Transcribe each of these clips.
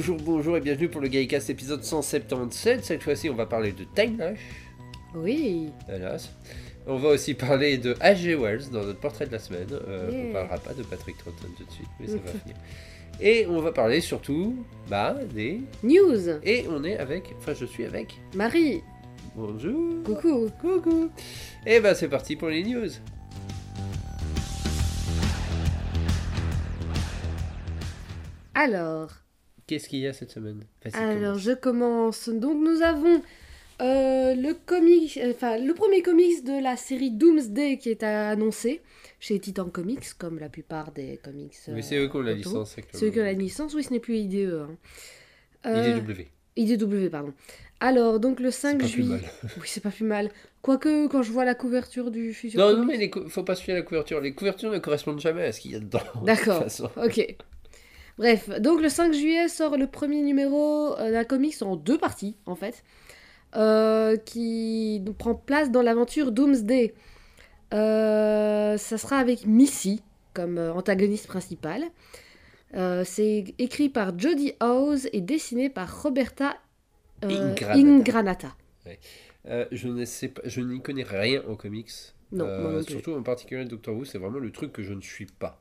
Bonjour, bonjour et bienvenue pour le Gaïcast épisode 177. Cette fois-ci, on va parler de Time Lash, Oui. hélas. On va aussi parler de H.G. Wells dans notre portrait de la semaine. Euh, On Yeah. parlera pas de Patrick Troughton tout de suite, mais ça va venir. Et on va parler surtout bah, des. News. Et on est avec. Enfin, je suis avec. Marie. Bonjour. Coucou. Coucou. Et bah, c'est parti pour les news. Alors, Qu'est-ce qu'il y a cette semaine? Alors commence. je commence. Donc nous avons euh, le comic, enfin le premier comics de la série Doomsday qui est annoncé chez Titan Comics, comme la plupart des comics. Euh, c'est eux qui ont la licence. C'est eux qui ont la licence. Oui, ce n'est plus IDE. hein. Euh, IDW. IDW, pardon. Alors, donc le C'est 5 pas plus juillet. Oui, c'est pas plus mal. Quoique, quand je vois la couverture du futur. Non, non, mais les cou- faut pas suivre la couverture. Les couvertures ne correspondent jamais à ce qu'il y a dedans. de D'accord. façon. Ok. Bref, donc le 5 juillet sort le premier numéro euh, d'un comics en deux parties, en fait, euh, qui prend place dans l'aventure Doomsday. Euh, ça sera avec Missy comme antagoniste principale. Euh, c'est écrit par Jodie House et dessiné par Roberta Ingranata. Ingranata. Je ne sais pas, je n'y connais rien en comics. Non, non surtout en particulier Doctor Who, c'est vraiment le truc que je ne suis pas.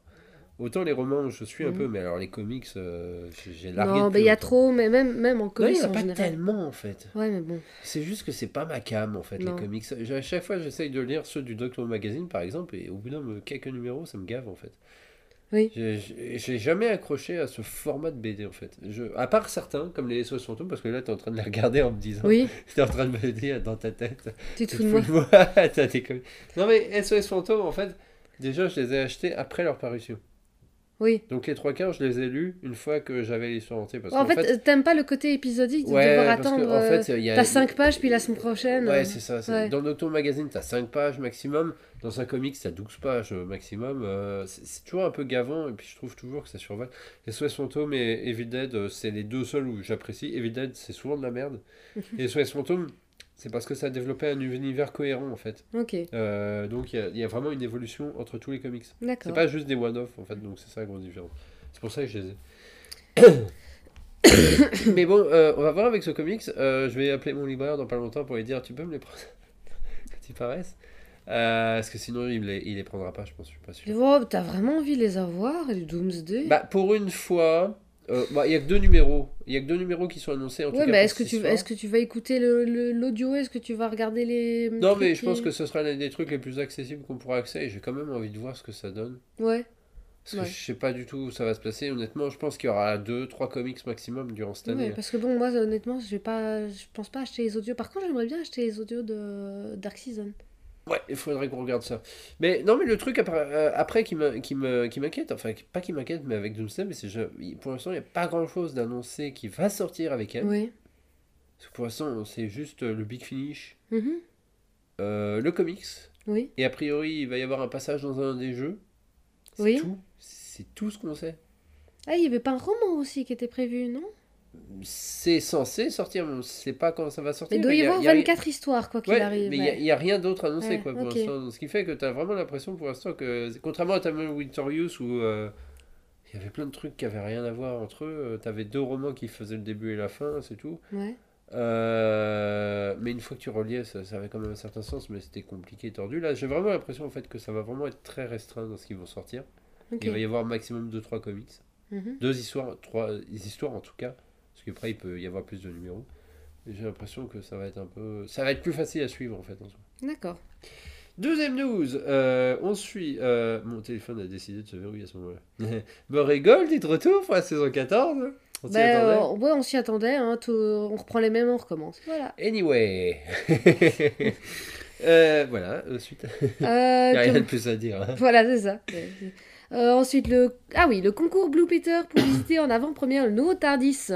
Autant les romans, je suis un Mhm. peu, mais alors les comics, euh, j'ai- largué. Non, mais il y a longtemps. trop, mais même, même en Non, il comics n'y a pas général. tellement en fait. Ouais, mais bon. C'est juste que c'est pas ma cam en fait, Non. les comics. À chaque fois, j'essaye de lire ceux du Doctor Magazine par exemple, et au bout d'un quelques numéros, ça me gave en fait. Oui. J'ai- jamais accroché à ce format de BD en fait. Je, à part certains, comme les SOS Fantômes, parce que là, tu es en train de les regarder en me disant. Oui, Tu es en train de me dire dans ta tête. tu te fous de moi. moi, t'as des. Non mais SOS Fantôme, en fait, déjà je les ai achetés après leur parution. Oui. Donc les trois quarts, je les ai lus une fois que j'avais l'histoire entière. Parce En fait, t'aimes pas le côté épisodique de ouais, devoir attendre. en fait. T'as 5 pages, puis la semaine prochaine. Ouais, euh, c'est ça. ouais. Dans Doctor Magazine, t'as 5 pages maximum. Dans un comics, t'as 12 pages euh, maximum. Euh, c'est toujours un peu gavant, et puis je trouve toujours que ça survole. SOS Fantôme et Evil Dead, c'est les deux seuls où j'apprécie. Evil Dead, c'est souvent de la merde. et SOS Fantôme, c'est parce que ça a développé un univers cohérent, en fait. Ok, Euh, donc il y a- il y, a vraiment une évolution entre tous les comics. C'est d'accord. pas juste des one-off en fait, donc c'est ça la grande différence. C'est pour ça que je les ai. Mais bon, euh, on va voir avec ce comics. Euh, je vais appeler mon libraire dans pas longtemps pour lui dire Tu peux me les prendre quand ils paraissent Euh, Parce que sinon il les, il les prendra pas, je pense, je suis pas sûr. Oh, T'as vraiment envie de les avoir, les Doomsday? Bah, pour une fois, euh, bah, il y a que deux numéros. Il y a que deux numéros qui sont annoncés en tout Ouais, cas. mais est-ce que, tu, est-ce que tu vas écouter l'audio? Est-ce que tu vas regarder les. Non, mais je pense que ce sera l'un des trucs les plus accessibles qu'on pourra accéder j'ai quand même envie de voir ce que ça donne. Ouais, Parce que je sais pas du tout où ça va se passer. Honnêtement, je pense qu'il y aura deux, trois comics maximum durant cette année. ouais, parce que bon, moi, honnêtement, je vais pas, je pense pas acheter les audios. Par contre, j'aimerais bien acheter les audios de Dark Season. Ouais, il faudrait qu'on regarde ça. Mais non, mais le truc après, euh, après qui m'inquiète, enfin pas qui m'inquiète, mais avec Doomsday, mais c'est pour l'instant il n'y a pas grand chose d'annoncé qui va sortir avec elle. Oui. Parce que pour l'instant c'est juste euh, le big finish, Mhm. euh, le comics, Oui. et a priori il va y avoir un passage dans un des jeux. C'est Oui. tout. C'est tout ce qu'on sait. Ah, il y avait pas un roman aussi qui était prévu, non? C'est censé sortir, mais on ne sait pas quand ça va sortir. Mais il doit y avoir y a- 24 histoires, quoi qu'il Ouais, arrive. mais il n'y a, ouais. il y a rien d'autre annoncé Ouais, quoi, pour l'instant. Ce qui fait que tu as vraiment l'impression pour l'instant que, contrairement à Tamil Victorious où euh, il y avait plein de trucs qui avaient rien à voir entre eux, tu avais deux romans qui faisaient le début et la fin, c'est tout. Euh, mais une fois que tu reliais, ça, ça avait quand même un certain sens, mais c'était compliqué et tordu. Là, j'ai vraiment l'impression en fait que ça va vraiment être très restreint dans ce qu'ils vont sortir. Il va y avoir maximum 2-3 comics. Mhm. Deux histoires, trois histoires en tout cas, parce qu'après il peut y avoir plus de numéros. J'ai l'impression que ça va être un peu, ça va être plus facile à suivre en fait. D'accord. Deuxième news, euh, on suit. euh, mon téléphone a décidé de se verrouiller à ce moment-là. Murray Gold est de retour pour la saison 14. On s'y attendait. euh, ouais, on s'y attendait. Hein, tout- on reprend les mêmes, on recommence. Voilà. Anyway. Euh, voilà. Euh, Il n'y a rien de plus à dire. hein. Voilà, c'est ça. Euh, ensuite, le... Ah oui, le concours Blue Peter pour visiter en avant-première le nouveau Tardis.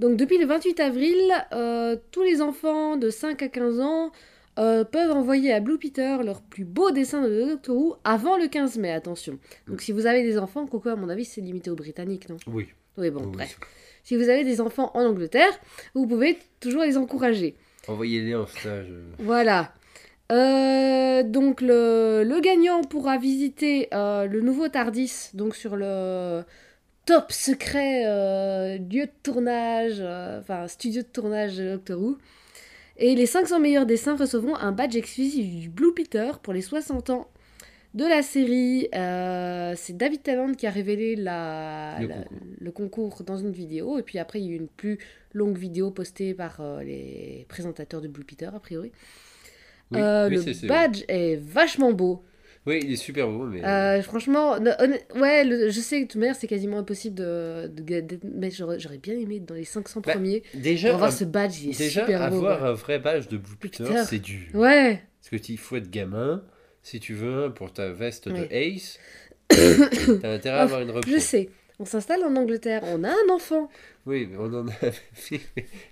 Donc, depuis le 28 avril, euh, tous les enfants de 5 à 15 ans euh, peuvent envoyer à Blue Peter leur plus beau dessin de Doctor Who avant le 15 mai, attention. Donc, si vous avez des enfants, Coco, à mon avis, c'est limité aux Britanniques, non? Oui. Oui, bon, oui. bref. Si vous avez des enfants en Angleterre, vous pouvez toujours les encourager. Envoyez-les en stage. Voilà. Euh, donc le, le gagnant pourra visiter euh, le nouveau Tardis donc sur le top secret euh, lieu de tournage, enfin studio de tournage de Doctor Who. Et les 500 meilleurs dessins recevront un badge exclusif du Blue Peter pour les 60 ans de la série. C'est David Tennant qui a révélé la, Le la- concours. le concours dans une vidéo. Et puis après, il y a eu une plus longue vidéo postée par les présentateurs de Blue Peter, a priori. Oui, Euh, oui, le badge est vachement beau. Oui, il est super beau, mais. Euh, franchement, no- honn- ouais, le- je sais que de toute manière, c'est quasiment impossible de, de, de- mais j'aurais bien aimé dans les 500 Bah, premiers déjà, pour avoir av- ce badge. Il est déjà super beau. avoir ouais. un vrai badge de Blue Peter, c'est dur. Ouais, Parce que il faut être gamin. Si tu veux, un pour ta veste de. Ace, t'as intérêt à avoir une repos. je sais. On s'installe en Angleterre, on a un enfant. Oui, mais on en a.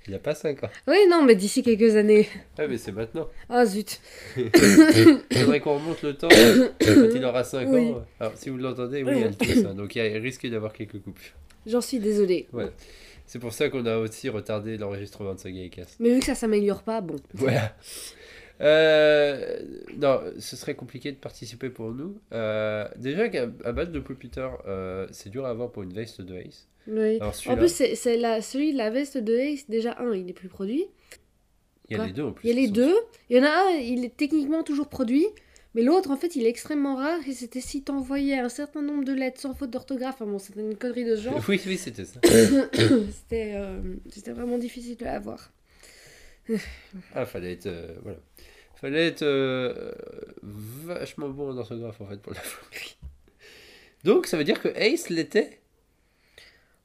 il a pas 5 ans. Oui, non, mais d'ici quelques années. Ah, mais c'est maintenant. Ah zut. Il faudrait qu'on remonte le temps quand il aura 5 Oui. ans. Alors, si vous l'entendez, oui, elle tousse. hein. Donc, il y a- il risque d'avoir quelques coupures. J'en suis désolée. Voilà. C'est pour ça qu'on a aussi retardé l'enregistrement de Saga et Cass. Mais vu que ça s'améliore pas, bon. Voilà. Euh, non, ce serait compliqué de participer pour nous. Euh, déjà qu'un un badge de Peter, euh, c'est dur à avoir pour une veste de Ace. Oui. Alors En plus, c'est la, celui de la veste de Ace, déjà un, il est plus produit. il y a quoi les deux en plus. Il y a les sont- deux. Il y en a un, il est techniquement toujours produit. Mais l'autre, en fait, il est extrêmement rare. Et c'était si t'envoyais un certain nombre de lettres sans faute d'orthographe. Enfin bon, c'était une connerie de ce genre. Oui, oui, c'était ça. c'était euh, c'était vraiment difficile à avoir. Ah, fallait être. euh, voilà. Fallait être euh, vachement bon en orthographe en fait pour la Donc ça veut dire que Ace l'était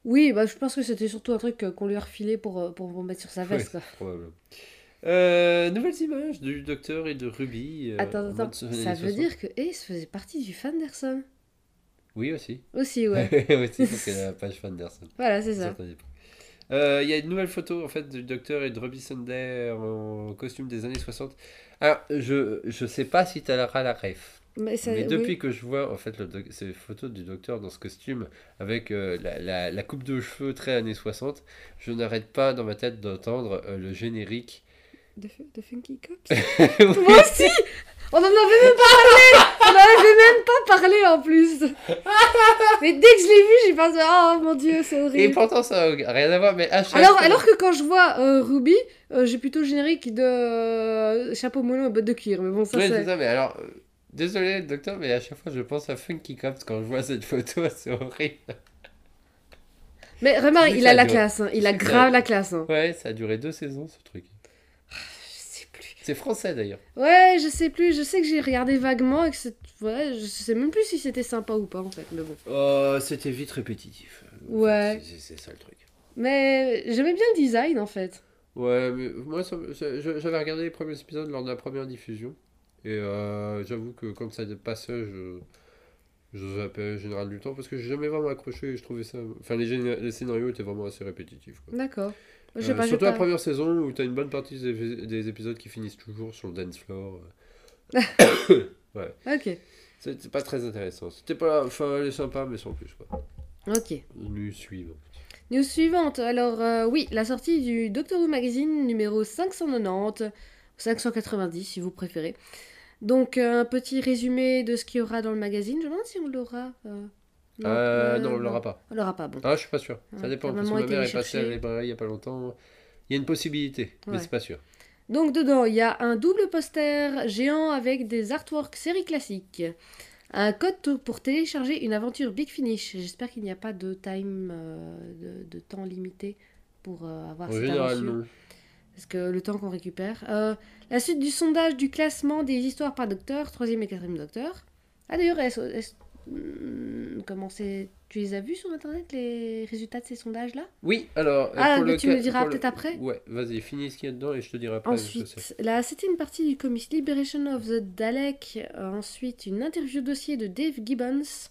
Oui, bah, je pense que c'était surtout un truc euh, qu'on lui a refilé pour, euh, pour mettre sur sa veste. quoi. Euh, nouvelles images du docteur et de Ruby. euh, Attends, en attends, ça veut 60. dire que Ace faisait partie du Fanderson Oui, aussi. Aussi, ouais. aussi, parce qu'elle a la page Fanderson. voilà, c'est ça. Euh, Il y a une nouvelle photo en fait du docteur et de Ruby Sunday en costume des années 60. Alors, je, je sais pas si tu as la ref. Mais, ça- Mais oui. depuis que je vois en fait le ces photos du docteur dans ce costume avec euh, la, la- la coupe de cheveux très années 60, je n'arrête pas dans ma tête d'entendre euh, le générique. De, de Funky Cops? Oui, Moi aussi On en avait même pas parlé On en avait même pas parlé en plus Mais dès que je l'ai vu, j'ai pensé Oh mon dieu, c'est Et horrible pourtant ça n'a rien à voir, mais à chaque alors, fois- alors que quand je vois euh, Ruby, j'ai plutôt le générique de chapeau mono et bottes de cuir. Mais bon, ça Ouais, c'est ça, mais alors, désolé docteur, mais à chaque fois je pense à Funky Cops quand je vois cette photo, c'est horrible. Mais remarque, Oui, il a a la duré. classe. hein. Il a Ça- grave la classe. hein. Ouais, ça a duré deux saisons ce truc. Je sais plus. C'est français d'ailleurs. Ouais, je sais plus. Je sais que j'ai regardé vaguement et que c'est. Ouais, je sais même plus si c'était sympa ou pas en fait. Mais bon. Oh, c'était vite répétitif. Ouais. C'est- ça le truc. Mais j'aimais bien le design en fait. Ouais, mais moi j'avais regardé les premiers épisodes lors de la première diffusion. Et euh, j'avoue que quand ça passait, je, je zappais général du temps parce que j'ai jamais vraiment accroché et je trouvais ça. Enfin, les, géné- les scénarios étaient vraiment assez répétitifs. D'accord. Euh, pas, surtout la première saison où t'as une bonne partie des, des épisodes qui finissent toujours sur le dance floor. Ok. C'est c'est pas très intéressant. C'était pas. Enfin, elle est sympa, mais sans plus. Quoi. Ok. Nu suivant. News suivante. Alors, euh, oui, la sortie du Doctor Who Magazine numéro 590, 590 si vous préférez. Donc, euh, un petit résumé de ce qu'il y aura dans le magazine. Je me demande si on l'aura. euh, Euh, euh, non, on l'aura pas. On l'aura pas, bon. Ah, je suis pas sûr. Ça dépend. Parce que ma mère est passée à la chercher. librairie il y a pas longtemps. Il y a une possibilité, mais Ouais. c'est pas sûr. Donc, dedans, il y a un double poster géant avec des artworks série classiques. Un code pour télécharger une aventure Big Finish. J'espère qu'il n'y a pas de time, euh, de, de temps limité pour avoir En cette général, aventure. non. Parce que le temps qu'on récupère. Euh, la suite du sondage du classement des histoires par docteur, troisième et quatrième docteur. Ah d'ailleurs, hmm, comment c'est Tu les as vus sur internet les résultats de ces sondages-là? Oui, alors. Ah, mais le tu me diras le- peut-être après Ouais, vas-y, finis ce qu'il y a dedans et je te dirai après. ce que c'est. Ensuite, la septième partie du comics Liberation of the Dalek. Euh, ensuite, une interview dossier de Dave Gibbons.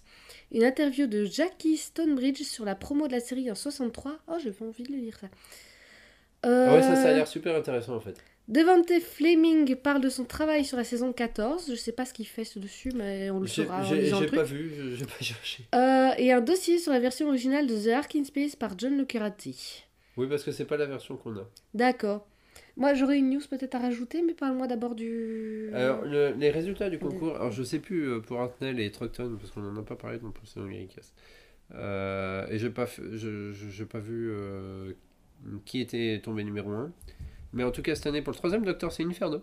Une interview de Jackie Stonebridge sur la promo de la série en 63. Oh, j'ai envie de le lire ça. Ah ouais, ça, ça a Euh, l'air super intéressant en fait. Devante Fleming parle de son travail sur la saison 14. Je sais pas ce qu'il fait ce dessus, mais on le saura j'ai- pas vu, j'ai pas cherché. Euh, et un dossier sur la version originale de The Ark in Space par John Lucarati. Oui, parce que c'est pas la version qu'on a. D'accord. Moi, j'aurais une news peut-être à rajouter, mais parle-moi d'abord du... Alors, le- les résultats du concours, alors je sais plus euh, pour Hartnell et Truckton, parce qu'on en a pas parlé dans le précédent Greencast. Euh, et j'ai pas, je- je- pas vu euh, qui était tombé numéro 1. Mais en tout cas, cette année, pour le troisième Docteur, c'est Inferno.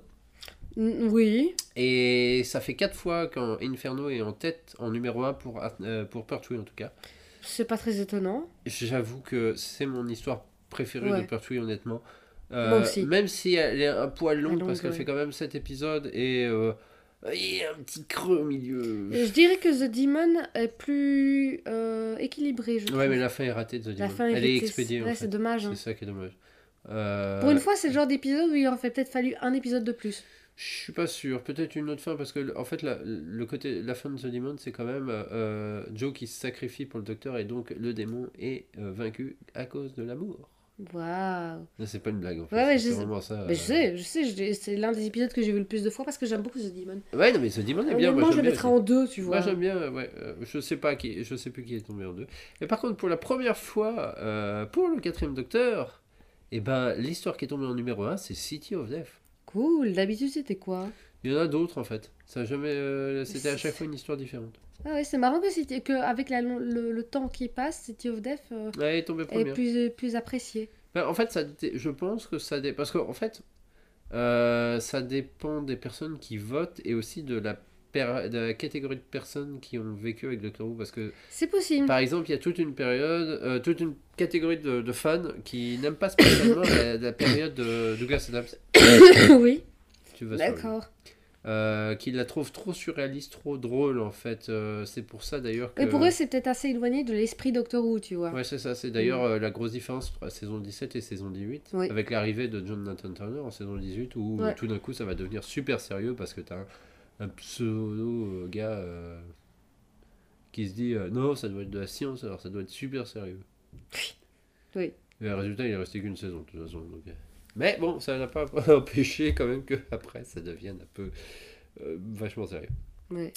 Oui. Et ça fait 4 fois quand Inferno est en tête, en numéro 1 pour, euh, pour Pertwee en tout cas. C'est pas très étonnant. J'avoue que c'est mon histoire préférée Ouais. de Pertwee, honnêtement. Moi aussi. Même si elle est un poil longue, longue, parce qu'elle ouais. fait quand même 7 épisodes et euh, il y a un petit creux au milieu. Je dirais que The Demon est plus euh, équilibré, je trouve. Ouais, mais la fin est ratée de The La Demon. fin Elle est ratée, expédiée. ouais, c'est dommage. hein. C'est ça qui est dommage. Euh, Pour une fois, c'est le genre d'épisode où il aurait peut-être fallu un épisode de plus. Je suis pas sûr. Peut-être une autre fin parce que en fait la, le côté la fin de The Demon c'est quand même euh, Joe qui se sacrifie pour le docteur et donc le démon est euh, vaincu à cause de l'amour. Waouh. C'est pas une blague en fait. Ouais, ouais, je- vraiment ça. Mais je euh. sais, je sais, c'est l'un des épisodes que j'ai vu le plus de fois parce que j'aime beaucoup The Demon. Ouais non mais The Demon est bien. Honnêtement, je le mettrais en deux, tu vois. Moi j'aime bien, ouais. euh, je sais pas qui, je sais plus qui est tombé en deux. Et par contre pour la première fois euh, pour le quatrième docteur, et ben l'histoire qui est tombée en numéro 1 c'est City of Death. Cool. D'habitude, c'était quoi? Il y en a d'autres en fait. Ça jamais, euh, c'était à chaque fois une histoire différente. Ah ouais, c'est marrant que, City- que avec la, le, le temps qui passe, City of Death euh, Ouais, est plus, plus apprécié. Ben, en fait, ça, je pense que ça dé... parce qu'en fait, euh, ça dépend des personnes qui votent et aussi de la, de la catégorie de personnes qui ont vécu avec Doctor Who. Parce que, C'est possible. par exemple, il y a toute une période, euh, toute une catégorie de, de fans qui n'aiment pas spécialement la, la période de Douglas Adams. oui, Tu vas d'accord. Euh, qui la trouvent trop surréaliste, trop drôle en fait. Euh, c'est pour ça d'ailleurs que. Et pour eux, c'est peut-être assez éloigné de l'esprit Doctor Who, tu vois. Ouais, c'est ça. C'est d'ailleurs euh, la grosse différence entre la saison 17 et saison 18. Oui. Avec l'arrivée de John Nathan Turner en saison 18, où Ouais. tout d'un coup ça va devenir super sérieux parce que t'as un, un pseudo euh, gars qui se dit non, ça doit être de la science, alors ça doit être super sérieux. Oui. Et le résultat, il est resté qu'une saison, de toute façon. donc. Mais bon, ça n'a pas empêché quand même que après ça devienne un peu euh, vachement sérieux. Ouais.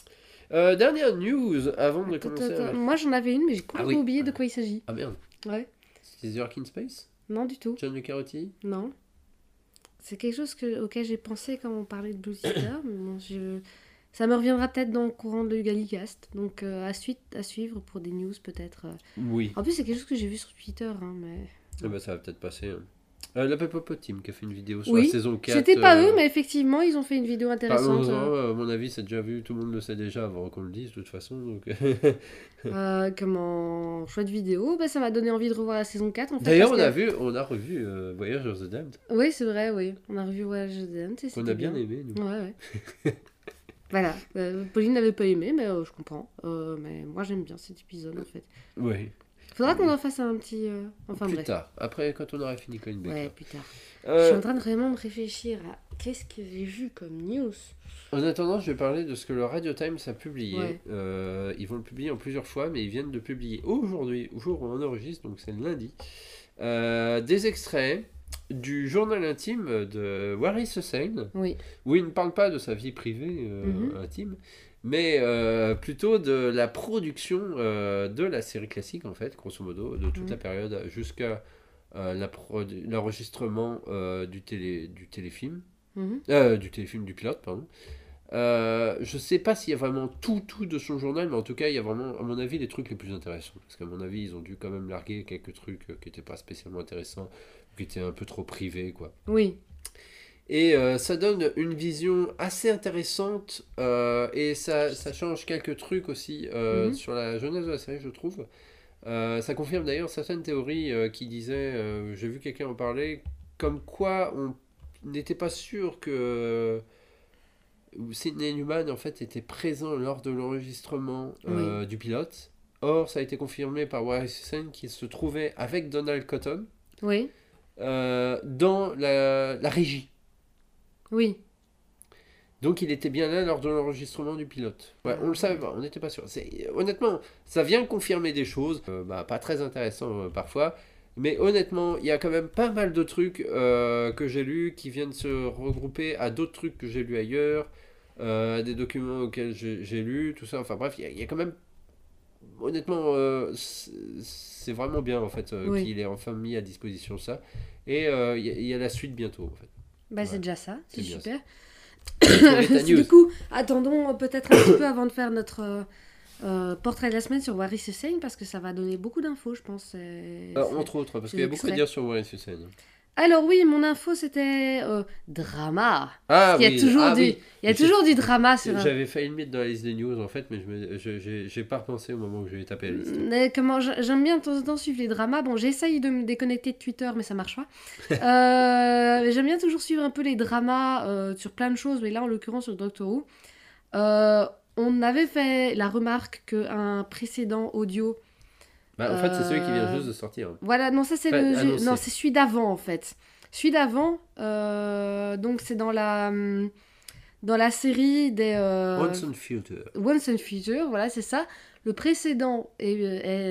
Euh, dernière news avant de commencer. à- Moi, j'en avais une, mais j'ai complètement oui. oublié de quoi il s'agit. Ah merde, Ouais. c'est The Ark in Space? Non, du tout. John Le Carotti Non. C'est quelque chose que, auquel j'ai pensé quand on parlait de Blue Sister, mais bon, je... ça me reviendra peut-être dans le courant de Gallicast. Donc, euh, à, suite, à suivre pour des news, peut-être. Oui. En plus, c'est quelque chose que j'ai vu sur Twitter, hein, mais... Ah bah, ça va peut-être passer. hein. Euh, la Peppa Team qui a fait une vidéo sur Oui, la saison 4. C'était pas euh, eux, mais effectivement, ils ont fait une vidéo intéressante. Parlons-en, euh, euh, à mon avis, c'est déjà vu, tout le monde le sait déjà avant qu'on le dise, de toute façon. Donc... euh, comment... Chouette vidéo. Bah, ça m'a donné envie de revoir la saison 4, en fait. D'ailleurs, on a vu, on a revu euh, Voyage of the Damned, Oui, c'est vrai, oui. On a revu Voyage Dante, et qu'on c'était a bien, aimé, nous. Ouais, ouais. voilà. Euh, Pauline n'avait pas aimé, mais euh, je comprends. Euh, mais moi, j'aime bien cet épisode, en fait. Oui, Faudra qu'on en fasse un petit... euh, Enfin, plus bref. tard. Après, quand on aura fini Colin Baker. Ouais, plus tard. Je Euh, suis en train de vraiment me réfléchir à qu'est-ce que j'ai vu comme news. En attendant, je vais parler de ce que le Radio Times a publié. Ouais. Euh, ils vont le publier en plusieurs fois, mais ils viennent de publier aujourd'hui, au jour où on enregistre, donc c'est le lundi, euh, des extraits du journal intime de Waris Hussein, Oui. où il ne parle pas de sa vie privée Mhm. intime, mais euh, plutôt de la production euh, de la série classique, en fait, grosso modo, de toute Mhm. la période jusqu'à euh, l'enregistrement euh, du, télé, du téléfilm. Mhm. Du téléfilm du pilote, pardon. Je sais pas s'il y a vraiment tout, tout de son journal, mais en tout cas, il y a vraiment, à mon avis, les trucs les plus intéressants. Parce qu'à mon avis, ils ont dû quand même larguer quelques trucs qui n'étaient pas spécialement intéressants, qui étaient un peu trop privés, quoi. Oui. Et euh, ça donne une vision assez intéressante, euh, et ça, ça change quelques trucs aussi euh, Mhm. sur la jeunesse de la série, je trouve. Ça confirme d'ailleurs certaines théories qui disaient, j'ai vu quelqu'un en parler, comme quoi on n'était pas sûr que Sidney Newman en fait était présent lors de l'enregistrement du pilote. Or, ça a été confirmé par Warren qui se trouvait avec Donald Cotton Oui. dans la, la régie. Oui. Donc il était bien là lors de l'enregistrement du pilote. Ouais, on le savait pas, on n'était pas sûr. Honnêtement, ça vient confirmer des choses, euh, bah, pas très intéressantes euh, parfois, mais honnêtement, il y a quand même pas mal de trucs euh, que j'ai lus qui viennent se regrouper à d'autres trucs que j'ai lus ailleurs, à des documents auxquels j'ai lu, tout ça. Enfin bref, il y, a- il y a quand même... Honnêtement, c'est vraiment bien en fait Oui. qu'il ait enfin mis à disposition ça. Et il y, y a la suite bientôt en fait. Bah, Ouais. c'est déjà ça. C'est super. Du coup, attendons euh, peut-être un petit peu avant de faire notre, euh, euh, portrait de la semaine sur Waris Hussein parce que ça va donner beaucoup d'infos, je pense. c'est- entre autres, parce qu'il y a beaucoup à dire sur Waris Hussein. Alors oui, mon info c'était euh, drama. Ah Il y a oui, toujours ah du, oui. il y a J'ai- toujours du drama sur. J'avais failli le mettre dans la liste des news en fait, mais je j'ai j'ai pas repensé au moment où je vais taper la liste. Mais comment j'a- j'aime bien de temps en temps suivre les dramas. Bon, j'essaye de me déconnecter de Twitter, mais ça marche pas. Euh, j'aime bien toujours suivre un peu les dramas euh, sur plein de choses, mais là en l'occurrence sur Doctor Who. On avait fait la remarque qu'un précédent audio. Bah, en fait, c'est celui qui vient Euh, juste de sortir. hein. Voilà, non, ça c'est Enfin, le. annoncé. Non, c'est celui d'avant en fait. Celui d'avant, euh, donc c'est dans la. hum, Dans la série des. euh, Once and Future. Once and Future, voilà, c'est ça. Le précédent, et,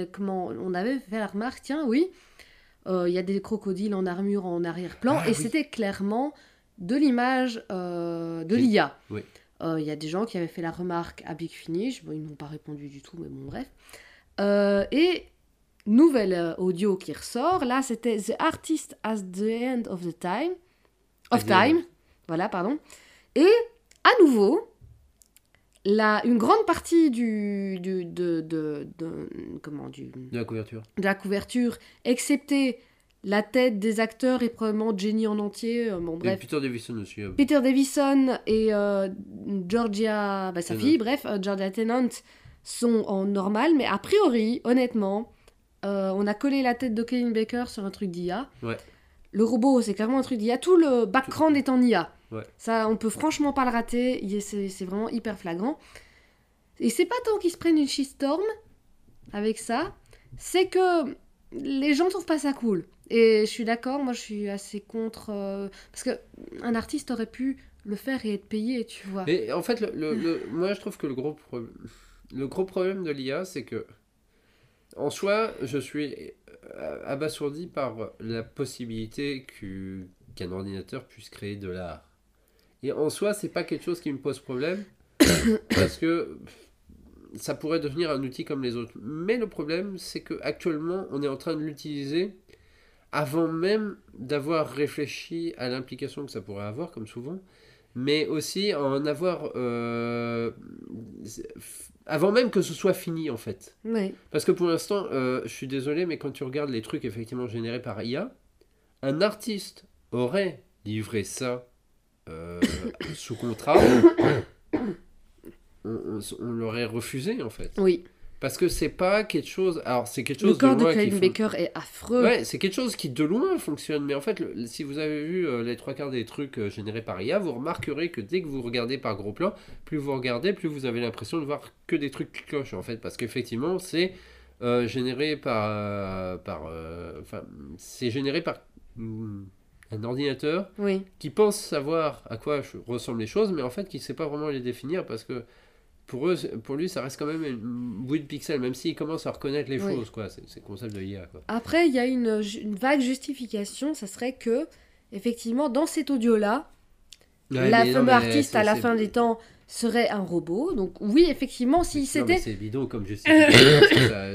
et comment on avait fait la remarque, tiens, oui, euh, il y a des crocodiles en armure en arrière-plan, Ah, et oui. c'était clairement de l'image euh, de l'IA. Oui. Euh, Il y a des gens qui avaient fait la remarque à Big Finish, bon, ils n'ont pas répondu du tout, mais bon, bref. Euh, et nouvelle euh, audio qui ressort, là, c'était The Artist at the End of the Time. Of. Time, voilà, pardon. Et à nouveau, la, une grande partie du, du- de, de, de- comment, du, De la couverture. de la couverture, excepté la tête des acteurs et probablement Jenny en entier, euh, bon Et bref, Peter Davison aussi. euh, Peter Davison et euh, Georgia, bah, sa Tennant. fille, bref, euh, Georgia Tennant sont en normal, mais a priori, honnêtement, euh, on a collé la tête de Kevin Baker sur un truc d'IA. Ouais. Le robot, c'est clairement un truc d'IA. Tout le background est en IA. Ouais. Ça, on peut franchement pas le rater. C'est c'est vraiment hyper flagrant. Et c'est pas tant qu'ils se prennent une shitstorm avec ça, c'est que les gens trouvent pas ça cool. Et je suis d'accord, moi je suis assez contre. euh, parce que un artiste aurait pu le faire et être payé, tu vois. Mais en fait, le, le- le- moi je trouve que le gros, pro- le gros problème de l'IA, c'est que en soi, je suis euh, abasourdi par la possibilité qu'un ordinateur puisse créer de l'art. Et en soi, c'est pas quelque chose qui me pose problème parce que ça pourrait devenir un outil comme les autres. Mais le problème, c'est que actuellement, on est en train de l'utiliser avant même d'avoir réfléchi à l'implication que ça pourrait avoir, comme souvent, mais aussi en avoir euh, avant même que ce soit fini en fait. Parce que pour l'instant, euh, je suis désolé, mais quand tu regardes les trucs effectivement générés par IA, un artiste aurait livré ça euh, sous contrat. On, on- on l'aurait refusé en fait. Oui. Parce que c'est pas quelque chose. Alors c'est quelque Le chose corps de de fon- Baker est affreux. Ouais, c'est quelque chose qui de loin fonctionne. Mais en fait, le- si vous avez vu euh, les trois quarts des trucs euh, générés par IA, vous remarquerez que dès que vous regardez par gros plan, plus vous regardez, plus vous avez l'impression de voir que des trucs qui clochent en fait. Parce qu'effectivement, c'est euh, généré par. par Enfin, c'est généré par mm, un ordinateur Oui. qui pense savoir à quoi ressemblent les choses, mais en fait qui ne sait pas vraiment les définir parce que. Pour, eux, pour lui, ça reste quand même une bouille de pixels, même s'il commence à reconnaître les Oui. choses, quoi. C'est le concept de l'IA, quoi. Après, il y a une, une vague justification, ça serait que, effectivement, dans cet audio-là, Ouais, la fameuse artiste à la fin des temps serait un robot. Donc oui, effectivement, si c'était... c'est bidon comme ça-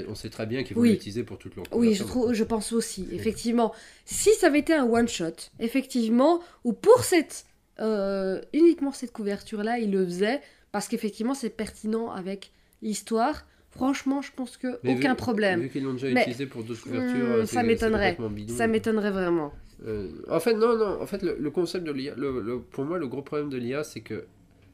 on sait très bien qu'ils vont Oui. l'utiliser pour toute leur Oui, je, trouve, je pense aussi, effectivement. Si ça avait été un one-shot, effectivement, ou pour cette... euh, uniquement cette couverture-là, il le faisait, parce qu'effectivement, c'est pertinent avec l'histoire. Franchement, je pense que Mais aucun vu- problème. Vu qu'ils l'ont déjà Mais- utilisé pour d'autres couvertures, Hmm, ça m'étonnerait. Ça m'étonnerait vraiment. Euh, en fait, non, non. En fait, le, le concept de l'IA, le, le- pour moi, le gros problème de l'IA, c'est que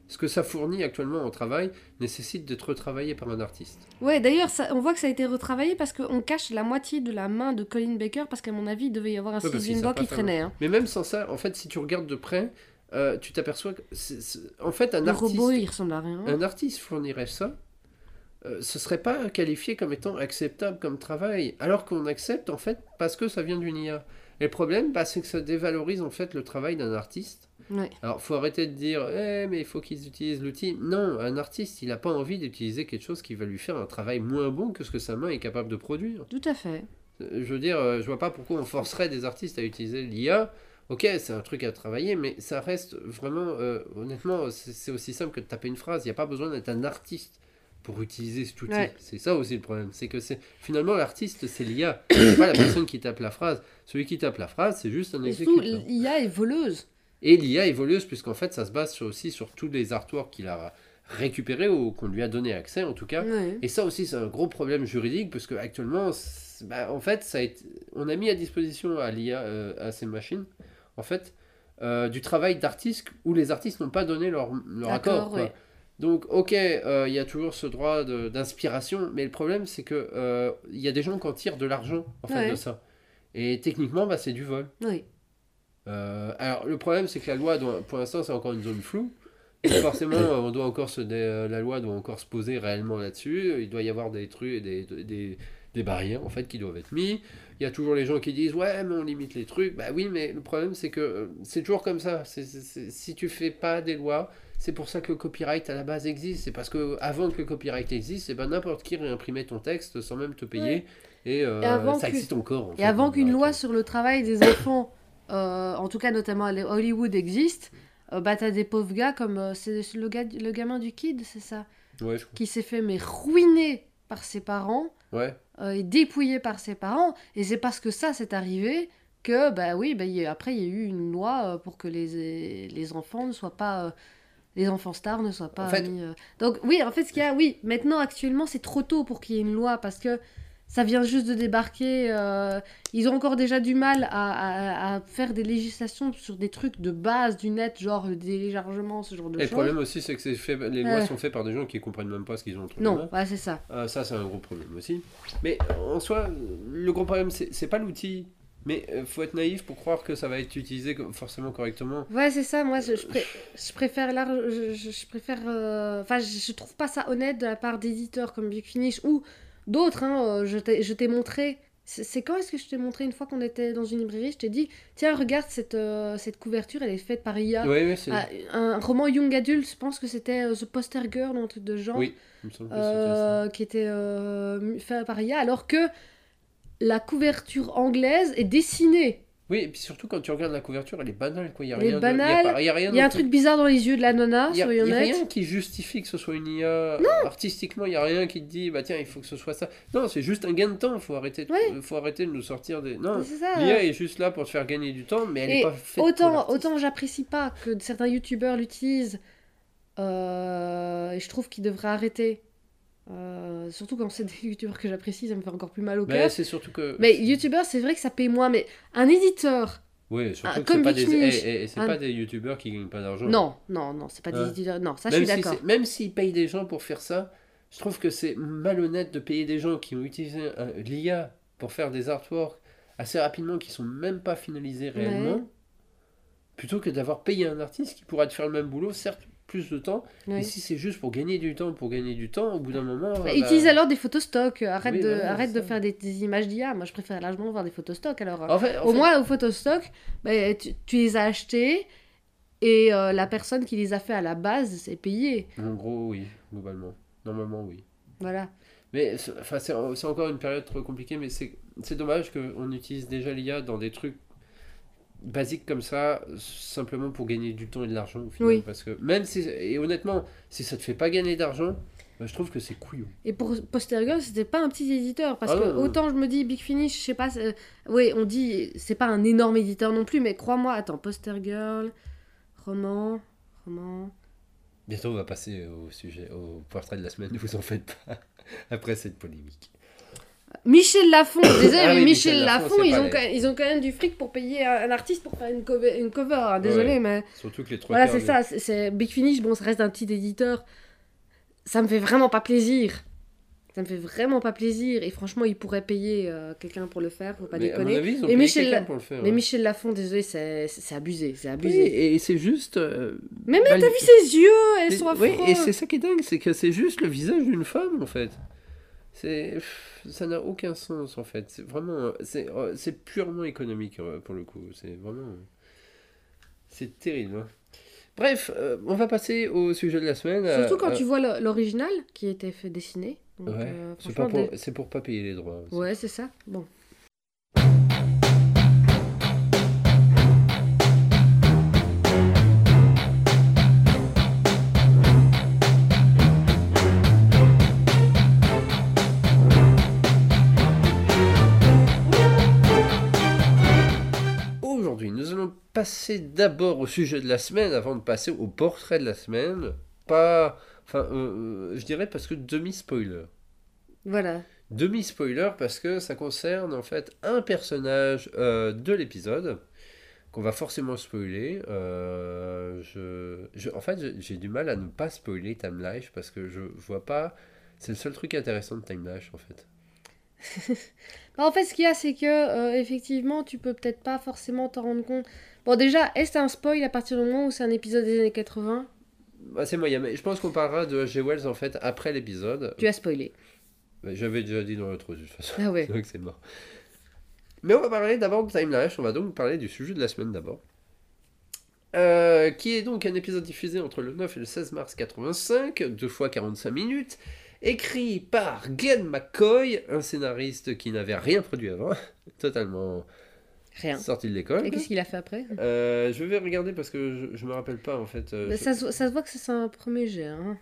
ce que ça fournit actuellement en travail nécessite d'être retravaillé par un artiste. Ouais, d'ailleurs, on voit que ça a été retravaillé parce qu'on cache la moitié de la main de Colin Baker parce qu'à mon avis, il devait y avoir un Ouais, Steve qui traînait. hein. Mais même sans ça, en fait, si tu regardes de près, euh, tu t'aperçois que, c'est- c'est- en fait, un Le artiste, robot, il ressemble à rien. un artiste fournirait ça, euh, ce serait pas qualifié comme étant acceptable comme travail, alors qu'on accepte en fait parce que ça vient d'une IA. Et le problème, bah, c'est que ça dévalorise en fait le travail d'un artiste. Ouais. Alors, faut arrêter de dire, eh, mais il faut qu'ils utilisent l'outil. Non, un artiste, il n'a pas envie d'utiliser quelque chose qui va lui faire un travail moins bon que ce que sa main est capable de produire. Tout à fait. Euh, Je veux dire, euh, je vois pas pourquoi on forcerait des artistes à utiliser l'IA. Ok, c'est un truc à travailler, mais ça reste vraiment, euh, honnêtement, c'est aussi simple que de taper une phrase. Il n'y a pas besoin d'être un artiste pour utiliser cet outil. Ouais. C'est ça aussi le problème. C'est que c'est finalement l'artiste, c'est l'IA. C'est pas la personne qui tape la phrase. Celui qui tape la phrase, c'est juste un exécuteur. l'IA est voleuse. Et l'IA est voleuse, puisqu'en fait, ça se base sur- aussi sur tous les artworks qu'il a récupéré ou qu'on lui a donné accès en tout cas. Ouais. Et ça aussi, c'est un gros problème juridique parce qu'actuellement, bah, en fait, ça a été, on a mis à disposition à l'IA, euh, à ces machines, en fait, euh, du travail d'artistes où les artistes n'ont pas donné leur, leur accord. ouais. Donc, ok, euh, il y a toujours ce droit d'inspiration, mais le problème, c'est que euh, il y a des gens qui en tirent de l'argent en fait Ouais. de ça. Et techniquement, bah, c'est du vol. Oui. Euh, alors, le problème, c'est que la loi, doit, pour l'instant, c'est encore une zone floue. Donc, forcément, on doit encore se dé- la loi doit encore se poser réellement là-dessus. Il doit y avoir des trucs, des, des, des barrières en fait qui doivent être mis. Il y a toujours les gens qui disent ouais, mais on limite les trucs. Bah oui, mais le problème, c'est que euh, c'est toujours comme ça. C'est- c'est- c'est- si tu fais pas des lois, c'est pour ça que le copyright à la base existe. C'est parce que avant que le copyright existe, eh ben, n'importe qui réimprimait ton texte sans même te payer. Et, euh, Et avant ça que- existe encore. en Et fait, avant qu'une loi sur le travail des enfants, euh, en tout cas notamment à Hollywood, existe, bah t'as des pauvres gars comme c'est le, gars, le gamin du kid, c'est ça, Ouais, je crois. qui s'est fait mais ruiner par ses parents Ouais. euh, et dépouillé par ses parents. Et c'est parce que ça s'est arrivé que, bah oui, bah, il y a- après il y a eu une loi euh, pour que les, les enfants ne soient pas. euh, les enfants stars ne soient pas En fait- mis, euh, Donc oui, en fait, ce qu'il y a, oui, maintenant, actuellement, c'est trop tôt pour qu'il y ait une loi parce que ça vient juste de débarquer. euh, ils ont encore déjà du mal à, à- à faire des législations sur des trucs de base du net, genre le téléchargement, ce genre de Et le choses. problème aussi, c'est que fait, les lois sont faites par des gens qui comprennent même pas ce qu'ils ont entre Non, ouais, c'est ça. Ah, ça, c'est un gros problème aussi. Mais en soi, le gros problème, c'est pas l'outil. Mais euh, faut être naïf pour croire que ça va être utilisé forcément correctement. Ouais, c'est ça. Moi, je, je, pré- je préfère là, je, je- préfère. euh, Enfin, je, je trouve pas ça honnête de la part d'éditeurs comme Big Finish ou d'autres. Hein, euh, je t'ai montré. C'est quand est-ce que je t'ai montré une fois qu'on était dans une librairie? Je t'ai dit, tiens, regarde cette, euh, cette couverture, elle est faite par IA. Oui, oui, c'est. Ah, un roman young adult, je pense que c'était euh, The Poster Girl, un truc de genre. Oui, il me semble que c'était euh, qui était euh, fait par IA, alors que la couverture anglaise est dessinée. Oui, et puis surtout quand tu regardes la couverture, elle est banale, quoi. Il y a Elle est rien de- banale, Il y y a rien Il y a un truc bizarre dans les yeux de la nana, Il y a, rien qui justifie que ce soit une IA. Artistiquement, il y a rien qui te dit, bah tiens, il faut que ce soit ça. Non, c'est juste un gain de temps. Faut arrêter, de, Ouais. faut arrêter de nous sortir des. Non, l'IA est juste là pour te faire gagner du temps, mais elle Et est pas faite pour autant, l'artiste. autant j'apprécie pas que certains youtubeurs l'utilisent, euh, et je trouve qu'ils devraient arrêter. Euh, surtout quand c'est des youtubeurs que j'apprécie, ça me fait encore plus mal au Mais cœur. c'est surtout que. Mais youtubeur, c'est vrai que ça paye moins, mais un éditeur, Oui, surtout que c'est pas des, eh, eh, Un- pas des youtubeurs qui gagnent pas d'argent. non, non, non, c'est pas des éditeurs, non, ça je suis si d'accord. même s'ils payent des gens pour faire ça, je trouve que c'est malhonnête de payer des gens qui ont utilisé un- l'IA pour faire des artworks assez rapidement qui sont même pas finalisés réellement, Ouais. plutôt que d'avoir payé un artiste qui pourra te faire le même boulot, certes plus de temps, mais si c'est juste pour gagner du temps, pour gagner du temps, au bout d'un moment... Bah, bah, Utilise alors des photos stock, euh, arrête Oui, de, voilà, arrête de faire des, des images d'IA, moi je préfère largement voir des photos stock alors. En fait, en Au fait- moins, aux photos stock, bah, tu, tu les as achetées et euh, la personne qui les a fait à la base, c'est payé. En gros, oui, globalement. Normalement, oui. Voilà. Mais c'est- encore une période trop compliquée, mais c'est c'est dommage qu'on utilise déjà l'IA dans des trucs basiques comme ça, simplement pour gagner du temps et de l'argent au final. Oui. Parce que même si, et honnêtement, si ça te fait pas gagner d'argent, bah, je trouve que c'est couillon. Et pour Postergirl, c'était pas un petit éditeur. Parce Ah que non, non. autant je me dis Big Finish, je sais pas. c'est- Oui, on dit c'est pas un énorme éditeur non plus, mais crois-moi, attends, Postergirl, roman, roman. Bientôt, on va passer au sujet, au portrait de la semaine, ne vous en faites pas, après cette polémique. Michel Lafon, désolé, Ah mais oui, Michel, Michel Lafon, Lafon, ils ont, quand même, ils ont quand même du fric pour payer un, un artiste pour faire une cover. Une cover hein, désolé, Ouais. mais. Surtout que les trois Voilà, c'est ça. c'est- Big Finish, bon, ça reste un petit éditeur. Ça me fait vraiment pas plaisir. Ça me fait vraiment pas plaisir. Et franchement, il pourrait payer euh, quelqu'un pour le faire, faut pas Mais à mon déconner. avis, ils ont payé Michel La- pour le faire. Mais. Michel Lafon, désolé, c'est c'est abusé. C'est Oui, abusé. et c'est juste. euh, Mais mais mal- t'as vu ses yeux Elles Mais- sont oui, affreux. et c'est ça qui est dingue, c'est que c'est juste le visage d'une femme en fait. C'est ça n'a aucun sens en fait. C'est vraiment c'est euh, c'est purement économique euh, pour le coup. C'est vraiment c'est terrible. hein. Bref, euh, on va passer au sujet de la semaine. Surtout quand euh, tu vois l'original qui était fait dessiner. Donc, Ouais, euh, c'est pour des- c'est pour pas payer les droits. aussi. Ouais, c'est ça. Bon. Passer d'abord au sujet de la semaine avant de passer au portrait de la semaine. pas. Enfin, euh, euh, je dirais parce que demi-spoiler. Voilà. Demi-spoiler parce que ça concerne en fait un personnage euh, de l'épisode qu'on va forcément spoiler. Euh, je, je- en fait, j'ai- j'ai du mal à ne pas spoiler Time Life parce que je vois pas. C'est le seul truc intéressant de Time Life en fait. Bah, en fait, ce qu'il y a, c'est que euh, effectivement, tu peux peut-être pas forcément t'en rendre compte. Bon, déjà, est-ce que un spoil à partir du moment où c'est un épisode des années 80 Bah, c'est moyen, mais je pense qu'on parlera de G. Wells en fait après l'épisode. Tu as spoilé. J'avais déjà dit dans l'autre de toute façon. Ah ouais. Donc c'est mort. Mais on va parler d'abord de Time on va donc parler du sujet de la semaine d'abord. Euh, qui est donc un épisode diffusé entre le 9 et le 16 mars 85, deux fois 45 minutes, écrit par Glenn McCoy, un scénariste qui n'avait rien produit avant, totalement Rien. sorti de l'école. Et qu'est-ce qu'il a fait après? Euh, je vais regarder parce que je, je me rappelle pas en fait. euh, Bah, je- ça, se- ça se voit que c'est un premier jet. Hein.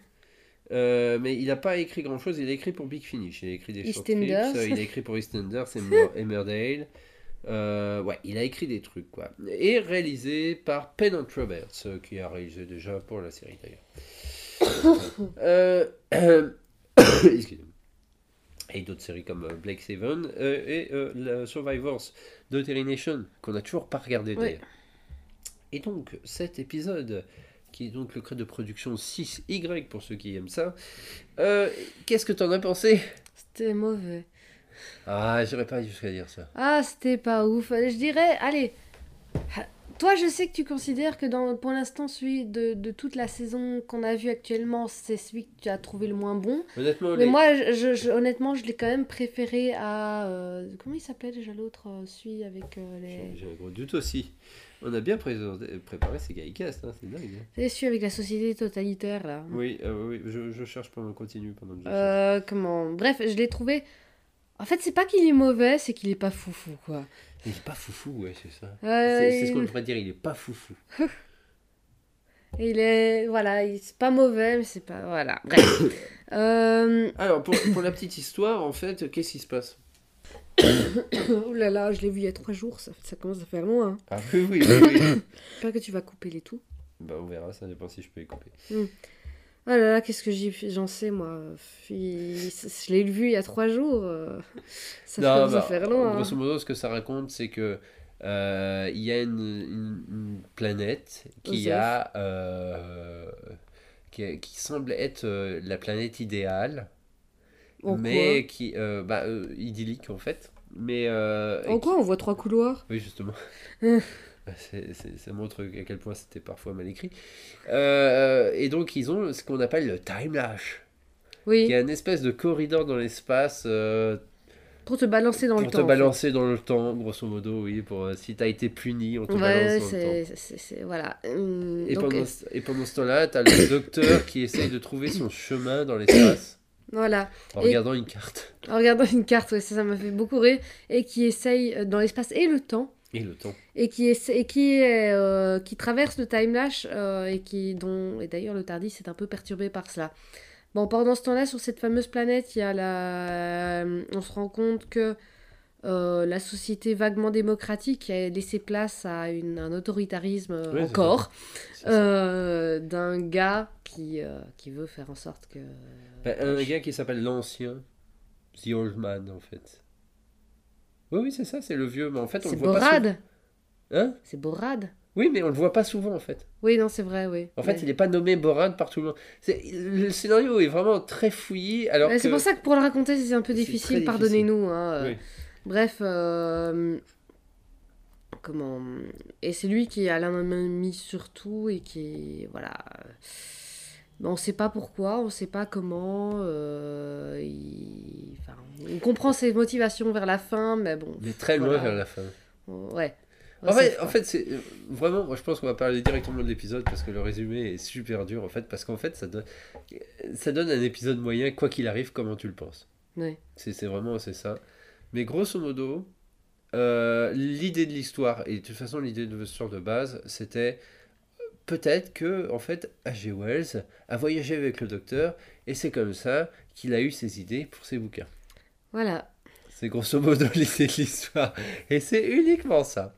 Euh, mais il n'a pas écrit grand chose, il a écrit pour Big Finish, il a écrit des short clips, il a écrit pour EastEnders et Mer- Emmerdale. Ouais, il a écrit des trucs quoi. Et réalisé par Pennant Roberts, qui a réalisé déjà pour la série d'ailleurs. excusez-moi. Et d'autres séries comme euh, Blake Seven euh, et euh, Survivors de Terry Nation, qu'on n'a toujours pas regardé Ouais. d'ailleurs. Et donc, cet épisode, qui est donc le code de production 6Y pour ceux qui aiment ça, euh, qu'est-ce que t'en as pensé? C'était mauvais. Ah, j'irais pas jusqu'à dire ça. Ah, c'était pas ouf. Je dirais, allez. Toi, je sais que tu considères que dans, pour l'instant, celui de, de toute la saison qu'on a vu actuellement, c'est celui que tu as trouvé le moins bon. Honnêtement, Mais les- moi, je, je- je- honnêtement, je l'ai quand même préféré à. euh, comment il s'appelait déjà l'autre euh, Celui avec euh, les. j'ai un gros doute aussi. On a bien préparé ces Gaïcast, hein, c'est dingue. hein. C'est celui avec la société totalitaire, là. Oui, euh, oui, je, je cherche pendant continue pendant que comment? Bref, je l'ai trouvé. En fait, c'est pas qu'il est mauvais, c'est qu'il est pas foufou, quoi. Il est pas foufou, ouais, c'est ça. Euh, c'est ce il- qu'on devrait dire, il est pas foufou. Il est. Voilà, il- c'est pas mauvais, mais c'est pas. Voilà, bref. euh... Alors, pour, pour la petite histoire, en fait, qu'est-ce qui se passe Oh là là, je l'ai vu il y a trois jours, ça, ça commence à faire loin. hein. Ah oui, oui, oui. J'espère que tu vas couper les tout. bah, on verra, ça dépend si je peux les couper. Oh là là, qu'est-ce que j'en sais, moi. Il- Je l'ai vu il y a trois jours. euh, Ça Non, à bah, faire loin. hein. Grosso modo, ce que ça raconte, c'est que euh, il y a une, une- une planète qui Osef. a, euh, qui, qui semble être euh, la planète idéale, En mais qui, bah, idyllique en fait, mais quoi En quoi on voit trois couloirs? Oui, justement. Ça montre à quel point c'était parfois mal écrit. Euh, et donc, ils ont ce qu'on appelle le time lash, qui Oui, est une espèce de corridor dans l'espace euh, pour te balancer dans pour le te temps. en balancer dans le temps, grosso modo, oui. Pour, euh, si t'as été puni, on te fait. balance Ouais, dans le temps. c'est- Voilà. Hum, Et donc, pendant, et pendant ce temps-là, t'as le docteur qui essaye de trouver son chemin dans l'espace Voilà. en Et- regardant une carte. En regardant une carte, ouais, ça ça m'a fait beaucoup rire. Et qui essaye, dans l'espace et le temps, Et le temps. et qui, et qui, est, euh, qui traverse le time lash euh, et qui dont et d'ailleurs le Tardis est un peu perturbé par cela. Bon, pendant ce temps-là, sur cette fameuse planète, il y a la... on se rend compte que euh, la société vaguement démocratique a laissé place à une, un autoritarisme encore d'un gars qui, qui veut faire en sorte que... Ben, un gars qui s'appelle l'Ancien, The Old Man, en fait. Oui, oui, c'est ça, c'est le vieux, mais en fait, on C'est le voit pas. Borad Hein? C'est Borad Oui, mais on le voit pas souvent, en fait. Oui, non, c'est vrai, oui. En fait, Ouais. il n'est pas nommé Borad par tout le monde. C'est- Le scénario est vraiment très fouillé, alors Ouais, que... C'est pour ça que pour le raconter, c'est un peu difficile, pardonnez-nous. hein, euh. Oui. Bref, euh, comment Et c'est lui qui a la main mise sur tout et qui voilà. Mais on sait pas pourquoi, on sait pas comment. euh, il- enfin, on comprend ses motivations vers la fin, mais bon. Mais très loin Voilà. vers la fin. Ouais. En fait, en fait c'est euh, vraiment, moi je pense qu'on va parler directement de l'épisode parce que le résumé est super dur en fait, parce qu'en fait ça donne, ça donne un épisode moyen quoi qu'il arrive, comment tu le penses. Ouais. C'est vraiment c'est ça. Mais grosso modo, euh, l'idée de l'histoire et de toute façon l'idée de l'histoire de base, c'était peut-être que en fait H.G. Wells a voyagé avec le docteur et c'est comme ça qu'il a eu ses idées pour ses bouquins. Voilà. C'est grosso modo l'idée de l'histoire. Et c'est uniquement ça.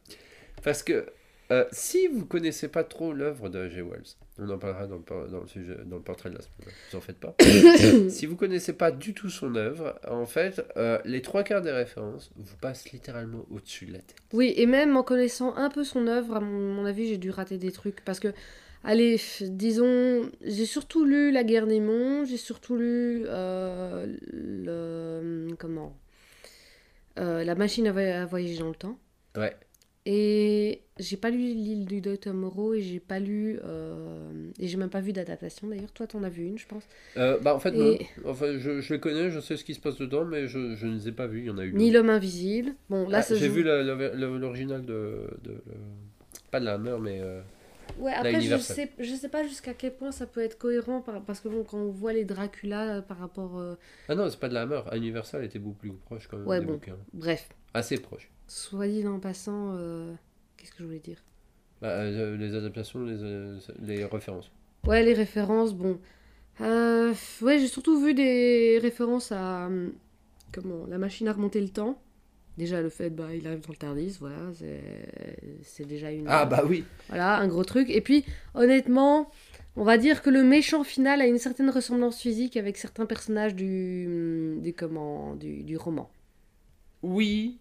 Parce que euh, si vous connaissez pas trop l'œuvre de H.G. Wells, On en parlera dans le, por- dans le, sujet, dans le portrait de la semaine. Vous en faites pas. si vous connaissez pas du tout son œuvre, en fait, euh, les trois quarts des références vous passent littéralement au-dessus de la tête. Oui, et même en connaissant un peu son œuvre, à mon, mon avis, j'ai dû rater des trucs. Parce que, allez, disons, j'ai surtout lu La guerre des monts, j'ai surtout lu euh, le. Comment Euh, La machine à, voy- à voyager dans le temps. Ouais. Et j'ai pas lu L'île du Docteur Moreau et j'ai pas lu. euh, et j'ai même pas vu d'adaptation d'ailleurs. Toi, t'en as vu une, je pense. Euh, bah en fait, Et- non. Enfin, je, je les connais, je sais ce qui se passe dedans, mais je, je ne les ai pas vus. Il y en a eu. Ni L'homme invisible. Bon, là, Ah, J'ai joue- vu l'original de, de, de- Pas de la Hammer, mais. euh, Ouais, après, je sais, je sais pas jusqu'à quel point ça peut être cohérent par- parce que bon, quand on voit les Dracula par rapport. Ah non, c'est pas de la Hammer. Universal était beaucoup plus proche quand même Ouais, des bon. bouquins. Bref, Assez proche. Soit dit en passant, euh, qu'est-ce que je voulais dire? Bah, euh, les adaptations, les, euh, les références. Ouais, les références, bon. Ouais, j'ai surtout vu des références à. hum, Comment La machine à remonter le temps. Déjà, le fait, bah, il arrive dans le Tardis, voilà, c'est c'est déjà une. Ah bah oui Voilà, un gros truc. Et puis, honnêtement, on va dire que le méchant final a une certaine ressemblance physique avec certains personnages du, du, comment, du, du roman. Oui.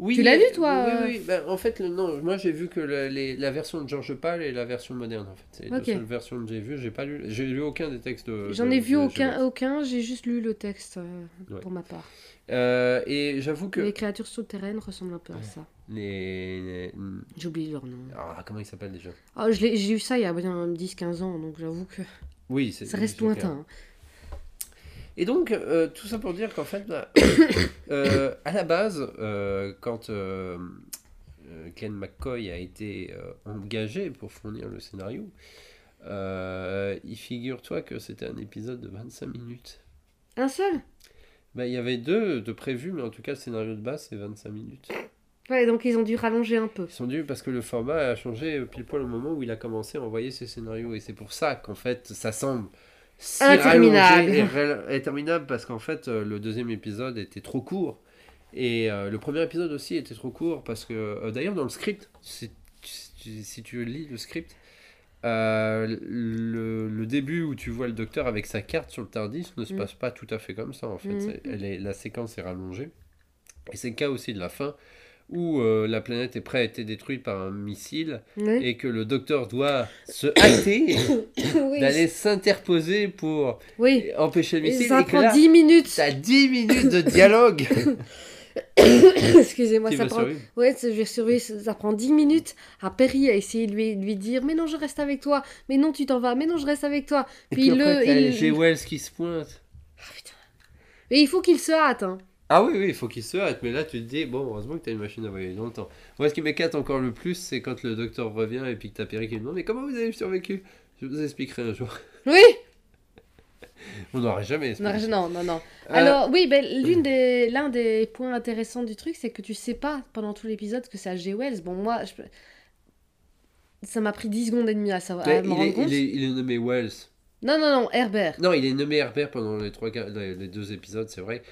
Oui, Tu l'as lu, toi, Oui, euh oui. Ben, en fait, le- non, moi j'ai vu que le- les- la version de George Pal et la version moderne. En fait, c'est deux seules versions que j'ai vues. J'ai pas lu, j'ai lu aucun des textes. J'en ai vu aucun, aucun j'ai juste lu le texte euh, Ouais. pour ma part. Euh, et j'avoue que Les créatures souterraines ressemblent un peu à ça. les, les- J'ai oublié leur nom. ah, comment ils s'appellent déjà? L'ai- j'ai eu ça il y a bien 10-15 ans, donc j'avoue que Oui, c'est ça reste c'est clair. Et donc, euh, tout ça pour dire qu'en fait, euh, à la base, euh, quand Ken McCoy a été engagé pour fournir le scénario, il figure-toi que c'était un épisode de 25 minutes. Un seul? Bah, il y avait deux de prévus, mais en tout cas, le scénario de base, c'est 25 minutes. Ouais, donc ils ont dû rallonger un peu. Ils sont dus parce que le format a changé pile poil au moment où il a commencé à envoyer ses scénarios. Et c'est pour ça qu'en fait, ça semble si Interminable. et interminable parce qu'en fait, euh, le deuxième épisode était trop court. Et euh, le premier épisode aussi était trop court parce que, euh, d'ailleurs, dans le script, si, si- si tu lis le script, euh, le, le début où tu vois le docteur avec sa carte sur le Tardis ne se Mm. passe pas tout à fait comme ça en fait. Elle est- la séquence est rallongée. Et c'est le cas aussi de la fin où euh, la planète est prête à être détruite par un missile Oui. et que le docteur doit se hâter oui. d'aller s'interposer pour oui. empêcher le missile. ça et que prend là, 10 minutes. t'as 10 minutes de dialogue. Excusez-moi, ça prend... Ouais, je ça prend 10 minutes à Perry à essayer de lui, dire Mais non, je reste avec toi. Mais non, tu t'en vas. Mais non, je reste avec toi. Et Puis, le. après, t'as il- G. Wells qui se pointe. Ah, putain. Mais il faut qu'il se hâte. Hein. Ah oui, oui, il faut qu'il se hâte. Mais là, tu te dis, bon, heureusement que t'as une machine à voyager dans le temps. Moi, ce qui m'éclate encore le plus, c'est quand le docteur revient et puis que t'as Perry qui lui demande, mais comment vous avez survécu? Je vous expliquerai un jour. Oui On n'aurait jamais expliqué. non, non. non. Euh, Alors, oui, ben, l'une des, l'un des points intéressants du truc, c'est que tu sais pas pendant tout l'épisode que c'est H.G. Wells. Bon, moi, je... ça m'a pris 10 secondes et demie à, savoir, à me il, rendre est, compte. il, est, il est nommé Wells. Non, non, non, Herbert. Non, il est nommé Herbert pendant les, trois, les deux épisodes, c'est vrai.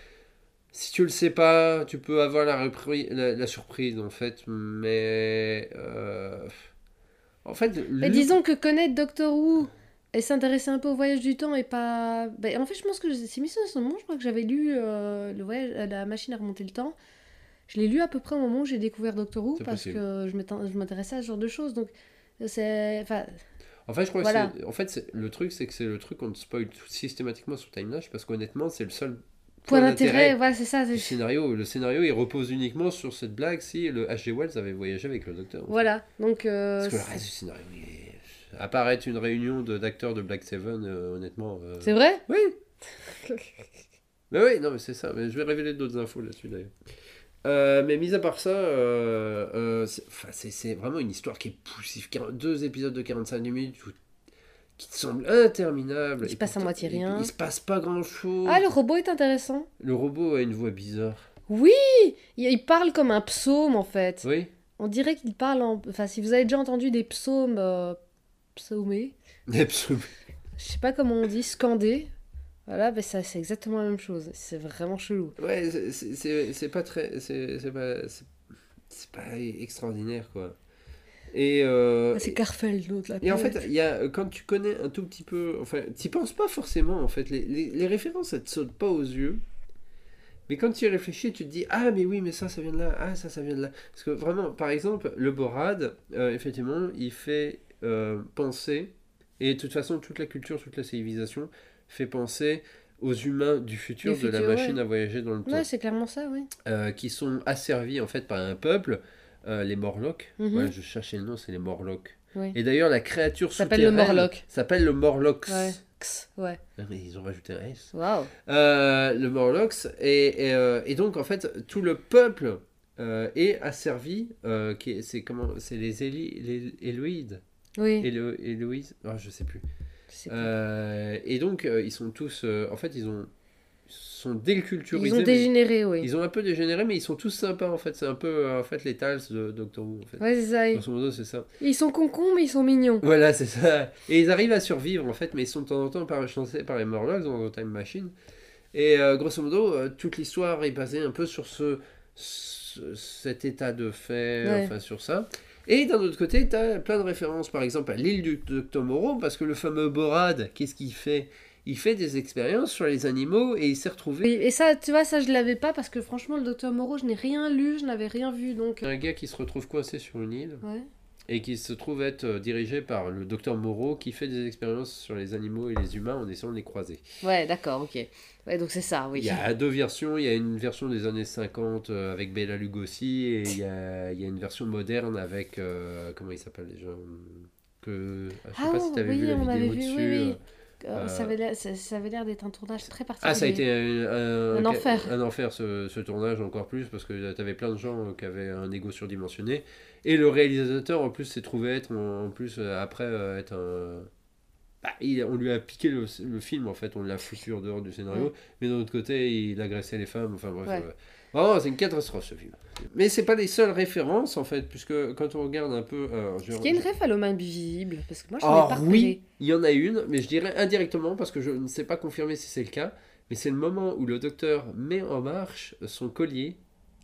Si tu le sais pas, tu peux avoir la, repri- la, la surprise en fait, mais euh, en fait, Mais disons que connaître Doctor Who et s'intéresser un peu au voyage du temps et pas. Ben, en fait, je pense que c'est mis ça dans son moment. Je crois que j'avais lu euh, le voyage, euh, la machine à remonter le temps. Je l'ai lu à peu près au moment où j'ai découvert Doctor Who parce possible. que je m'intéressais à ce genre de choses. Donc, c'est. Enfin, en fait, je crois Voilà. que en fait, le truc, c'est que c'est le truc qu'on spoil systématiquement sur Time Lash parce qu'honnêtement, c'est le seul point d'intérêt, voilà, c'est ça. du scénario. Le scénario, il repose uniquement sur cette blague si le H.G. Wells avait voyagé avec le Docteur. Voilà. Donc. euh, Parce que le reste du scénario, il est... apparaître une réunion de, d'acteurs de Black Seven, euh, honnêtement. euh, c'est vrai? Oui. mais oui, non, mais c'est ça. Mais je vais révéler d'autres infos là-dessus d'ailleurs. Euh, mais mis à part ça, euh, euh, c'est, vraiment une histoire qui est poussive. Deux épisodes de 45 minutes où- qui te semblent interminables. Il se passe à moitié rien. Il se passe pas grand-chose. Ah, le robot est intéressant. Le robot a une voix bizarre. Oui il, il parle comme un psaume en fait. Oui. On dirait qu'il parle en. Enfin, si vous avez déjà entendu des psaumes euh, psaumés, Absolument. je sais pas comment on dit, scandés. Voilà, ben ça c'est exactement la même chose. C'est vraiment chelou. Ouais, c'est- pas très. C'est, pas. Pas extraordinaire quoi. Et, euh, Ah, c'est Carfel, l'autre et en fait, y a, quand tu connais un tout petit peu, enfin, tu penses pas forcément, en fait, les, les, les références, elles te sautent pas aux yeux. Mais quand tu y réfléchis, tu te dis, ah, mais oui, mais ça, ça vient de là, ah, ça, ça vient de là. Parce que vraiment, par exemple, le Borad, euh, effectivement, il fait euh, penser, et de toute façon, toute la culture, toute la civilisation fait penser aux humains du futur, de la machine ouais. à voyager dans le temps, Ouais, c'est clairement ça, oui. euh, qui sont asservis, en fait, par un peuple, euh, les Morlocks. Mhm. Ouais, je cherchais le nom, c'est les Morlocks. Oui. Et d'ailleurs, la créature s'appelle le Morlock. s'appelle le Morlocks. Ouais. X, ouais. Mais ils ont rajouté un S. Waouh. Euh, le Morlocks. Et, et, euh, et donc, en fait, tout le peuple est asservi. C'est comment C'est les, Éli, les Éloïdes Oui. Élo, Éloïse Ah, Je sais plus. pas. Et donc, ils sont tous. en fait, ils ont sont déculturisés. Ils ont mais- dégénéré, oui. ils ont un peu dégénéré, mais ils sont tous sympas en fait. C'est un peu euh, en fait les Tals de Doctor Who. En fait. Ouais, c'est ça. Grosso modo, c'est ça. ils sont concons, mais ils sont mignons. Voilà, c'est ça. Et ils arrivent à survivre en fait, mais ils sont de temps en temps parachancés par les Morlocks dans le Time Machine. Et euh, grosso modo, euh, toute l'histoire est basée un peu sur ce, ce- cet état de fait, Ouais. enfin sur ça. Et d'un autre côté, tu as plein de références, par exemple à l'île du Docteur Moreau, parce que le fameux Borad, qu'est-ce qu'il fait? Il fait des expériences sur les animaux et il s'est retrouvé Et ça, tu vois, ça, je l'avais pas parce que franchement, le docteur Moreau, je n'ai rien lu, je n'avais rien vu, donc. un gars qui se retrouve coincé sur une île Ouais. et qui se trouve être euh, dirigé par le Docteur Moreau qui fait des expériences sur les animaux et les humains en essayant de les croiser. Ouais, d'accord, ok. Ouais, donc c'est ça, oui. Il y a deux versions. Il y a une version des années 50 euh, avec Bela Lugosi et il y a, il y a une version moderne avec. euh, comment il s'appelle déjà? Que, Je sais Ah, pas si tu avais oui, vu la vidéo vu, dessus. oui, oui. Euh. Euh, ça euh, avait l'air- d'être un tournage très particulier. Ah, ça a été un, un- Un enfer. Un enfer ce, ce tournage encore plus parce que tu avais plein de gens euh, qui avaient un ego surdimensionné. Et le réalisateur en plus s'est trouvé être en, plus euh, après euh, être un. Bah, il- on lui a piqué le, le film en fait, on l'a foutu en dehors du scénario. Ouais. Mais d'un autre côté, il agressait les femmes. Enfin bref. Ouais. Vraiment, c'est une catastrophe ce film. Mais c'est pas les seules références en fait, puisque quand on regarde un peu. euh, je- Est-ce qu'il y a une ref à l'homme invisible Parce que moi, je ne ah l'ai pas repéré. oui, il y en a une, mais je dirais indirectement parce que je ne sais pas confirmer si c'est le cas. Mais c'est le moment où le docteur met en marche son collier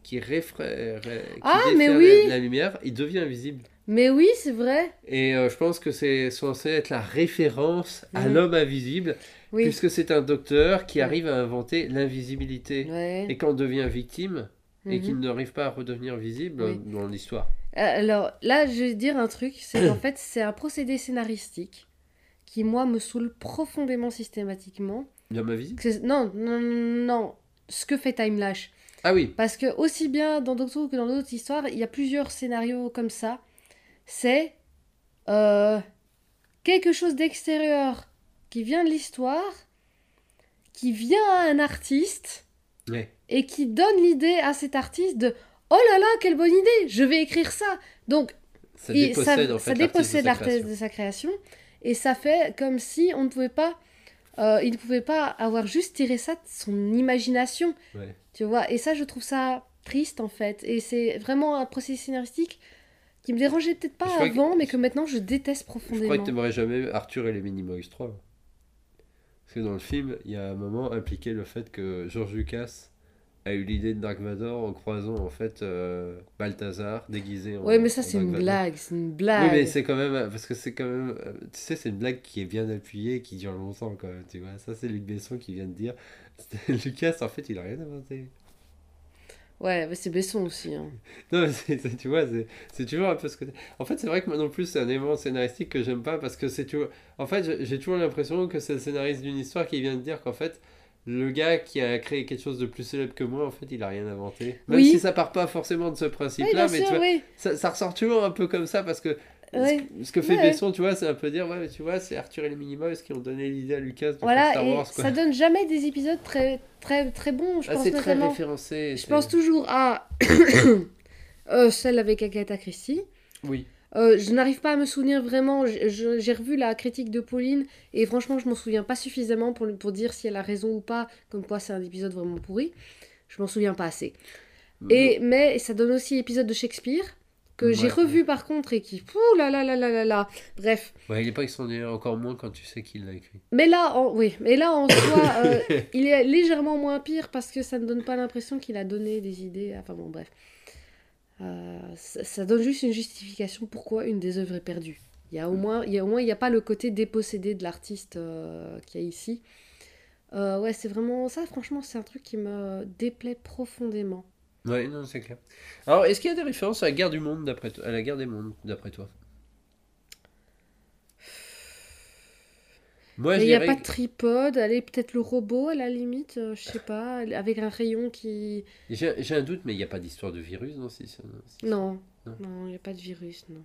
qui, réfrère, qui Ah, mais la- oui la, lumière, il devient invisible. Mais oui, c'est vrai. Et euh, je pense que c'est censé être la référence à Mhm. l'homme invisible, Oui. puisque c'est un docteur qui arrive à inventer l'invisibilité. Ouais. Et quand on devient victime, et Mhm. qu'il n'arrive pas à redevenir visible Oui. dans l'histoire. Euh, Alors là, je vais dire un truc, c'est qu'en fait, c'est un procédé scénaristique qui, moi, me saoule profondément systématiquement. L'homme invisible Que- Non, non, non, non, ce que fait Time Lash. Ah oui, Parce que aussi bien dans Doctor Who que dans d'autres histoires, il y a plusieurs scénarios comme ça. C'est euh, quelque chose d'extérieur qui vient de l'histoire, qui vient à un artiste ouais. et qui donne l'idée à cet artiste de Oh là là, quelle bonne idée, je vais écrire ça. Donc ça dépossède en fait ça l'artiste de dépossède sa l'artiste création. de sa création et ça fait comme si on ne pouvait pas euh, il ne pouvait pas avoir juste tiré ça de son imagination Ouais. tu vois et ça je trouve ça triste en fait et c'est vraiment un processus scénaristique qui me dérangeait peut-être pas que- avant mais que maintenant je déteste Je crois profondément que t'aimerais jamais Arthur et les Minimoys 3. Parce que dans le film, il y a un moment impliqué le fait que George Lucas a eu l'idée de Dark Vador en croisant en fait euh, Balthazar déguisé en. ouais mais ça c'est une Vador. blague c'est une Oui, blague mais c'est quand même. Parce que c'est quand même. euh, Tu sais, c'est une blague qui est bien appuyée, qui dure longtemps quand même, tu vois. Ça, c'est Luc Besson qui vient de dire. Lucas, en fait, il a rien inventé. Ouais mais c'est Besson aussi hein. Non, mais tu vois, c'est, toujours un peu ce côté. En fait, c'est vrai que moi non plus, c'est un élément scénaristique que j'aime pas parce que c'est toujours. En fait, j'ai- toujours l'impression que c'est le scénariste d'une histoire qui vient de dire qu'en fait, le gars qui a créé quelque chose de plus célèbre que moi, en fait, il a rien inventé. Même Oui. si ça part pas forcément de ce oui principe-là, bien mais sûr tu vois, oui ça, ça ressort toujours un peu comme ça parce que. Ce- que fait Ouais. Besson, tu vois, c'est un peu dire, ouais, mais tu vois, c'est Arthur et les Minimoys qui ont donné l'idée à Lucas de voilà Star Wars, quoi. ça donne jamais des épisodes très très très bons je Ah, pense c'est très référencé. Je pense toujours à euh, celle avec Agatha Christie. Oui. Euh, je n'arrive pas à me souvenir vraiment. J'ai revu la critique de Pauline et franchement, je m'en souviens pas suffisamment pour, pour dire si elle a raison ou pas. Comme quoi, c'est un épisode vraiment pourri. Je m'en souviens pas assez. Et mais ça donne aussi épisode de Shakespeare que j'ai revu par contre et qui ouh là là là là là là. Bref. Ouais, il est pas extraordinaire, encore moins quand tu sais qui l'a écrit. Mais là, en, oui, mais là en soi, euh, il est légèrement moins pire parce que ça ne donne pas l'impression qu'il a donné des idées. Enfin bon, bref. euh, ça, ça donne juste une justification pourquoi une des œuvres est perdue. Il y a au moins, il y a au moins, il n'y a pas le côté dépossédé de l'artiste euh, qu'il y a ici. Euh, ouais, c'est vraiment ça. Franchement, c'est un truc qui me déplaît profondément. Ouais, non, c'est clair. Alors, est-ce qu'il y a des références à la guerre du monde d'après toi, à la guerre des mondes d'après toi? Moi, il n'y a pas de tripode. Allez, peut-être le robot à la limite, euh, je sais pas, avec un rayon qui. j'ai un doute, mais il n'y a pas d'histoire de virus dans ces. Il Non, Non. non, il n'y a pas de virus, non.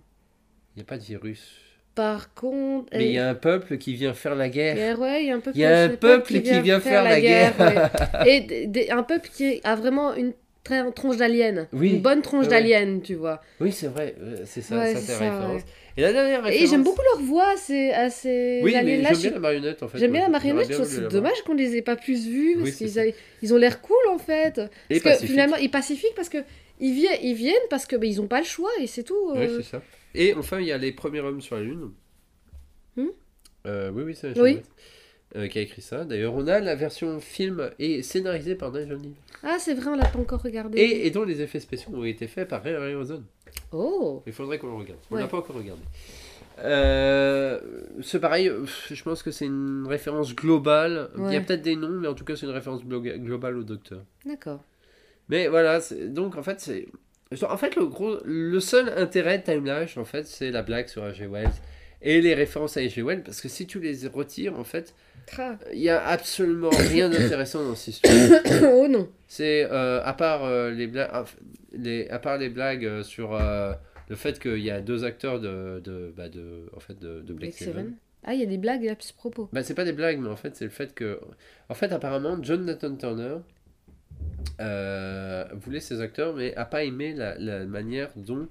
n'y a pas de virus. Par contre, Mais il y eh, a un peuple qui vient faire la guerre. guerre, ouais, il y a un peuple, Il y a un qui vient faire la ouais. Et un peuple qui a vraiment une très tronche d'alien. Oui. Une bonne tronche Ouais. d'alien, tu vois. Oui, c'est vrai, euh, c'est ça, Ouais, ça c'est c'est ça, la référence. ouais. Et la dernière Et référence. j'aime beaucoup leur voix, c'est assez. Oui, mais j'aime bien la marionnette en fait. J'aime bien la marionnette, c'est dommage qu'on les ait pas plus vus, parce qu'ils ils ont l'air cool en fait. Parce Et que finalement, ils pacifiques parce que ils viennent, ils viennent parce que ben, ils ont pas le choix et c'est tout. Oui, euh. c'est ça. Et enfin, il y a les premiers hommes sur la Lune. Hmm? Euh, oui, oui, c'est Oui. Euh, qui a écrit ça. D'ailleurs, on a la version film et scénarisée par Nigel Neal. Ah, c'est vrai, on l'a pas encore regardé. Et, et dont les effets spéciaux ont été faits par Ray Harryhausen. Oh Il faudrait qu'on le regarde. On Ouais. l'a pas encore regardé. Euh, c'est pareil, je pense que c'est une référence globale. Il y a peut-être des noms, mais en tout cas, c'est une référence glo- globale au docteur. D'accord. Mais voilà, donc en fait, c'est. En fait, le, gros, le seul intérêt de Timelash, en fait, c'est la blague sur H.G. Wells et les références à H.G. Wells, parce que si tu les retires, en fait, Ah. il y a absolument rien d'intéressant dans cette histoire. oh non. C'est euh, à part euh, les blagues, ah, les, à part les blagues euh, sur euh, le fait qu'il y a deux acteurs de, de, bah, de, en fait, de, de Black Black Seven. Seven. Ah, il y a des blagues à ce propos. Bah, c'est pas des blagues, mais en fait, c'est le fait que. En fait, apparemment, John Nathan Turner euh, voulait ses acteurs, mais a pas aimé la, la manière dont.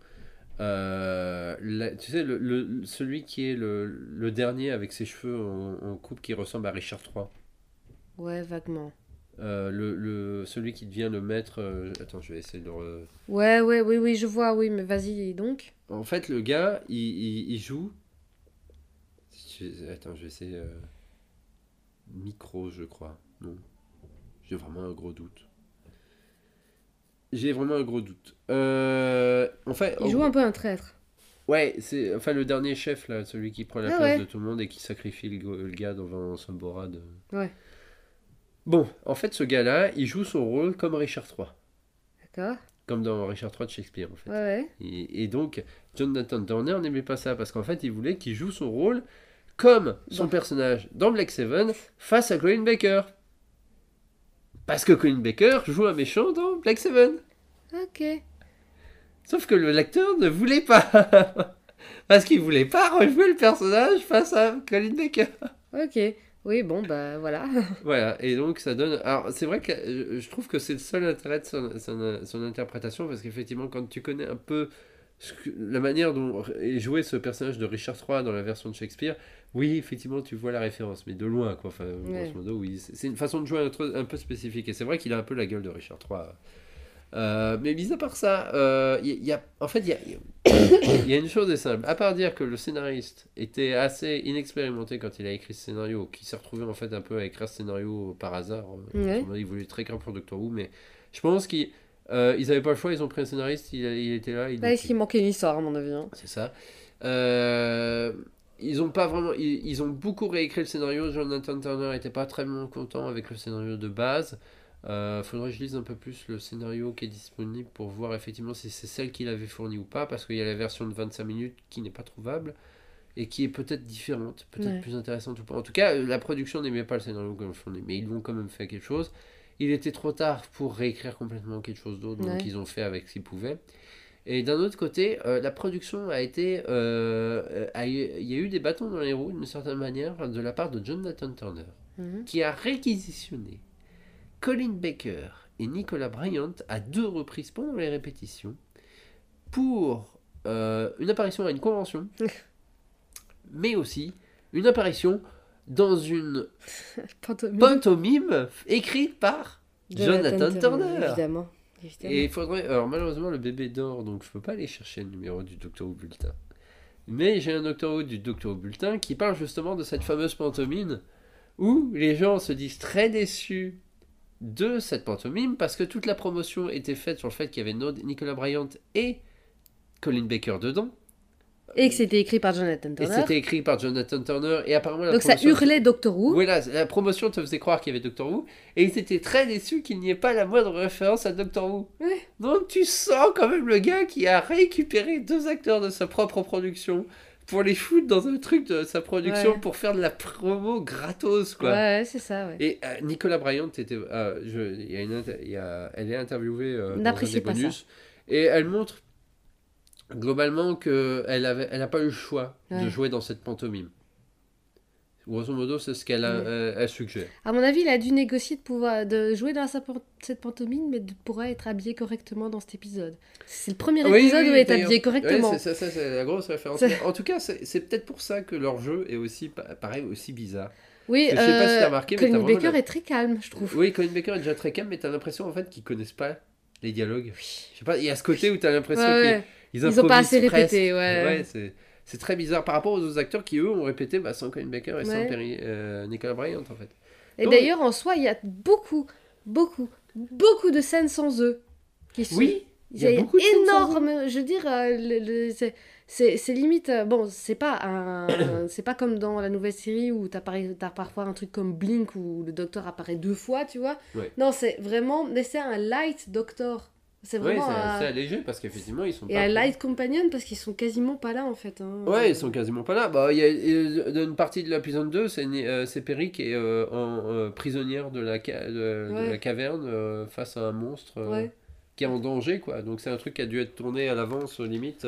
Euh, la- tu sais, le, le- celui qui est le, le dernier avec ses cheveux en, en coupe qui ressemble à Richard III. Ouais, vaguement. Euh, le, le- celui qui devient le maître. euh, attends, je vais essayer de. re- Ouais, ouais, oui, oui, je vois, oui, mais vas-y donc. En fait, le gars, il, il- il joue. Je- Attends, je vais essayer. euh, Micro, je crois. Non. J'ai vraiment un gros doute. J'ai vraiment un gros doute. Euh, en fait, Il en- joue un peu un traître. Ouais, c'est enfin le dernier chef là, celui qui prend la Ah place ouais. de tout le monde et qui sacrifie le, le gars devant son borade. Ouais. Bon, en fait, ce gars-là, il joue son rôle comme Richard III, D'accord comme dans Richard III de Shakespeare en fait. Ouais, ouais. Et, et donc, Jonathan Turner n'aimait pas ça parce qu'en fait, il voulait qu'il joue son rôle comme son Bon. personnage dans Black Seven face à Colin Baker. Parce que Colin Baker joue un méchant dans Black Seven. Ok. Sauf que le lecteur ne voulait pas. parce qu'il voulait pas rejouer le personnage face à Colin Baker. Ok. Oui, bon, bah voilà. Voilà, et donc ça donne. Alors, c'est vrai que euh, je trouve que c'est le seul intérêt de son, son- son interprétation, parce qu'effectivement, quand tu connais un peu la manière dont est joué ce personnage de Richard III dans la version de Shakespeare, oui, effectivement, tu vois la référence, mais de loin, quoi. Enfin, Ouais. grosso modo, oui. C'est une façon de jouer un, un peu spécifique, et c'est vrai qu'il a un peu la gueule de Richard III. Euh, mais mis à part ça, euh, il y, a, en fait, il y a, il y a une chose est simple. À part dire que le scénariste était assez inexpérimenté quand il a écrit ce scénario, qui s'est retrouvé en fait un peu à écrire ce scénario par hasard. Ouais. Il voulait très grand pour Doctor Who, mais je pense qu'ils euh, ils avaient pas le choix, ils ont pris un scénariste, il, il était là. il il manquait une histoire, à mon avis. hein. c'est ça. Euh, ils ont pas vraiment, ils, ils ont beaucoup réécrit le scénario. Jonathan Turner était pas très content avec le scénario de base. Euh, faudrait que je lise un peu plus le scénario qui est disponible pour voir effectivement si c'est celle qu'il avait fournie ou pas, parce qu'il y a la version de 25 minutes qui n'est pas trouvable et qui est peut-être différente, peut-être Ouais. plus intéressante ou pas. En tout cas, la production n'aimait pas le scénario comme fourni, mais ils ont quand même fait quelque chose. Il était trop tard pour réécrire complètement quelque chose d'autre, donc ils ont fait avec ce qu'ils pouvaient. Et d'un autre côté, euh, la production a été. euh, a eu- il y a eu des bâtons dans les roues, d'une certaine manière, de la part de Jonathan Turner, Mhm. qui a réquisitionné Colin Baker et Nicolas Bryant à deux reprises pendant les répétitions pour euh, une apparition à une convention, mais aussi une apparition dans une Pantomime. pantomime écrite par Jonathan Turner. Évidemment. Et il faudrait. Alors, malheureusement, le bébé dort, donc je peux pas aller chercher le numéro du Docteur Who Bulletin. Mais j'ai un Docteur du Docteur Who Bulletin qui parle justement de cette fameuse pantomime où les gens se disent très déçus de cette pantomime parce que toute la promotion était faite sur le fait qu'il y avait Nicolas Bryant et Colin Baker dedans. Et que c'était écrit par Jonathan Et Turner. c'était écrit par Jonathan Turner. Et apparemment, la Donc ça hurlait Doctor Who. Voilà, la promotion te faisait croire qu'il y avait Doctor Who. Et ils étaient très déçus qu'il n'y ait pas la moindre référence à Doctor Who. Ouais. Donc tu sens quand même le gars qui a récupéré deux acteurs de sa propre production pour les foutre dans un truc de sa production Ouais. pour faire de la promo gratos, quoi. Ouais, c'est ça, ouais. Et euh, Nicolas Bryant était, euh, je- y a une y a- elle est interviewée euh, dans un des bonus et elle montre globalement que elle avait, elle n'a pas eu le choix de jouer dans cette pantomime. Grosso modo, c'est ce qu'elle a, Ouais. euh, elle suggère. À mon avis, il a dû négocier de pouvoir de jouer dans sa cette pantomime, mais de pouvoir être habillé correctement dans cet épisode. C'est le premier Oui, épisode oui, où il est d'ailleurs. habillé correctement. C'est la grosse référence. En tout cas, c'est peut-être pour ça que leur jeu est aussi, pa- pareil, aussi bizarre. oui, je sais pas si euh, t'as remarqué, mais Colin t'as vraiment Baker est très calme, je trouve. Oui, Colin Baker est déjà très calme, mais t'as l'impression en fait qu'ils connaissent pas les dialogues. Je sais pas, il y a ce côté où t'as l'impression ouais. Ils Ils ont pas assez presque. répété, ouais. c'est, c'est très bizarre par rapport aux autres acteurs qui eux ont répété bah, sans Colin Baker et sans Ouais. Perry, euh, Nicolas Bryant en fait. Et d'ailleurs, en soi, il y a beaucoup, beaucoup, beaucoup de scènes sans eux. Qui sont... Oui, il y a C'est beaucoup de scènes sans. Je veux dire, euh, c'est- limite. euh, bon, c'est pas un, c'est pas comme dans la nouvelle série où t'as t'as parfois un truc comme Blink où le docteur apparaît deux fois, tu vois. Ouais. Non, c'est vraiment. Mais c'est un light doctor. C'est Oui, vraiment c'est un- assez allégé parce qu'effectivement ils sont Et pas. un light companion parce qu'ils sont quasiment pas là en fait. hein. Ouais, ils sont quasiment pas là. Bah, il y a dans une partie de l'épisode 2, c'est euh, c'est Perry qui est euh, en, euh, prisonnière de la, ca- de, de Ouais. la caverne euh, face à un monstre Ouais. qui est en danger, quoi. Donc c'est un truc qui a dû être tourné à l'avance, limite,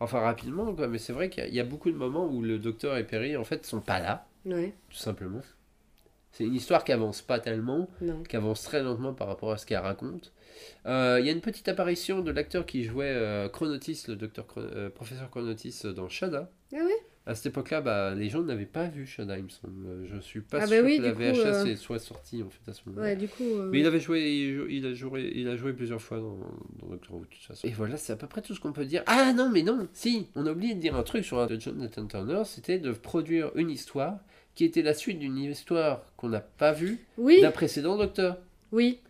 enfin rapidement, quoi. Mais c'est vrai qu'il y, a- il y a beaucoup de moments où le docteur et Perry, en fait, sont pas là, Ouais. tout simplement. C'est une histoire qui avance pas tellement, qui avance très lentement par rapport à ce qu'elle raconte. Euh, Il y a une petite apparition de l'acteur qui jouait euh, Chronotis, le docteur Chron- euh, professeur Chronotis dans Shada. Ah oui. À cette époque-là, bah, les gens n'avaient pas vu Shada, il me semble. Je suis pas Ah sûr bah oui, que la coup, VHS soit sortie en fait à ce moment-là. Ouais, du coup. Mais il avait joué, il, a joué, il a joué plusieurs fois dans, dans Doctor Who, de toute façon. Et voilà, c'est à peu près tout ce qu'on peut dire. Ah non, mais non, si, on a oublié de dire un truc sur de Jonathan Turner, c'était de produire une histoire qui était la suite d'une histoire qu'on n'a pas vue Oui. d'un précédent Docteur. Oui.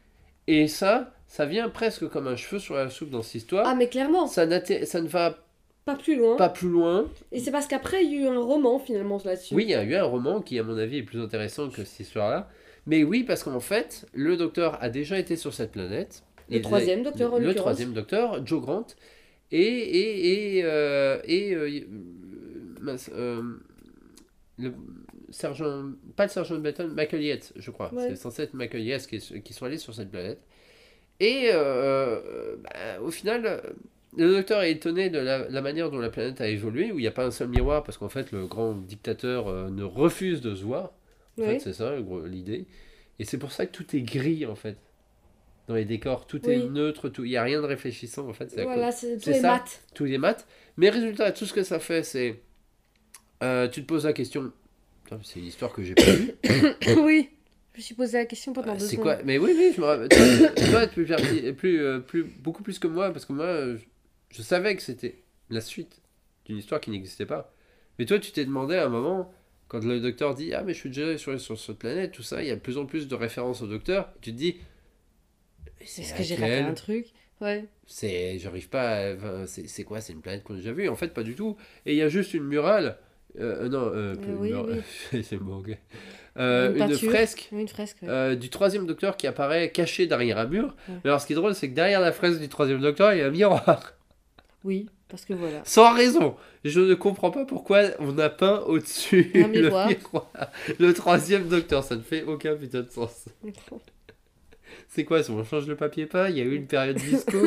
Et ça, ça vient presque comme un cheveu sur la soupe dans cette histoire. Ah mais clairement. Ça, ça ne va Pas plus loin. pas plus loin. Et c'est parce qu'après il y a eu un roman finalement là-dessus. Oui, il y a eu un roman qui, à mon avis, est plus intéressant que cette histoire-là. Mais oui, parce qu'en fait, le docteur a déjà été sur cette planète. Le troisième docteur, en Le troisième docteur, Joe Grant. Et. Et. Et. euh, et euh, mince, euh, le sergent. Pas le sergent Benton, Michael Yates, je crois. Ouais. C'est censé être Yates qui, qui sont allés sur cette planète. Et. euh, bah, au final. euh, Le docteur est étonné de la, la manière dont la planète a évolué, où il n'y a pas un seul miroir, parce qu'en fait, le grand dictateur euh, ne refuse de se voir. En Oui. fait, c'est ça l'idée. Et c'est pour ça que tout est gris, en fait. Dans les décors, tout Oui. est neutre, tout- il n'y a rien de réfléchissant, en fait. Voilà, c'est tous c'est les ça. maths. Tous les maths. Mais résultat, tout ce que ça fait, c'est. euh, tu te poses la question. C'est une histoire que j'ai pas vue. oui. Je me suis posé la question pendant Euh, deux c'est quoi Mais oui, oui, je me rappelle. Toi, tu es plus, euh, plus, beaucoup plus que moi, parce que moi, je, je savais que c'était la suite d'une histoire qui n'existait pas. Mais toi, tu t'es demandé à un moment, quand le docteur dit Ah, mais je suis déjà sur, sur cette planète, tout ça, il y a de plus en plus de références au docteur. Tu te dis Est-ce que j'ai raté un truc Ouais. c'est j'arrive pas à- enfin, c'est quoi c'est une planète qu'on a déjà vue? En fait pas du tout et il y a juste une murale euh, euh, non euh, oui, c'est bon ok. Euh, Une fresque Oui, Une fresque. ouais. euh, du troisième docteur qui apparaît caché derrière un mur Ouais. mais alors ce qui est drôle c'est que derrière la fresque du troisième docteur il y a un miroir Oui, parce que voilà. sans raison je ne comprends pas pourquoi on a peint au-dessus le miroir. miroir le troisième docteur ça ne fait aucun putain de sens c'est quoi si on change le papier peint il y a eu une période disco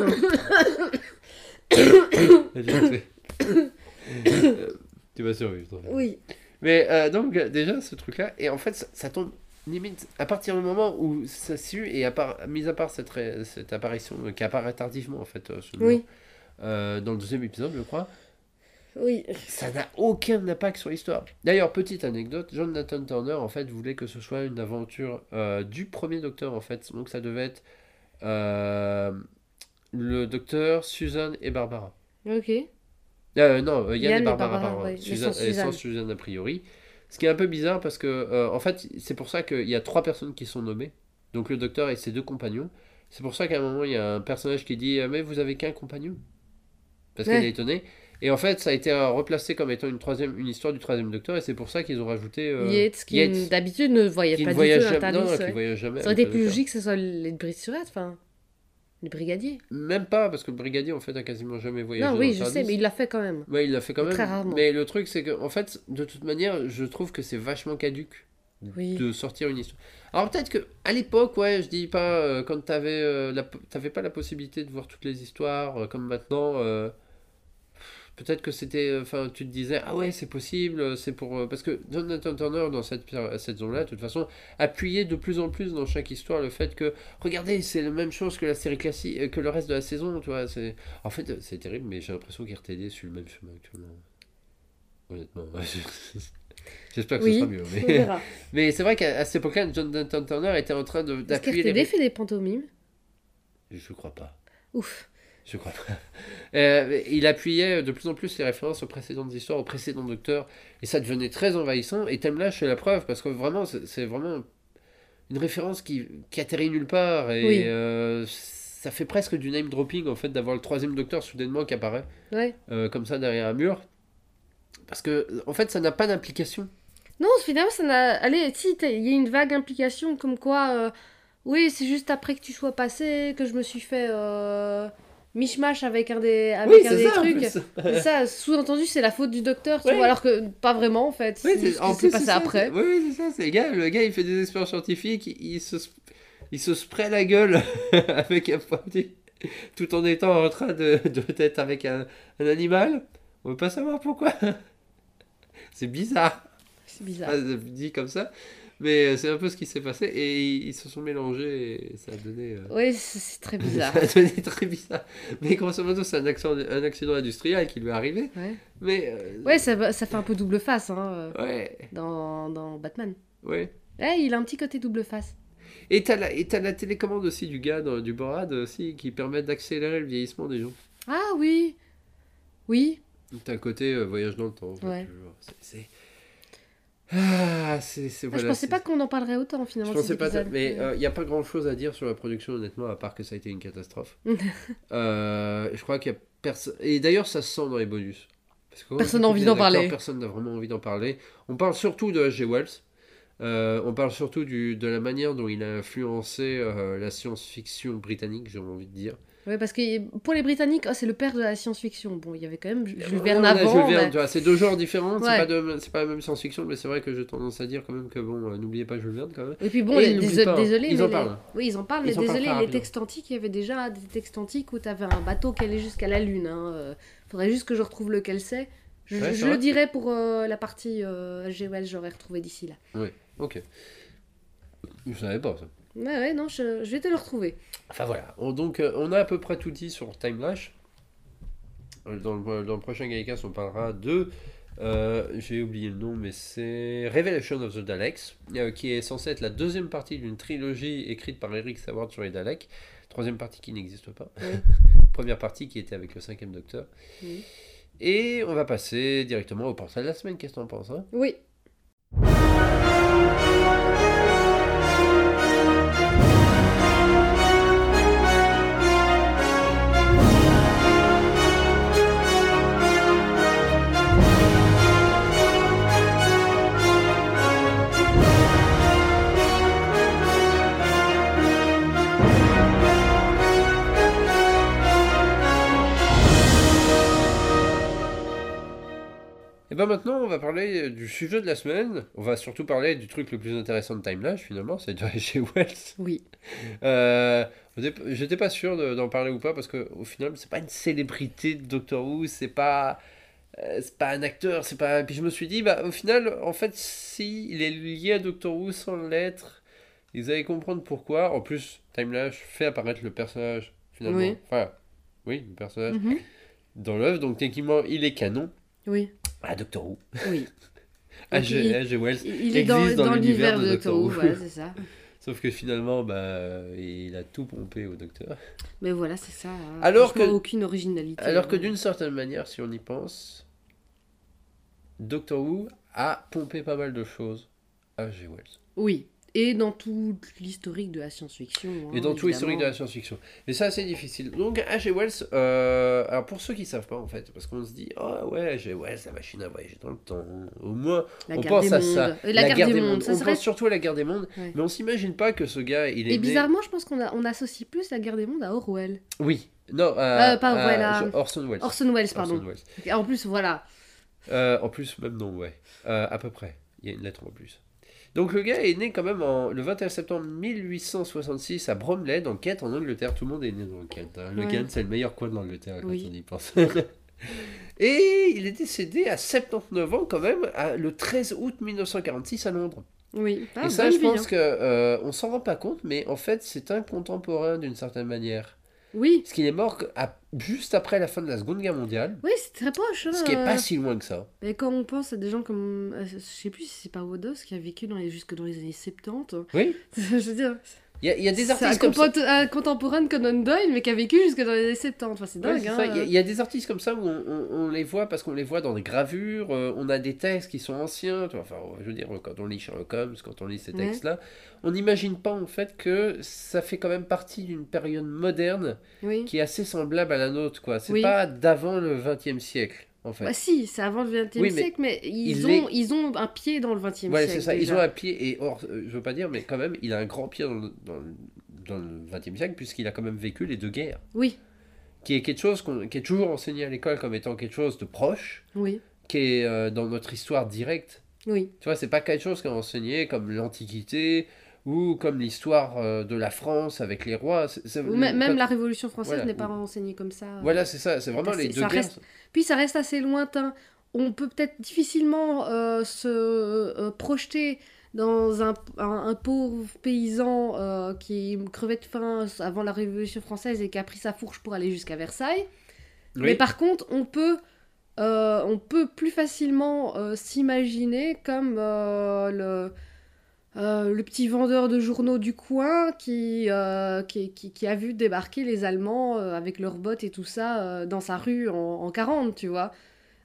Euh, tu vas survivre. oui. Mais euh, donc, euh, déjà, ce truc-là, et en fait, ça, ça tombe limite à partir du moment où ça su, et à part, mis à part cette, cette apparition euh, qui apparaît tardivement, en fait, euh, ce Oui. euh, dans le deuxième épisode, je crois, Oui. ça n'a aucun impact sur l'histoire. D'ailleurs, petite anecdote, Jonathan Turner, en fait, voulait que ce soit une aventure du premier docteur, en fait. Donc, ça devait être le docteur, Susan et Barbara. Ok. Euh, non, euh, Yann, Yann et Barbara, Barbara, pardon. ouais, mais Suzanne- sans et sans Suzanne. A priori. Ce qui est un peu bizarre parce que, euh, en fait, c'est pour ça qu'il y a trois personnes qui sont nommées Donc le docteur et ses deux compagnons. C'est pour ça qu'à un moment, il y a un personnage qui dit euh, Mais vous avez qu'un compagnon? Parce Ouais. qu'elle est étonnée. Et en fait, ça a été euh, replacé comme étant une, troisième, une histoire du troisième docteur, et c'est pour ça qu'ils ont rajouté. euh, Yates, qui d'habitude ne qui pas ne du tout jamais. Non, TARDIS, qui ouais. voyage jamais. Ça aurait été plus logique que ce soit les brises sur enfin, les brigadiers. Même pas, parce que le brigadier, en fait, a quasiment jamais voyagé. non, oui, le je sais, mais il l'a fait quand même. Ouais, il l'a fait quand même. Très rarement. Mais le truc, c'est que, en fait, de toute manière, je trouve que c'est vachement caduque Oui. de sortir une histoire. Alors peut-être que à l'époque, ouais, je dis pas euh, quand t'avais euh, la- t'avais pas la possibilité de voir toutes les histoires euh, comme maintenant. Peut-être que c'était, euh, enfin, tu te disais, ah ouais, c'est possible, euh, c'est pour, euh, parce que Jonathan Turner dans cette cette zone-là, de toute façon, appuyait de plus en plus dans chaque histoire le fait que, regardez, c'est la même chose que la série classique, que le reste de la saison, tu vois. C'est, en fait, c'est terrible, mais j'ai l'impression qu'RTD suit le même chemin actuellement. Honnêtement, j'espère que Oui, ce sera mieux. Mais, c'est vrai qu'à cette époque-là, Jonathan Turner était en train de- Est-ce d'appuyer les. qu'RTD fait des pantomimes? Je crois pas. Ouf. Je crois. Euh, il appuyait de plus en plus les références aux précédentes histoires, aux précédents docteurs, et ça devenait très envahissant. Et Timeless, c'est la preuve, parce que vraiment, c'est vraiment une référence qui, qui atterrit nulle part, et Oui. euh, ça fait presque du name dropping, en fait, d'avoir le troisième docteur soudainement qui apparaît, Ouais. euh, comme ça, derrière un mur. Parce que, en fait, ça n'a pas d'implication. Non, finalement, ça n'a. Allez, si, il y a une vague implication comme quoi. euh, Oui, c'est juste après que tu sois passé que je me suis fait. Mishmash avec un des, avec un des trucs. C'est ça, sous-entendu, c'est la faute du docteur, tu vois, alors que pas vraiment en fait. Oui, c'est en plus, c'est passé ça, après. Oui, c'est ça. C'est le gars, le gars, il fait des expériences scientifiques, il, se, il se spray la gueule avec un produit, tout en étant en train de, de d'être avec un, un animal. On veut pas savoir pourquoi. C'est bizarre, C'est bizarre. Ah, dit comme ça, mais c'est un peu ce qui s'est passé et ils, ils se sont mélangés et ça a donné. euh, Oui, c'est très bizarre. Ça a donné très bizarre. Mais grosso modo, c'est un accident, un accident industriel qui lui est arrivé. Ouais, Mais. euh, ouais ça, ça fait un peu double face hein, euh, Ouais, dans, dans Batman. ouais. Ouais, il a un petit côté double face. Et t'as la, et t'as la télécommande aussi du gars, dans- du Borad aussi, qui permet d'accélérer le vieillissement des gens. Ah oui Oui, t'as un côté euh, voyage dans le temps. Ouais. c'est- Ah, c'est... c'est- Ah, je pensais c'est- pas qu'on en parlerait autant Je finalement. pensais cet pas... Mais il n'y a pas grand-chose à dire sur la production, honnêtement, à part que ça a été une catastrophe. Euh, je crois qu'il y a personne... Et d'ailleurs, ça se sent dans les bonus. Parce que quand Personne on n'a envie d'en parler. Personne n'a vraiment envie d'en parler. On parle surtout de H.G. Wells. Euh, on parle surtout du, de la manière dont il a influencé euh, la science-fiction britannique, j'ai envie de dire. Ouais, parce que pour les Britanniques, oh, c'est le père de la science-fiction. Bon, il y avait quand même Jules Ouais, Verne avant. Mais- c'est deux genres différents, c'est pas, de- c'est pas la même science-fiction, mais c'est vrai que j'ai tendance à dire quand même que bon, euh, n'oubliez pas Jules Verne quand même. Et puis bon, Et les- dés- pas, hein. désolé, Ils mais en les- parlent. Oui, ils en parlent, Ils mais parlent désolé, très les textes antiques, il y avait déjà des textes antiques où tu avais un bateau qui allait jusqu'à la Lune. Hein. euh, Faudrait juste que je retrouve lequel c'est. Je, Ouais, je le dirai pour euh, la partie euh. Wells, j'aurais retrouvé d'ici là. Ok. Je savais pas ça. Ouais, ouais, non, je, je vais te le retrouver. Enfin voilà, On- donc euh, on a à peu près tout dit sur Time Lash. Euh, Dans le, dans le prochain Gaïcast, on parlera de. euh, J'ai oublié le nom, mais c'est Revelation of the Daleks, euh, qui est censé être la deuxième partie d'une trilogie écrite par Eric Saward sur les Daleks. Troisième partie qui n'existe pas. Première partie qui était avec le cinquième docteur. Oui. Et on va passer directement au portrait de la semaine. Qu'est-ce que t'en penses hein? Oui. Ben maintenant, on va parler euh, du sujet de la semaine. On va surtout parler du truc le plus intéressant de Time Lash, finalement, c'est de chez Wells. Oui. Euh, J'étais pas sûr de- d'en parler ou pas parce que au final, c'est pas une célébrité de Doctor Who, c'est pas. euh, c'est pas un acteur, c'est pas. Puis je me suis dit, bah au final, en fait, si il est lié à Doctor Who sans l'être, ils allaient comprendre pourquoi. En plus, Time Lash fait apparaître le personnage, finalement. Oui. Enfin, oui, le personnage Mhm. dans l'œuvre, donc techniquement, il est canon Oui. à Doctor Who. Oui. H.G. il- H.G. Wells. Il est dans, existe dans dans l'univers de de Doctor Who, voilà, c'est ça. Sauf que finalement, bah, il a tout pompé au docteur. Mais voilà, c'est ça. hein. Alors que- aucune originalité. Alors que hein. d'une certaine manière, si on y pense, Doctor Who a pompé pas mal de choses à H.G. Wells. Oui. Et dans tout l'historique de la science-fiction. hein, Et dans tout l'historique de la science-fiction. Mais ça, c'est difficile. Donc, H.G. Wells, euh, alors pour ceux qui savent pas, en fait, parce qu'on se dit, ah ouais, H.G. Wells, la machine à voyager dans le temps. Au moins, La on pense à mondes. ça. Et la, guerre, des mondes. Ça on serait... pense surtout à la guerre des mondes, Ouais. mais on s'imagine pas que ce gars, il est. Et né- bizarrement, je pense qu'on on associe plus la guerre des mondes à Orwell. Oui. Non, à, Euh, pas Orwell, à- Orson Welles. Orson Welles, pardon. Orson Welles. Et En plus, voilà. Euh, en plus, même non, ouais. À peu près. Il y a une lettre en plus. Donc le gars est né quand même en, le 21 septembre 1866 à Bromley, dans Kent, en Angleterre. Tout le monde est né dans le Kent. hein. Le Ouais. Kent, c'est le meilleur coin de l'Angleterre quand Oui. on y pense. Et il est décédé à 79 ans quand même, à- le 13 août 1946 à Londres. Oui. Ah, Et ça, je vie, pense hein. que euh, on s'en rend pas compte, mais en fait, c'est un contemporain d'une certaine manière. Oui. Parce qu'il est mort à- juste après la fin de la Seconde Guerre mondiale, Oui, c'est très proche. hein, ce qui est euh. pas si loin que ça. Mais quand on pense à des gens comme. euh, Je sais plus si c'est pas Wodos qui a vécu dans les... jusque dans les années 70. Oui, je veux dire. Il y a, il y a des artistes comme ça. compo- un contemporain de Conan Doyle, mais qui a vécu jusque dans les années 70. Enfin, c'est dingue. hein. Il y, a- il y a des artistes comme ça où on, on- on les voit parce qu'on les voit dans des gravures, euh, on a des textes qui sont anciens, tu vois, enfin, je veux dire, quand on lit Sherlock Holmes, quand on lit ces Ouais. textes-là, on n'imagine pas en fait que ça fait quand même partie d'une période moderne Oui. qui est assez semblable à la nôtre, quoi. C'est Oui. pas d'avant le XXe siècle, en fait. Bah si, c'est avant le 20e Oui, siècle, mais ils, il ont, est- ils ont un pied dans le 20e Ouais, siècle. c'est ça, ils déjà. ont un pied, et or, euh, je veux pas dire, mais quand même, il a un grand pied dans le, dans le, dans le XXe siècle, puisqu'il a quand même vécu les deux guerres, Oui, qui est quelque chose qui est toujours enseigné à l'école comme étant quelque chose de proche, oui, qui est euh, dans notre histoire directe. oui. Tu vois, c'est pas quelque chose qu'on a enseigné comme l'Antiquité ou comme l'histoire euh, de la France avec les rois. Ou mê- même la Révolution française Voilà. n'est pas renseignée comme ça. Voilà, c'est ça, c'est vraiment les deux guerres. reste- Puis ça reste assez lointain. On peut peut-être difficilement euh, se euh, projeter dans un, un, un pauvre paysan euh, qui crevait de faim avant la Révolution française et qui a pris sa fourche pour aller jusqu'à Versailles. Oui. Mais par contre, on peut, euh, on peut plus facilement euh, s'imaginer comme euh, le, euh, le petit vendeur de journaux du coin qui, euh, qui, qui, qui a vu débarquer les Allemands euh, avec leurs bottes et tout ça dans sa rue en, en 40, tu vois.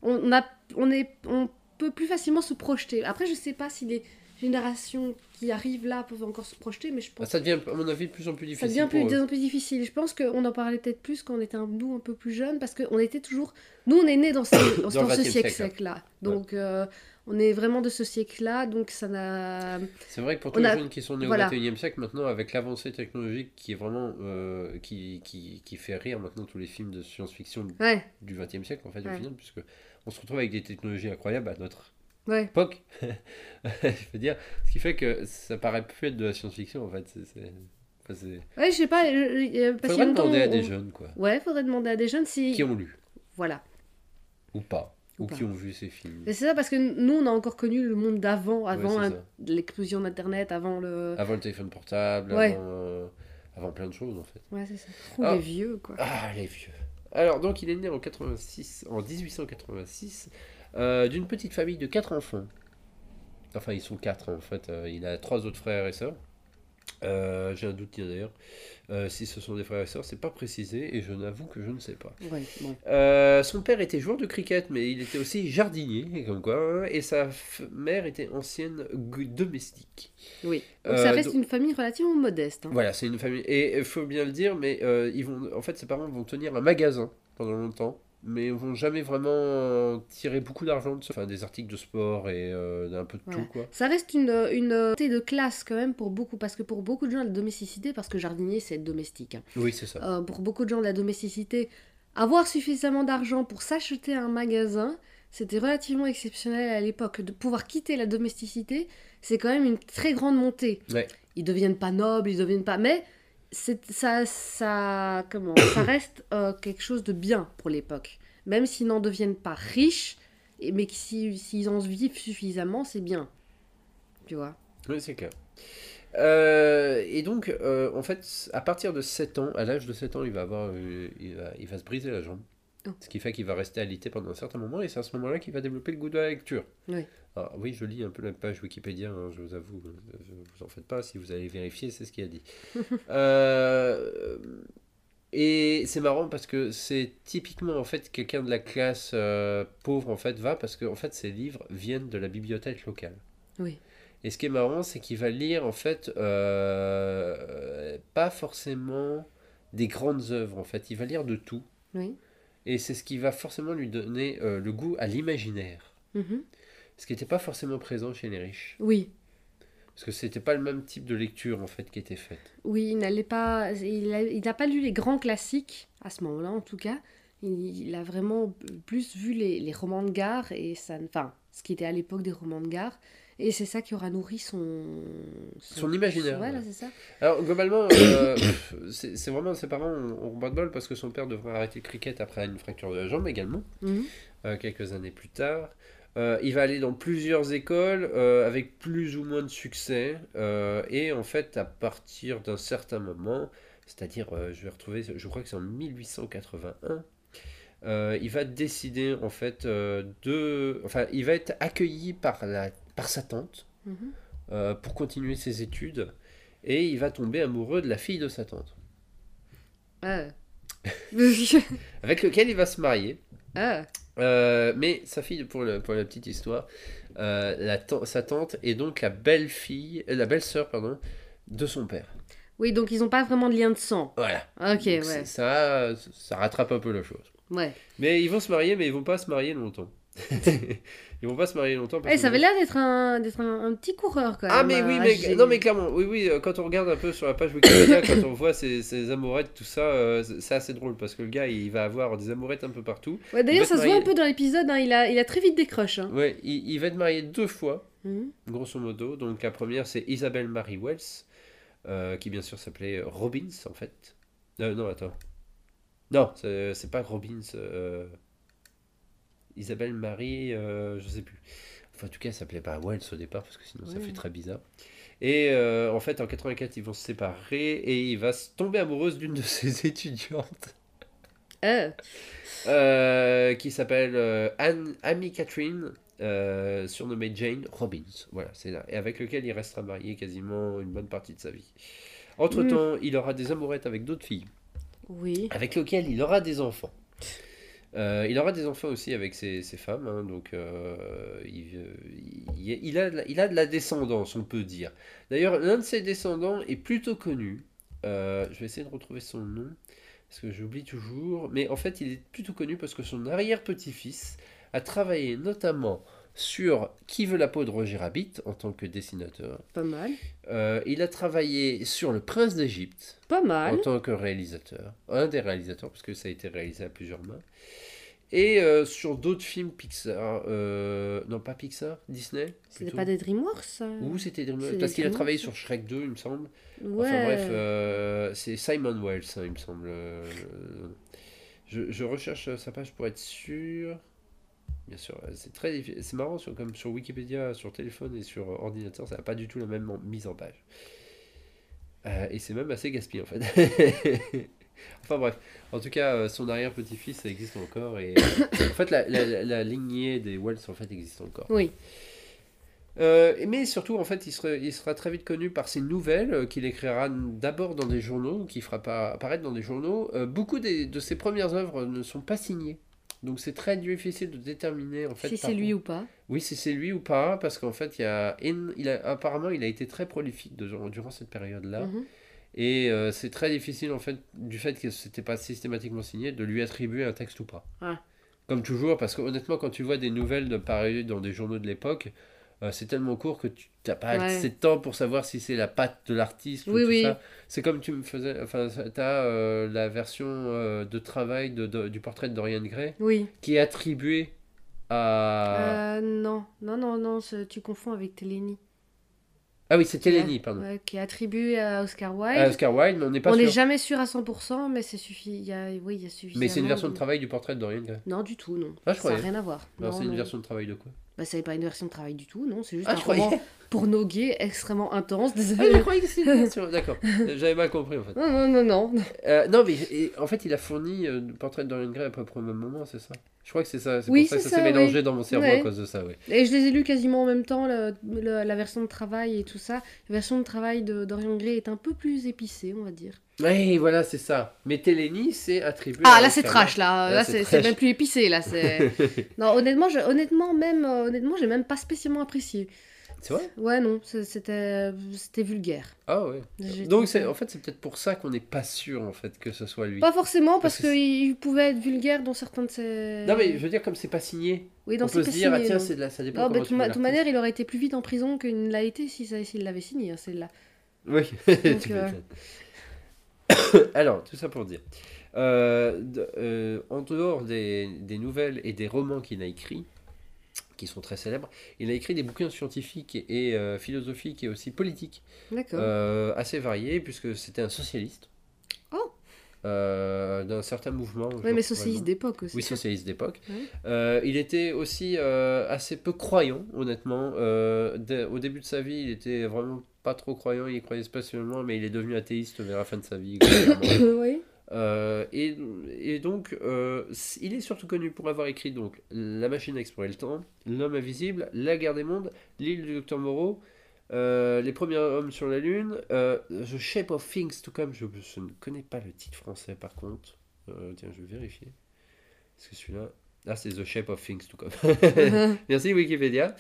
On, a, on, est, on peut plus facilement se projeter. Après, je sais pas si les générations qui arrivent là peuvent encore se projeter, mais je pense Bah, Ça devient, à mon avis, de plus en plus ça difficile. devient plus, pour de plus en plus difficile. Je pense qu'on en parlait peut-être plus quand on était un, nous un peu plus jeunes, parce qu'on était toujours... Nous, on est nés dans ce, dans, ce 20e siècle, siècle-là. Donc, euh, on est vraiment de ce siècle-là, donc ça n'a... C'est vrai que pour tous les a- jeunes qui sont nés voilà. au 21e siècle, maintenant, avec l'avancée technologique qui est vraiment. euh, qui, qui, qui fait rire maintenant tous les films de science-fiction Ouais, du 20e siècle, en fait, au Ouais. final, puisque on se retrouve avec des technologies incroyables à notre ouais. époque. je veux dire, ce qui fait que ça paraît plus être de la science-fiction, en fait. C'est. enfin, Ouais, je sais pas, euh, Faudrait demander à on- des jeunes, quoi. Ouais, faudrait demander à des jeunes si... Qui ont lu, Voilà. ou pas, ou, Ou qui ont vu ces films. C'est ça, parce que nous, on a encore connu le monde d'avant, avant Ouais, l'explosion d'Internet, avant le... Avant le téléphone portable, Ouais. avant, euh, avant plein de choses, en fait. Ouais, c'est ça. Ou Ah. les vieux, quoi. Ah, les vieux. Alors, donc, il est né en, 86, en 1886 euh, d'une petite famille de quatre enfants. Enfin, ils sont quatre en fait. Euh, il a trois autres frères et sœurs. Euh, J'ai un doute d'ailleurs. Euh, si ce sont des frères et sœurs, c'est pas précisé et je n'avoue que je ne sais pas. Ouais. Euh, son père était joueur de cricket, mais il était aussi jardinier, comme quoi, hein, et sa mère était ancienne domestique. Oui. Donc ça reste donc- une famille relativement modeste. hein. Voilà, c'est une famille. Et il faut bien le dire, mais ils vont, en fait, ses parents vont tenir un magasin pendant longtemps, mais ils vont jamais vraiment tirer beaucoup d'argent de ça. Enfin, des articles de sport et euh, d'un peu de tout, quoi. Ça reste une, une montée de classe quand même pour beaucoup, parce que pour beaucoup de gens, la domesticité, parce que jardinier, c'est être domestique. hein. Oui, c'est ça. Euh, pour beaucoup de gens, la domesticité, avoir suffisamment d'argent pour s'acheter un magasin, c'était relativement exceptionnel à l'époque. De pouvoir quitter la domesticité, c'est quand même une très grande montée. Ouais. Ils deviennent pas nobles, ils deviennent pas... Mais ça, ça, comment, ça reste euh, quelque chose de bien pour l'époque. Même s'ils n'en deviennent pas riches, et- mais que si- s'ils en vivent suffisamment, c'est bien. Tu vois Oui, c'est clair. Euh, et donc, euh, en fait, à partir de 7 ans, à l'âge de 7 ans, il va, avoir, euh, il va, il va se briser la jambe. Oh. Ce qui fait qu'il va rester alité pendant un certain moment, et c'est à ce moment-là qu'il va développer le goût de la lecture. Oui. Alors, oui, je lis un peu la page Wikipédia, hein, je vous avoue, euh, vous en faites pas, si vous allez vérifier, c'est ce qu'il a dit. Euh, et c'est marrant parce que c'est typiquement en fait quelqu'un de la classe euh, pauvre en fait va parce que en fait ces livres viennent de la bibliothèque locale. Oui. Et ce qui est marrant, c'est qu'il va lire en fait euh, pas forcément des grandes œuvres. En fait, il va lire de tout. Oui. Et c'est ce qui va forcément lui donner le goût à l'imaginaire. Mhm. Ce qui n'était pas forcément présent chez les riches. Oui. Parce que c'était pas le même type de lecture en fait qui était faite. Oui, il n'allait pas. Il n'a pas lu les grands classiques, à ce moment-là en tout cas. Il, il a vraiment plus vu les, les romans de gare, et ça, enfin, ce qui était à l'époque des romans de gare. Et c'est ça qui aura nourri son. Son imaginaire, Voilà, ouais. c'est ça. Alors globalement, euh, c'est vraiment ses parents ont, bas de bol parce que son père devrait arrêter le cricket après une fracture de la jambe également. Mhm. euh, quelques années plus tard. Euh, il va aller dans plusieurs écoles euh, avec plus ou moins de succès. euh, et en fait, à partir d'un certain moment, c'est-à-dire, je vais retrouver, je crois que c'est en 1881, euh, il va décider en fait de... Enfin, il va être accueilli par, la, par sa tante Mhm. pour continuer ses études. Et il va tomber amoureux de la fille de sa tante, Ah. avec lequel il va se marier. Ah. Euh, mais sa fille, pour, le- pour la petite histoire, euh, la sa tante est donc la belle-fille, euh, la belle-sœur, pardon, de son père. Oui, donc ils n'ont pas vraiment de lien de sang. Voilà. Ok, Donc, ouais. Ça, ça rattrape un peu la chose. Ouais. Mais ils vont se marier, mais ils vont pas se marier longtemps. Ils vont pas se marier longtemps. parce Eh, ça avait l'air d'être un, d'être un, un petit coureur quand même. Ah mais oui, mais non mais clairement, oui oui, euh, quand on regarde un peu sur la page Wikipédia, quand on voit ses, ses amourettes, tout ça, euh, c'est assez drôle parce que le gars il va avoir des amourettes un peu partout. Ouais, D'ailleurs, ça se voit un peu dans l'épisode, hein, il, a, il a très vite des crushs. Hein. Ouais, il, il va être marié deux fois. Mhm. grosso modo. Donc la première, c'est Isabelle Marie Wells, euh, qui bien sûr s'appelait Robbins, en fait. Euh, non, attends. Non, c'est pas Robbins. Isabelle Marie, euh, je sais plus. Enfin, en tout cas, elle s'appelait pas Wells au départ, parce que sinon ça fait très bizarre. Et euh, en fait, en 84, ils vont se séparer et il va se tomber amoureuse d'une de ses étudiantes. Euh, Euh, qui s'appelle euh, Anne, Amy Catherine, euh, surnommée Jane Robbins. Voilà, c'est là. Et avec lequel il restera marié quasiment une bonne partie de sa vie. Entre-temps, il aura des amourettes avec d'autres filles, oui. avec lesquelles il aura des enfants. Euh, il aura des enfants aussi avec ses, femmes, donc il, il- il a, de la- il a de la descendance, on peut dire. D'ailleurs, l'un de ses descendants est plutôt connu. Euh, je vais essayer de retrouver son nom, parce que j'oublie toujours. Mais en fait, il est plutôt connu parce que son arrière-petit-fils a travaillé notamment sur Qui veut la peau de Roger Rabbit en tant que dessinateur. Pas mal. Euh, il a travaillé sur Le Prince d'Égypte Pas en mal. tant que réalisateur, un des réalisateurs, parce que ça a été réalisé à plusieurs mains, et euh, sur d'autres films Pixar, euh, non pas Pixar, Disney, C'était pas des Dreamworks ou c'était Dreamworks, parce qu'il a travaillé sur Shrek 2, il me semble. Ouais. Enfin bref, c'est Simon Wells, hein, il me semble. je, je recherche sa page pour être sûr. Bien sûr, euh, c'est très c'est marrant, sur, comme sur Wikipédia, sur téléphone et sur ordinateur, ça n'a pas du tout la même mise en page. Euh, et c'est même assez gaspillé en fait. enfin bref, en tout cas, euh, son arrière-petit-fils, ça existe encore. Et en fait, la, la- la- la lignée des Wells en fait existe encore. Oui. Euh, mais surtout, en fait, il sera, il sera très vite connu par ses nouvelles euh, qu'il écrira d'abord dans des journaux, qu'il fera pas apparaître dans des journaux. Euh, beaucoup des- de ses premières œuvres ne sont pas signées. Donc c'est très difficile de déterminer en fait. si c'est lui contre- ou pas. Oui, si c'est lui ou pas, parce qu'en fait, il y a, in- il a apparemment, il a été très prolifique de- durant cette période-là. Mhm. Et euh, c'est très difficile, en fait, du fait que c'était pas systématiquement signé, de lui attribuer un texte ou pas. Ah. Comme toujours, parce que honnêtement, quand tu vois des nouvelles de pareil dans des journaux de l'époque, c'est tellement court que tu n'as pas Ouais. assez de temps pour savoir si c'est la patte de l'artiste ou Oui, tout oui. ça. C'est comme tu me faisais, enfin, tu as la version euh, de travail de, de- du portrait de Dorian Gray Oui. qui est attribuée à. Euh, non, non, non, non, tu confonds avec Téléni. Ah oui, c'est Téléni, pardon. ouais, qui est attribué à Oscar Wilde. À Oscar Wilde, mais on n'est pas On n'est jamais sûr à 100%, mais c'est suffi... il y a... oui, il y a suffisamment. Mais c'est une version de travail du portrait de Dorian Gray. Non, du tout, non. Ah, je ça n'a rien à voir. C'est une version de travail de quoi? Bah, c'est pas une version de travail du tout, non. C'est juste Ah, un je croyais. roman porno gay extrêmement intense. Ah, je Désolé. croyais que c'était une version. D'accord. J'avais mal compris en fait. non, non, non, non. Euh, non, mais et- en fait, il a fourni euh, le portrait de Dorian Gray à peu près au même moment, c'est ça? Je crois que c'est ça. C'est Oui, pour ça que ça s'est mélangé oui. dans mon cerveau Ouais. à cause de ça, oui. Et je les ai lus quasiment en même temps, le- le- la version de travail et tout ça. La version de travail de Dorian Gray est un peu plus épicée, on va dire. Oui, voilà, c'est ça. Mais Téléni, c'est attribué. Ah, à là, c'est trash, là. Là, Là, c'est même plus épicé, là. non, honnêtement, je, honnêtement, même, euh, honnêtement, j'ai même pas spécialement apprécié. C'est vrai Ouais, non, c'était vulgaire. Ah ouais. Donc c'est en fait c'est peut-être pour ça qu'on n'est pas sûr en fait que ce soit lui. Pas forcément, parce, qu'il pouvait être vulgaire dans certains de ses... Non mais je veux dire comme c'est pas signé, Oui, dans on peut ses se dire ah tiens c'est de la ça dépend Non, comment mais de toute manière, il aurait été plus vite en prison qu'il ne l'a été si s'il l'avait signé, hein, celle-là. Oui, Donc, tu euh. Alors, tout ça pour dire. Euh, euh, en dehors des, des nouvelles et des romans qu'il a écrits, qui sont très célèbres, il a écrit des bouquins scientifiques et, euh, philosophiques et aussi politiques, euh, assez variés, puisque c'était un socialiste. Oh. Euh, d'un certain mouvement. oui, mais socialiste d'époque aussi. Oui, socialiste d'époque. Ouais. Il était aussi assez peu croyant, honnêtement. Au début de sa vie, il était vraiment pas trop croyant, il croyait spécialement, mais il est devenu athéiste vers la fin de sa vie. oui. Euh, et, et donc, euh, il est surtout connu pour avoir écrit donc La machine à explorer le temps, L'homme invisible, La guerre des mondes, L'île du docteur Moreau, euh, Les premiers hommes sur la lune, The Shape of Things to Come. Je, je ne connais pas le titre français par contre. Tiens, je vais vérifier. Est-ce que celui-là? Ah, c'est The Shape of Things to Come. Merci Wikipédia.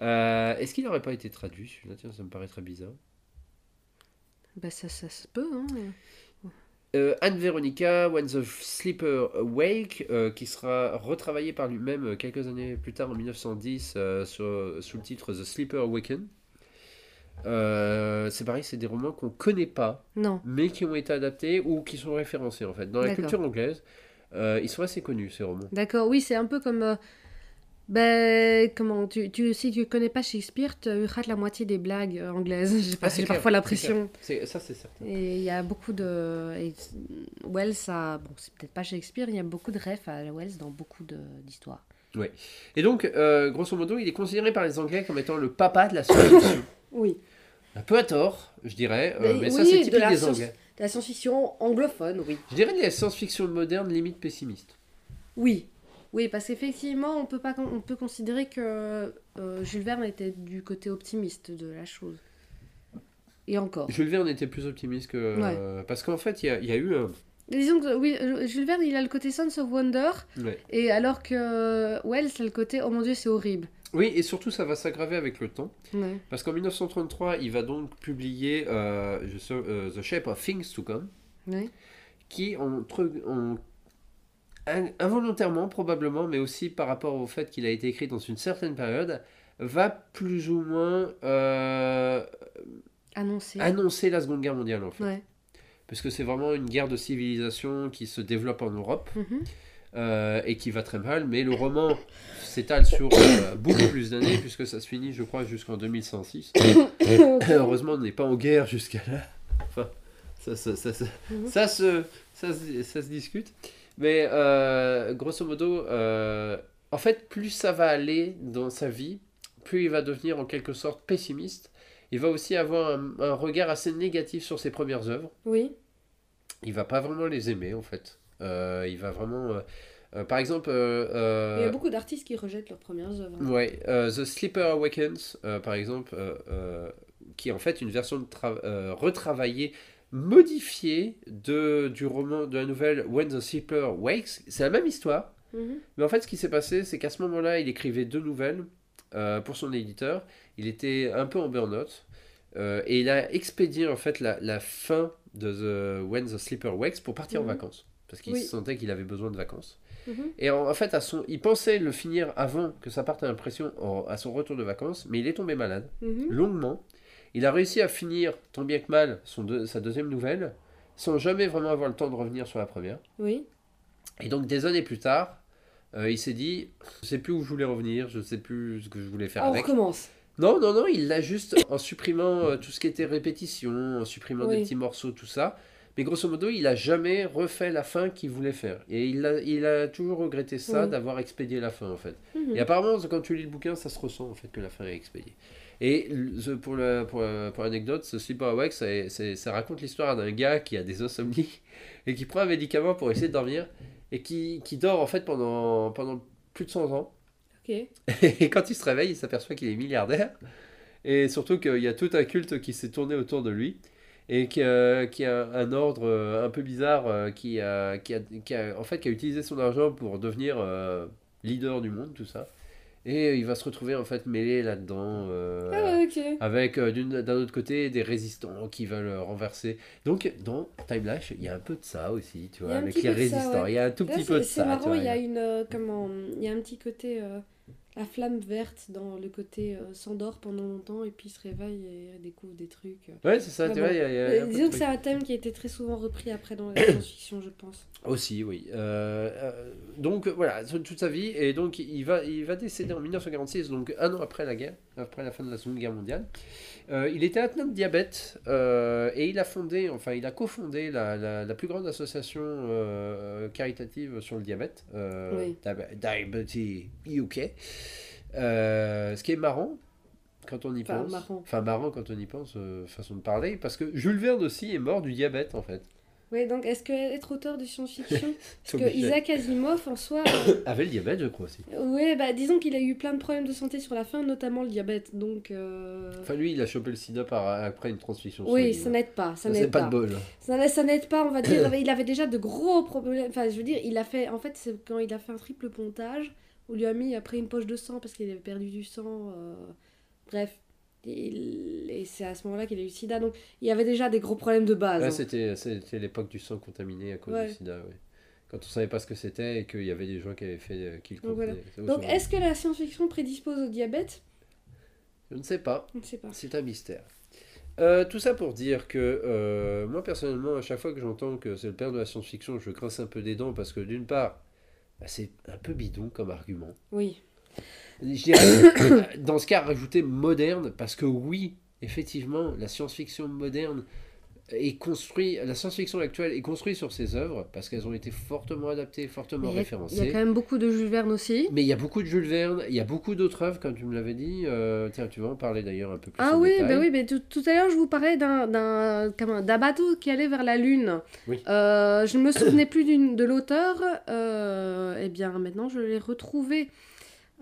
Est-ce qu'il n'aurait pas été traduit celui-là? Tiens, ça me paraît très bizarre. bah, ça, ça se peut, hein. Euh, Anne Veronica, When the Sleeper Awake, euh, qui sera retravaillé par lui-même euh, quelques années plus tard en 1910 euh, sur- sous le titre The Sleeper Awaken. C'est pareil, c'est des romans qu'on connaît pas, Non. mais qui ont été adaptés ou qui sont référencés en fait. Dans la culture anglaise, ils sont assez connus ces romans. D'accord, oui, c'est un peu comme. Ben, comment tu, tu, si tu connais pas Shakespeare, tu rates la moitié des blagues euh, anglaises. J'ai Ah, parfois l'impression. C'est- Ça, c'est certain. Et il y a beaucoup de. et Wells, a, bon, c'est peut-être pas Shakespeare, il y a beaucoup de refs à Wells dans beaucoup de- d'histoires. Et donc, euh, grosso modo, il est considéré par les Anglais comme étant le papa de la science-fiction. Oui. Un peu à tort, je dirais, euh, Mais ça oui, c'est de typique la des science- Anglais. La science-fiction anglophone, oui. Je dirais de la science-fiction moderne limite pessimiste. Oui. Oui, parce qu'effectivement, on peut pas, on peut considérer que euh, Jules Verne était du côté optimiste de la chose. Et encore. Jules Verne était plus optimiste que. euh, parce qu'en fait, il y a, il y a eu un. Disons que oui, euh, Jules Verne, il a le côté Sons of Wonder, Ouais. et alors que Wells a le côté Oh mon dieu, c'est horrible. Oui, et surtout, ça va s'aggraver avec le temps. Ouais. Parce qu'en 1933, il va donc publier euh, The Shape of Things to Come, Ouais. qui, en- involontairement probablement, mais aussi par rapport au fait qu'il a été écrit dans une certaine période, va plus ou moins euh, Annoncé. annoncer la Seconde Guerre mondiale en fait. Ouais. Parce que c'est vraiment une guerre de civilisation qui se développe en Europe. Mhm. euh, et qui va très mal, mais le roman s'étale sur euh, beaucoup plus d'années, puisque ça se finit, je crois, jusqu'en 2106. Heureusement, on n'est pas en guerre jusqu'à là. Enfin, ça, ça, ça, ça, Mhm. ça se, ça, se, ça se discute. Mais euh, grosso modo, euh, en fait, plus ça va aller dans sa vie, plus il va devenir en quelque sorte pessimiste. Il va aussi avoir un, un regard assez négatif sur ses premières œuvres Oui. il va pas vraiment les aimer en fait. Euh, il va vraiment. par exemple, Il y a beaucoup d'artistes qui rejettent leurs premières œuvres. hein. ouais, The Sleeper Awakens, par exemple, qui est en fait une version de retravaillée, modifiée de, du roman, de la nouvelle When the Sleeper Wakes. C'est la même histoire, Mhm. mais en fait, ce qui s'est passé, c'est qu'à ce moment-là, il écrivait deux nouvelles euh, pour son éditeur. Il était un peu en burn-out. euh, et il a expédié en fait la, la fin de the, When the Sleeper Wakes pour partir en Mhm. vacances. Parce qu'il Oui. sentait qu'il avait besoin de vacances. Mhm. Et en, en fait, à son, il pensait le finir avant que ça parte à l'impression à son retour de vacances, mais il est tombé malade, longuement. Il a réussi à finir, tant bien que mal, son deux- sa deuxième nouvelle, sans jamais vraiment avoir le temps de revenir sur la première. Oui. Et donc, des années plus tard, euh, il s'est dit, je sais plus où je voulais revenir, je sais plus ce que je voulais faire Ah, on avec. recommence. Non, non, non, il l'a juste en supprimant euh, tout ce qui était répétition, en supprimant des petits morceaux, tout ça. Mais grosso modo, il a jamais refait la fin qu'il voulait faire. Et il a, il a toujours regretté ça, Oui. d'avoir expédié la fin, en fait. Mhm. Et apparemment, quand tu lis le bouquin, ça se ressent, en fait, que la fin est expédiée. Et le- pour, la, pour, pour l'anecdote, ce Sleeper Awake, ça, ça raconte l'histoire d'un gars qui a des insomnies et qui prend un médicament pour essayer de dormir et qui, qui dort, en fait, pendant, pendant plus de 100 ans. Ok. Et quand il se réveille, il s'aperçoit qu'il est milliardaire. Et surtout qu'il y a tout un culte qui s'est tourné autour de lui. Et qui a, qui a un ordre euh, un peu bizarre euh, qui a, qui, a, qui a- en fait, qui a utilisé son argent pour devenir euh, leader du monde, tout ça. Et il va se retrouver en fait mêlé là-dedans. euh, Ah avec euh, d'un autre côté des résistants qui veulent euh, renverser. Donc dans Time Lash, il y a un peu de ça aussi, tu vois, avec les ça, résistants. ouais. Il y a un tout Là, petit c'est- peu de C'est ça. tu marrant, il y a une. euh, comment Il y a un petit côté. euh, la flamme verte dans le côté euh, s'endort pendant longtemps et puis se réveille et découvre des trucs. Ouais, c'est ça, tu bon. vois, y a, y a Euh, disons que c'est un thème qui a été très souvent repris après dans la science-fiction, je pense. Aussi, oui. Euh, euh, donc voilà, toute sa vie. Et donc il va, il va décéder en 1946, donc un an après la guerre, après la fin de la Seconde Guerre mondiale. Euh, il était atteint de diabète et il a fondé, enfin il a cofondé la, la, la plus grande association caritative sur le diabète, Oui. Diab- Diabetes UK. Ce qui est marrant quand on y Enfin, pense. marrant. Enfin marrant quand on y pense, euh, façon de parler, parce que Jules Verne aussi est mort du diabète en fait. Oui, donc est-ce que être auteur de science-fiction Parce que. Isaac Asimov, en soi. euh, Avait le diabète, je crois aussi. ouais, bah disons qu'il a eu plein de problèmes de santé sur la fin, notamment le diabète. Donc. euh, Enfin, lui, il a chopé le sida par, après une transmission Oui, ça n'aide pas. Ça n'aide pas pas. de bol. Ça, ça n'aide pas, on va dire. Il avait déjà de gros problèmes. Enfin, je veux dire, il a fait. En fait, c'est quand il a fait un triple pontage, on lui a mis après une poche de sang parce qu'il avait perdu du sang. euh, Bref. Et c'est à ce moment-là qu'il a eu le sida. Donc, il y avait déjà des gros problèmes de base. Ouais, hein. c'était, c'était l'époque du sang contaminé à cause Ouais. du sida, ouais. Quand on savait pas ce que c'était et qu'il y avait des gens qui avaient fait euh, qui le Donc, voilà. Donc, est-ce que la science-fiction prédispose au diabète? Je ne sais pas, Je ne sais pas. c'est un mystère. Euh, tout ça pour dire que euh, moi personnellement, à chaque fois que j'entends que c'est le père de la science-fiction, je grince un peu des dents parce que d'une part, bah, c'est un peu bidon comme argument. Oui. Je dirais, dans ce cas, rajouter moderne, parce que oui, effectivement, la science-fiction moderne est construite, la science-fiction actuelle est construite sur ses œuvres, parce qu'elles ont été fortement adaptées, fortement Mais référencées. Il y a quand même beaucoup de Jules Verne aussi. Mais il y a beaucoup de Jules Verne, il y a beaucoup d'autres œuvres, comme tu me l'avais dit. Euh, tiens, tu vas en parler d'ailleurs un peu plus Ah en oui, détail. bah oui, mais tout, tout à l'heure je vous parlais d'un bateau qui allait vers la Lune. Oui. Euh, je ne me souvenais plus de l'auteur. Euh, eh bien, maintenant je l'ai retrouvé.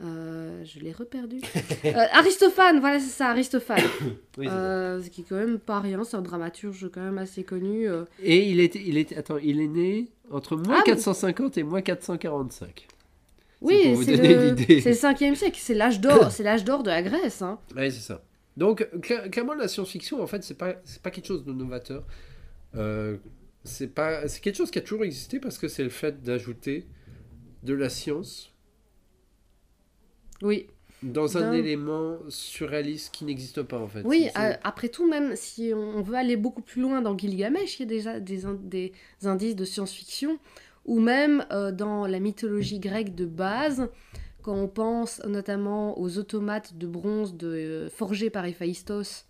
Euh, je l'ai reperdu. Euh, Aristophane, voilà, c'est ça, Aristophane. Oui. Euh, ce qui est quand même pas rien, c'est un dramaturge quand même assez connu. Et il était, il était, attends, il est né entre moins Ah, mais- 450 et moins 445. Oui, c'est le, le 5e siècle, c'est l'âge d'or, c'est l'âge d'or de la Grèce. Hein. Oui, c'est ça. Donc, cla- clairement, la science-fiction, en fait, c'est pas, pas quelque chose de novateur. C'est quelque chose qui a toujours existé parce que c'est le fait d'ajouter de la science Oui. dans un élément surréaliste qui n'existe pas, en fait. Oui, euh, après tout, même si on veut aller beaucoup plus loin dans Gilgamesh, il y a déjà des, in- des indices de science-fiction, ou même euh, dans la mythologie grecque de base, quand on pense notamment aux automates de bronze de, euh, forgés par Héphaïstos,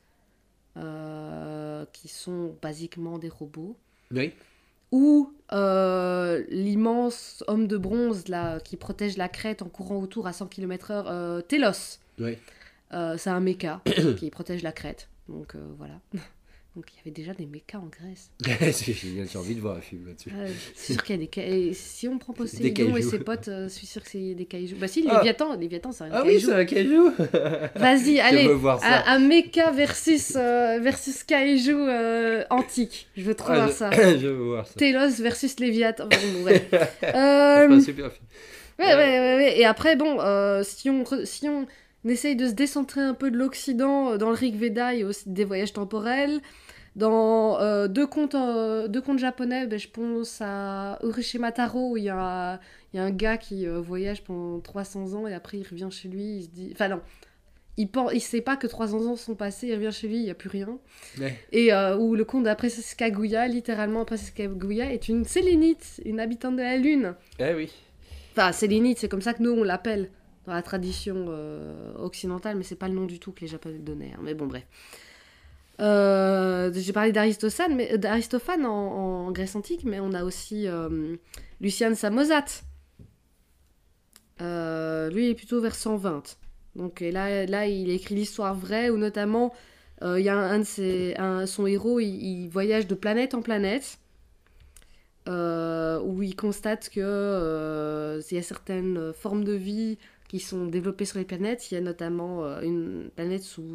qui sont basiquement des robots, Oui. Ou euh, l'immense homme de bronze là, qui protège la crête en courant autour à 100 km/h, euh, Télos. Oui. Euh, c'est un méca qui protège la crête. Donc voilà. Donc il y avait déjà des mécas en Grèce. c'est génial, j'ai envie de voir un film là-dessus. C'est sûr qu'il y a des ca- et Si on prend Poséidon et ses potes, euh, je suis sûr que c'est des cailloux. Bah si, Ah. Léviathan, Léviathan c'est un Ah oui, caillou. c'est un caillou Vas-y, allez. veux voir ça. Un, un méca versus, euh, versus kaiju euh, antique. Je veux trop Ah, voir je... ça. je veux voir ça. Télos versus Léviathan. Ouais. C'est Euh, un super film. Ouais, ouais, ouais, ouais. Et après, bon, euh, si, on si on essaye de se décentrer un peu de l'Occident, dans le Rig Veda, a aussi des voyages temporels. Dans euh, deux, contes, euh, deux contes japonais, ben, je pense à Urashima Taro, où il y a, il y a un gars qui euh, voyage pendant 300 ans et après il revient chez lui, il se dit... Enfin non, il, pense, il sait pas que 300 ans sont passés, il revient chez lui, il n'y a plus rien. Ouais. Et euh, où le conte d'après Kaguya, littéralement après Kaguya, est une sélénite, une habitante de la Lune. Eh oui. Enfin, sélénite, c'est comme ça que nous on l'appelle dans la tradition euh, occidentale, mais c'est pas le nom du tout que les Japonais donnaient. hein. Mais bon, bref. Euh, J'ai parlé d'Aristophane, mais d'Aristophane en, Grèce antique, mais on a aussi euh, Lucien Samosate. Euh, lui, il est plutôt vers 120. Donc là, là, il écrit l'histoire vraie, où notamment, il y a un, de ses, son héros, il, voyage de planète en planète, où il constate que y a certaines formes de vie qui sont développées sur les planètes. Il y a notamment une planète sous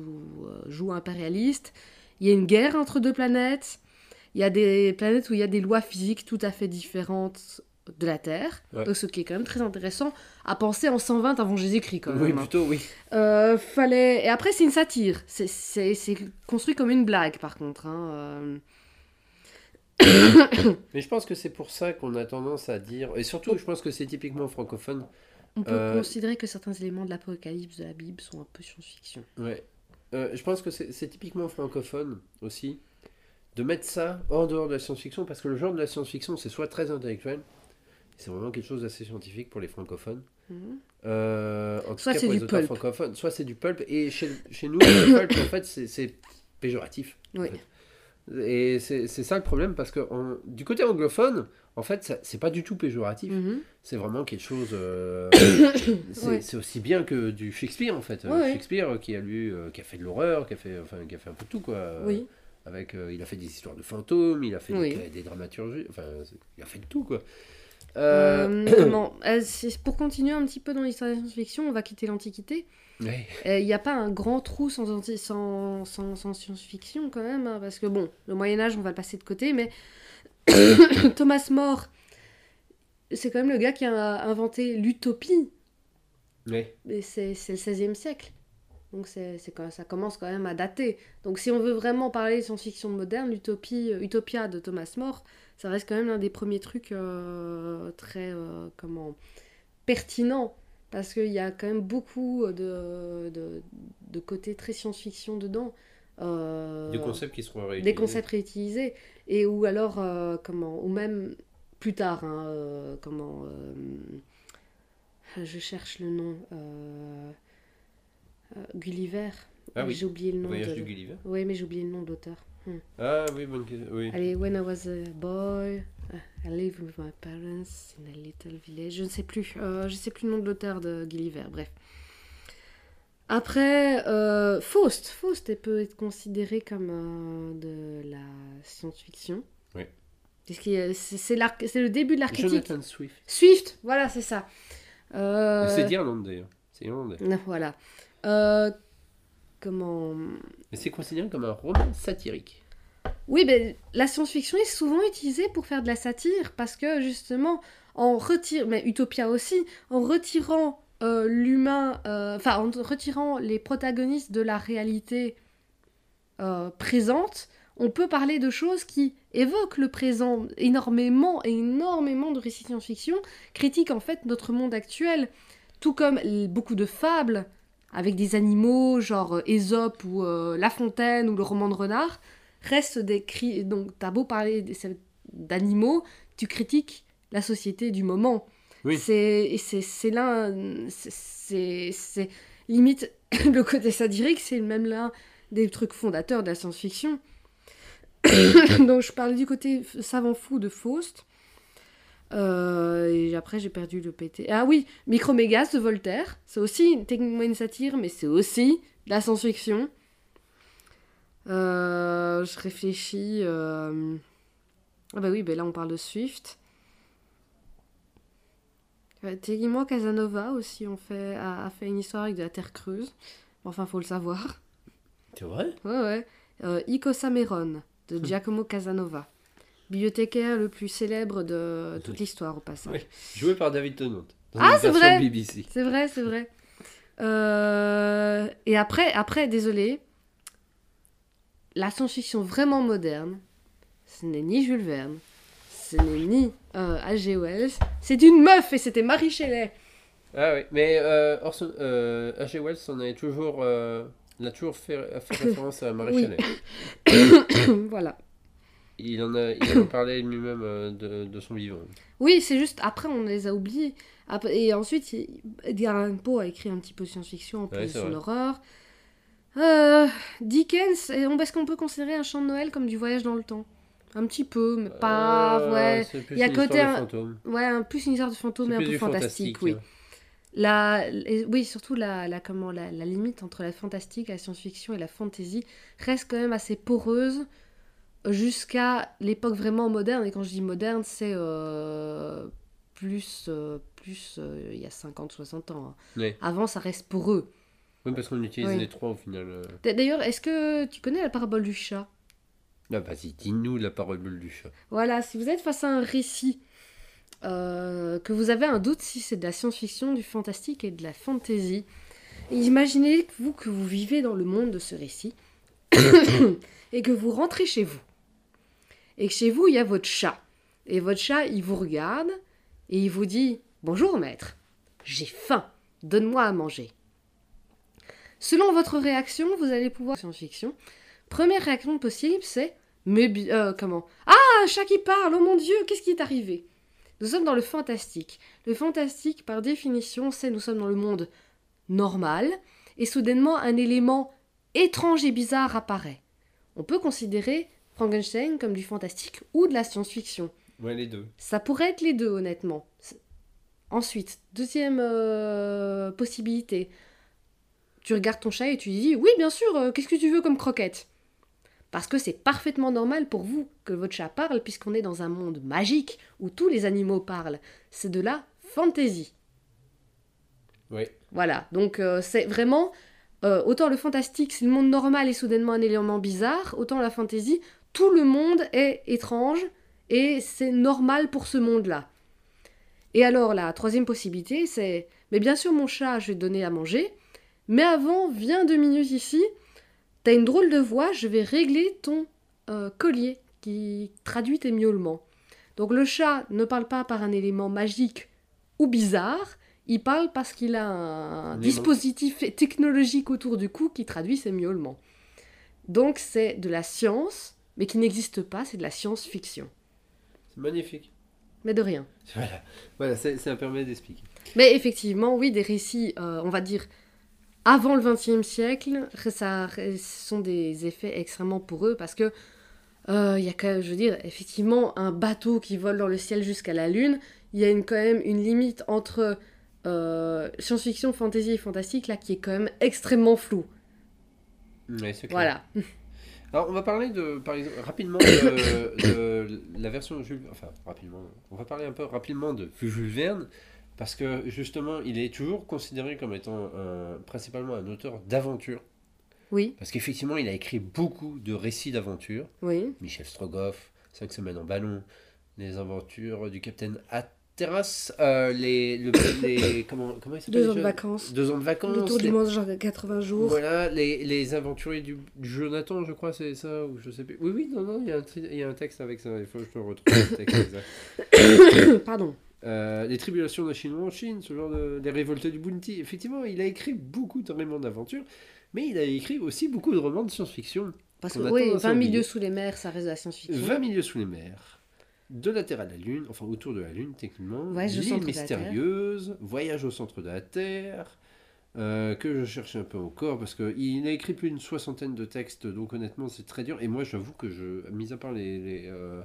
joug impérialiste. Il y a une guerre entre deux planètes. Il y a des planètes où il y a des lois physiques tout à fait différentes de la Terre, Ouais. donc ce qui est quand même très intéressant à penser en 120 avant Jésus-Christ quand même. Oui, hein. plutôt, oui. Euh, fallait... Et après, c'est une satire. C'est construit comme une blague, par contre. hein, euh. Mais je pense que c'est pour ça qu'on a tendance à dire. Et surtout, je pense que c'est typiquement francophone. On peut Euh, considérer que certains éléments de l'Apocalypse de la Bible sont un peu science-fiction. Ouais. Euh, je pense que c'est typiquement francophone aussi de mettre ça hors dehors de la science-fiction parce que le genre de la science-fiction c'est soit très intellectuel, c'est vraiment quelque chose d'assez scientifique pour les francophones. Mhm. Euh, en tout Soit c'est du pulp. francophones, soit c'est du pulp et chez, chez nous le pulp en fait c'est- péjoratif. en fait. Et c'est ça le problème parce que en- du côté anglophone, en fait, c'est pas du tout péjoratif. Mhm. C'est vraiment quelque chose. euh, c'est Ouais. aussi bien que du Shakespeare en fait. Euh, Ouais. Shakespeare euh, qui a lu, euh, qui a fait de l'horreur, qui a fait, enfin, qui a fait un peu de tout quoi. Oui. Avec, euh, il a fait des histoires de fantômes, il a fait Oui. des, des dramaturgies, enfin, il a fait de tout quoi. Comment Pour continuer un petit peu dans l'histoire de la science-fiction, on va quitter l'Antiquité. ouais. Il n'y a pas un grand trou sans, anti- sans, sans, sans science-fiction quand même, hein, parce que bon, le Moyen-Âge, on va le passer de côté, mais Thomas More, c'est quand même le gars qui a inventé l'utopie, et c'est c'est le 16e siècle. Donc c'est c'est quand ça commence quand même à dater. Donc si on veut vraiment parler de science-fiction moderne, l'utopie, euh, Utopia de Thomas More, ça reste quand même l'un des premiers trucs euh, très euh, comment pertinents parce qu'il y a quand même beaucoup de, de, de côté très science-fiction dedans. Euh, Des concepts qui seront réutilisés. des concepts réutilisés et ou alors euh, comment ou même plus tard hein, euh, comment je cherche le nom Gulliver Ah oui. j'ai oublié le nom Voyage de... du Gulliver. oui mais j'ai oublié le nom de l'auteur Hmm. Ah oui, bonne question. Oui. allez when I was a boy I lived with my parents in a little village je ne sais plus euh, je sais plus le nom de l'auteur de Gulliver bref après, euh, Faust. Faust elle peut être considéré comme euh, de la science-fiction. Oui. C'est le début de l'archétype. Jonathan Swift. Swift, voilà, c'est ça. Euh, C'est d'Irlande d'ailleurs. C'est irlandais. Voilà. Euh, comment Mais c'est considéré comme un roman satirique. Oui, ben, la science-fiction est souvent utilisée pour faire de la satire parce que justement, en retirant, mais Utopia aussi, en retirant euh, l'humain, euh, enfin en retirant les protagonistes de la réalité euh, présente, on peut parler de choses qui évoquent le présent énormément, énormément de récits science-fiction, critiquent en fait notre monde actuel, tout comme beaucoup de fables avec des animaux, genre Ésope ou La Fontaine ou le roman de renard, restent des cris. Donc, t'as beau parler d'animaux, tu critiques la société du moment. Oui. C'est et c'est limite le côté satirique, c'est même l'un des trucs fondateurs de la science-fiction. Donc, je parlais du côté savant fou de Faust. Euh, et après, j'ai perdu le PT. Ah oui, Micromégas de Voltaire. C'est aussi techniquement une satire, mais c'est aussi de la science-fiction. Euh, je réfléchis. euh, Ah bah oui, ben là on parle de Swift. Techniquement, Casanova aussi on fait, a, a fait une histoire avec de la Terre creuse. Enfin, faut le savoir. C'est vrai? Ouais, ouais. Euh, Icosa Meron de Giacomo Casanova. Bibliothécaire le plus célèbre de toute l'histoire au passage. Oui. Joué par David Tennant. Ah, c'est vrai. C'est vrai, c'est vrai. Euh, Et après, après, désolé, la science-fiction vraiment moderne, ce n'est ni Jules Verne, ce n'est ni euh, H.G. Wells, c'est une meuf et c'était Marie Shelley. Ah oui, mais euh, Orson, euh, H.G. Wells on toujours, euh, a toujours fait, référence à Marie. Shelley. voilà. Il en a, il en parlait lui-même euh, de, de son vivant. Oui, c'est juste, après on les a oubliés. Et ensuite, Edgar Poe a écrit un petit peu de science-fiction en plus Ouais, de c'est son vrai. horreur. Euh, Dickens, est-ce qu'on peut considérer un chant de Noël comme du voyage dans le temps? Un petit peu, mais pas. Euh, ouais. Il y a côté un-. Ouais, un, plus une histoire de fantôme et un peu fantastique, fantastique, oui. La, et- oui, surtout la, la, comment, la, la limite entre la fantastique, la science-fiction et la fantasy reste quand même assez poreuse jusqu'à l'époque vraiment moderne. Et quand je dis moderne, c'est euh, plus, euh, plus euh, il y a 50-60 ans. hein. Ouais. Avant, ça reste poreux. Oui, parce qu'on utilise les trois au final. D'ailleurs, est-ce que tu connais la parabole du chat? Ah, vas-y, dis-nous la parole du chat. Voilà, si vous êtes face à un récit euh, que vous avez un doute si c'est de la science-fiction, du fantastique et de la fantasy. Imaginez vous que vous vivez dans le monde de ce récit et que vous rentrez chez vous. Et que chez vous, il y a votre chat. Et votre chat, il vous regarde et il vous dit Bonjour maître, j'ai faim, donne-moi à manger. Selon votre réaction, vous allez pouvoir science-fiction. Première réaction possible, c'est mais euh, comment? Ah, un chat qui parle, oh mon dieu, qu'est-ce qui est arrivé? Nous sommes dans le fantastique. Le fantastique, par définition, c'est nous sommes dans le monde normal, et soudainement un élément étrange et bizarre apparaît. On peut considérer Frankenstein comme du fantastique ou de la science-fiction. Ouais, les deux. Ça pourrait être les deux, honnêtement. Ensuite, deuxième euh, possibilité. Tu regardes ton chat et tu lui dis Oui, bien sûr, euh, qu'est-ce que tu veux comme croquette? Parce que c'est parfaitement normal pour vous que votre chat parle, puisqu'on est dans un monde magique où tous les animaux parlent. C'est de la fantaisie. Oui. Voilà, donc euh, c'est vraiment. autant le fantastique, c'est le monde normal et soudainement un élément bizarre, autant la fantaisie, tout le monde est étrange et c'est normal pour ce monde-là. Et alors la troisième possibilité, c'est mais bien sûr mon chat, je vais te donner à manger, mais avant, viens deux minutes ici, t'as une drôle de voix, je vais régler ton euh, collier qui traduit tes miaulements. Donc le chat ne parle pas par un élément magique ou bizarre, il parle parce qu'il a un dispositif technologique autour du cou qui traduit ses miaulements. Donc c'est de la science, mais qui n'existe pas, c'est de la science-fiction. C'est magnifique. Mais de rien. Voilà, voilà ça, permet d'expliquer. Mais effectivement, oui, des récits, euh, on va dire, avant le XXe siècle, ça, ce sont des effets extrêmement pour eux parce que euh, il y a quand même, je veux dire, effectivement, un bateau qui vole dans le ciel jusqu'à la Lune, il y a une, quand même une limite entre euh, science-fiction, fantasy et fantastique là qui est quand même extrêmement floue. Ouais, c'est Voilà. Alors, on va parler de, par exemple, rapidement de, la version Jules, enfin rapidement, on va parler un peu rapidement de Jules Verne, parce que justement, il est toujours considéré comme étant principalement un auteur d'aventure. Oui. Parce qu'effectivement, il a écrit beaucoup de récits d'aventure. Oui. Michel Strogoff, Cinq semaines en ballon, Les aventures du capitaine Hat terrasse, euh, les, les, comment, comment il Deux ans de vacances. Deux ans de vacances. Le tour du monde, genre 80 jours. Voilà, les, les aventuriers du, Jonathan, je crois, c'est ça, ou je sais plus. Oui, oui, non, non, il y, a un, il y a un texte avec ça, il faut que je te retrouve le texte exact. Pardon. Euh, les tribulations de Chinois en Chine, ce genre de. Les révoltes du Bounty. Effectivement, il a écrit beaucoup de romans d'aventure, mais il a écrit aussi beaucoup de romans de science-fiction. Parce que, oui, 20 milieux sous les mers, ça reste de la science-fiction. 20 milieux sous les mers de la Terre à la Lune, enfin autour de la Lune techniquement, L'île mystérieuse, Voyage au centre de la Terre, euh, que je cherche un peu encore parce qu'il a écrit plus d'une soixantaine de textes, donc honnêtement c'est très dur. Et moi j'avoue que je, mis à part les, les, euh,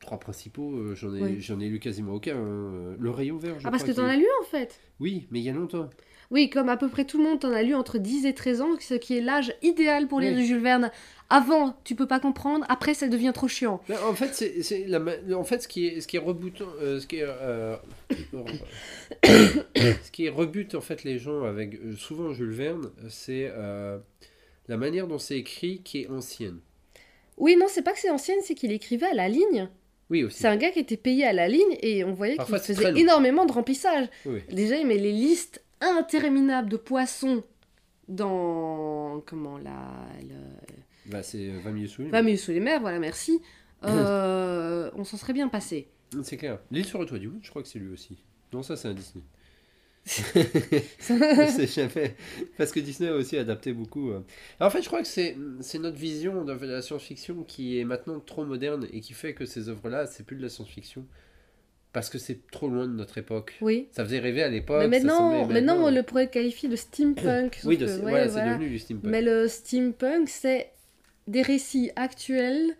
trois principaux, euh, j'en ai, j'en ai lu quasiment aucun. Hein. Le rayon vert, je Ah parce que tu en as lu en fait? Oui, mais il y a longtemps. Oui, comme à peu près tout le monde en a lu entre 10 et 13 ans, ce qui est l'âge idéal pour lire du Jules Verne. Avant, tu peux pas comprendre, après, ça devient trop chiant. en fait, c'est, la, en fait, ce qui est, ce qui est rebutant, euh, ce qui est, euh, ce qui est rebute en fait les gens avec souvent Jules Verne, c'est la manière dont c'est écrit qui est ancienne. Oui, non, c'est pas que c'est ancienne, c'est qu'il écrivait à la ligne. Oui, aussi. C'est un gars qui était payé à la ligne et on voyait qu'il faisait énormément de remplissage. Déjà, il met les listes interminable de poissons dans. Comment là bah, C'est 20 milieux sous les mers. 20 sous les mers, voilà, merci. Euh, on s'en serait bien passé. C'est clair. L'île sur le toit du je crois que c'est lui aussi. Non, ça, c'est un Disney. C'est jamais parce que Disney a aussi adapté beaucoup. Euh. en fait, je crois que c'est notre vision de la science-fiction qui est maintenant trop moderne et qui fait que ces œuvres-là, c'est plus de la science-fiction parce que c'est trop loin de notre époque. Oui. Ça faisait rêver à l'époque. Mais maintenant, maintenant, on le pourrait qualifier de steampunk. oui, c'est devenu du steampunk. Mais le steampunk, c'est des récits actuels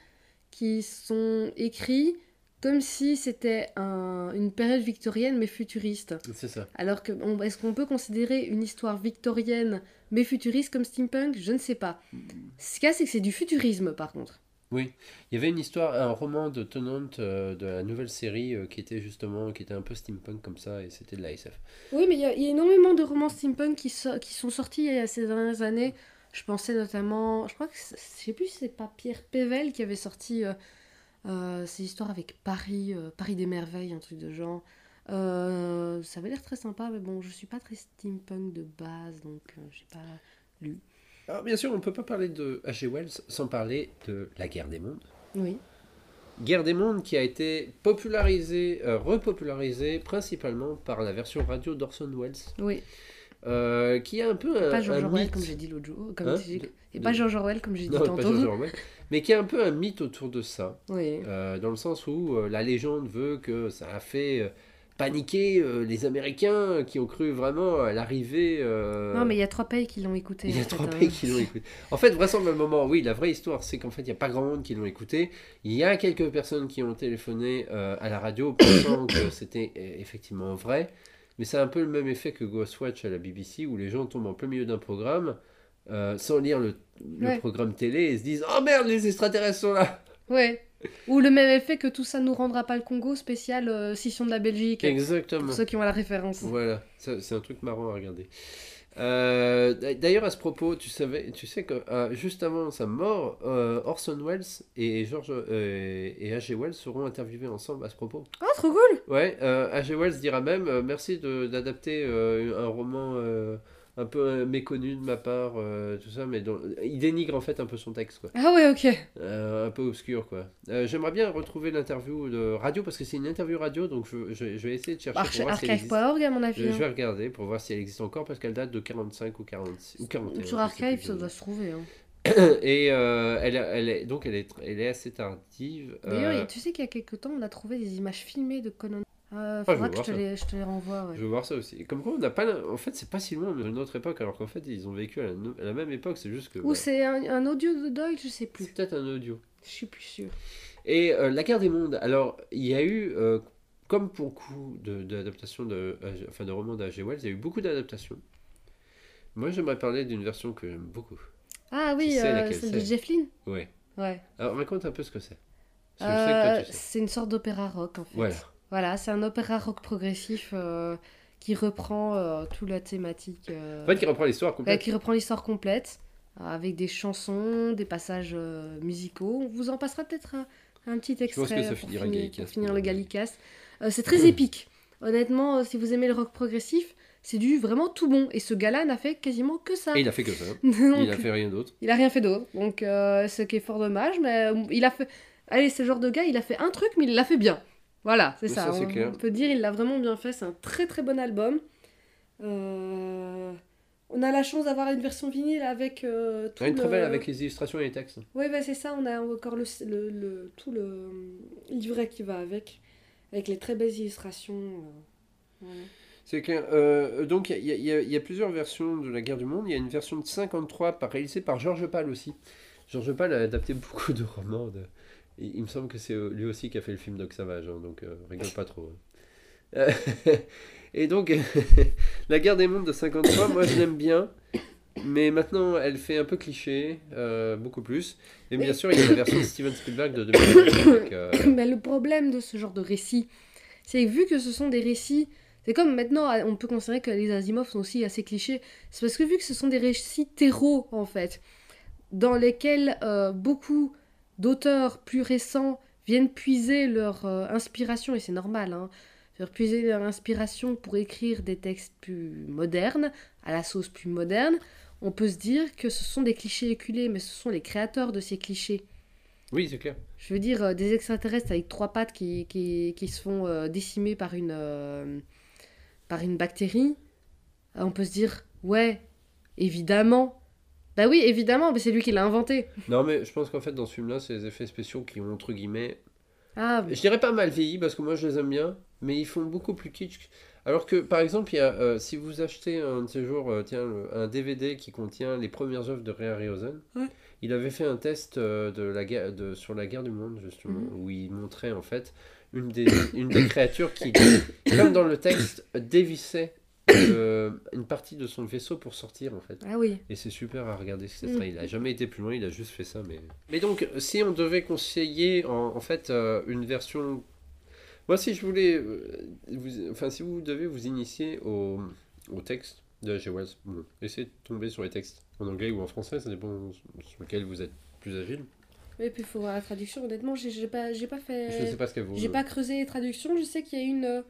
qui sont écrits comme si c'était un, une période victorienne mais futuriste. C'est ça. Alors que est-ce qu'on peut considérer une histoire victorienne mais futuriste comme steampunk? Je ne sais pas. Ce qu'il y a, c'est que c'est du futurisme par contre. Oui, il y avait une histoire, un roman de Tennant euh, de la nouvelle série euh, qui était justement, qui était un peu steampunk comme ça, et c'était de la SF. Oui, mais il y, a, énormément de romans steampunk qui, qui sont sortis il y a ces dernières années. Je pensais notamment, je crois que, je sais plus si c'est pas Pierre Pével qui avait sorti Euh, c'est l'histoire avec Paris, euh, Paris des merveilles, un truc de genre. Euh, ça avait l'air très sympa, mais bon, je suis pas très steampunk de base, donc euh, j'ai pas lu. Alors, bien sûr, on ne peut pas parler de H.G. Wells sans parler de La guerre des mondes. Oui. Guerre des mondes qui a été popularisée, euh, repopularisée principalement par la version radio d'Orson Welles, Oui. Euh, qui a un peu un, Pas George un Orwell, mythe- comme j'ai dit l'autre jour. Comme Hein Et de- pas George Orwell, comme j'ai dit pas tantôt. Orwell, mais qui a un peu un mythe autour de ça, Oui. euh, dans le sens où euh, la légende veut que ça a fait euh, paniquer euh, les Américains qui ont cru vraiment à l'arrivée. euh, Non, mais il y a trois pays qui l'ont écouté. Il y a fait, trois hein. pays qui l'ont écouté. En fait, vraisemblablement, oui, la vraie histoire, c'est qu'en fait, il n'y a pas grand monde qui l'ont écouté. Il y a quelques personnes qui ont téléphoné euh, à la radio pensant que c'était euh, effectivement vrai. Mais c'est un peu le même effet que Ghostwatch à la BBC, où les gens tombent en plein milieu d'un programme euh, sans lire le, le Ouais. programme télé et se disent Oh merde, les extraterrestres sont là Ouais. Ou le même effet que tout ça nous rendra pas le Congo spécial euh, scission de la Belgique. Exactement. Pour ceux qui ont la référence. Voilà, c'est un truc marrant à regarder. Euh, D'ailleurs, à ce propos, tu, savais, tu sais que euh, juste avant sa mort, euh, Orson Welles et George et H.G. Wells seront interviewés ensemble à ce propos. Oh, trop cool Ouais, H.G. Wells dira même merci d'adapter un roman un peu euh, méconnu de ma part, euh, tout ça, mais il dénigre en fait un peu son texte, quoi. Ah ouais, ok. Euh, un peu obscur, quoi. Euh, J'aimerais bien retrouver l'interview de radio parce que c'est une interview radio, donc je, je- je vais essayer de chercher pour Arch- voir si elle existe. Archive.org, à mon avis. Je, je hein. vais regarder pour voir si elle existe encore parce qu'elle date de 45 ou 46 ou 41. Sur Archive, ça doit se trouver. hein. Et elle, elle est donc elle est, elle est assez tardive. D'ailleurs, tu sais qu'il y a quelques temps, on a trouvé des images filmées de Conan. Euh, Ah, faudra que je te, les, je te les renvoie. ouais. Je veux voir ça aussi. Comme quoi, on n'a pas. En fait, c'est pas si loin d'une autre époque, alors qu'en fait, ils ont vécu à la, no- à la même époque. C'est juste que. Ou voilà. c'est un, un audio de Doyle, je sais plus. C'est peut-être un audio. Je suis plus sûre. Et euh, la guerre des mondes. Alors, il y a eu, euh, comme pour beaucoup de- d'adaptations de, H- enfin, de romans d'H.G. Wells, il y a eu beaucoup d'adaptations. Moi, j'aimerais parler d'une version que j'aime beaucoup. Ah oui, euh, celle de Jeff Lynne? Ouais. Ouais. Alors, raconte un peu ce que c'est. Euh, c'est une sorte d'opéra rock en fait. Voilà. Voilà, c'est un opéra rock progressif euh, qui reprend euh, toute la thématique. euh, En fait, qui reprend l'histoire ouais, complète. qui reprend l'histoire complète avec des chansons, des passages musicaux. On vous en passera peut-être un, un petit extrait pense que ça pour, finir, pour finir le Gallicast. C'est très épique. Honnêtement, si vous aimez le rock progressif, c'est du vraiment tout bon. Et ce gars-là n'a fait quasiment que ça. Et il a fait que ça. Donc, Il a fait rien d'autre. il a rien fait d'autre. Donc, ce qui est fort dommage, mais il a fait. Allez, le genre de gars, il a fait un truc, mais il l'a fait bien. Voilà, c'est ça. on, clair. on peut dire, il l'a vraiment bien fait. C'est un très très bon album. Euh, On a la chance d'avoir une version vinyle avec euh, tout Ah, une le... très belle avec les illustrations et les textes. Oui, bah, c'est ça. On a encore le, le, le- tout le livret qui va avec, avec les très belles illustrations. euh. C'est clair. Euh, donc, il y, a- y y plusieurs versions de La Guerre du Monde. Il y a une version de 53 par, réalisée par Georges Pal aussi. Georges Pal a adapté beaucoup de romans. de- Il, me semble que c'est euh, lui aussi qui a fait le film Doc Savage, hein, donc euh, rigole pas trop. hein. Euh, Et donc, La Guerre des Mondes de 53, moi je l'aime bien. Mais maintenant, elle fait un peu cliché, euh, beaucoup plus. Et bien sûr, il y a la version de Steven Spielberg de 2009. avec, euh, Mais le problème de ce genre de récits, c'est vu que ce sont des récits, c'est comme maintenant, on peut considérer que les Asimov sont aussi assez clichés, c'est parce que vu que ce sont des récits terreaux, en fait, dans lesquels beaucoup d'auteurs plus récents viennent puiser leur euh, inspiration, et c'est normal, hein, faire puiser leur inspiration pour écrire des textes plus modernes, à la sauce plus moderne, on peut se dire que ce sont des clichés éculés, mais ce sont les créateurs de ces clichés. Oui, c'est clair. Je veux dire, euh, des extraterrestres avec trois pattes qui, qui, qui se font euh, décimer par une, euh, par une bactérie, on peut se dire, ouais, évidemment. Bah oui, évidemment, mais c'est lui qui l'a inventé. Non, mais je pense qu'en fait, dans ce film-là, c'est les effets spéciaux qui ont, entre guillemets, Ah, Je dirais pas mal vieilli parce que moi je les aime bien, mais ils font beaucoup plus kitsch. Alors que par exemple, il y a, euh, si vous achetez un de ces jours euh, tiens, le- un DVD qui contient les premières œuvres de Ray Harryhausen, Ouais. il avait fait un test euh, de la guerre, de, sur la guerre du monde justement, Mhm. où il montrait en fait une des, une des créatures qui, comme dans le texte, dévissait euh, une partie de son vaisseau pour sortir en fait. ah oui. Et c'est super à regarder Mm. Il a jamais été plus loin, il a juste fait ça. Mais, mais donc, si on devait conseiller en, en fait euh, une version. Moi, si je voulais. euh, vous... Enfin, si vous devez vous initier au, au texte de H.G. Wells, bon, essayez de tomber sur les textes en anglais ou en français, ça dépend sur lequel vous êtes plus agile. Et puis il faut voir la traduction. Honnêtement, j'ai pas, j'ai pas fait. Je sais pas ce qu'elle vaut. J'ai pas creusé les traductions. Je sais qu'il y a une, euh,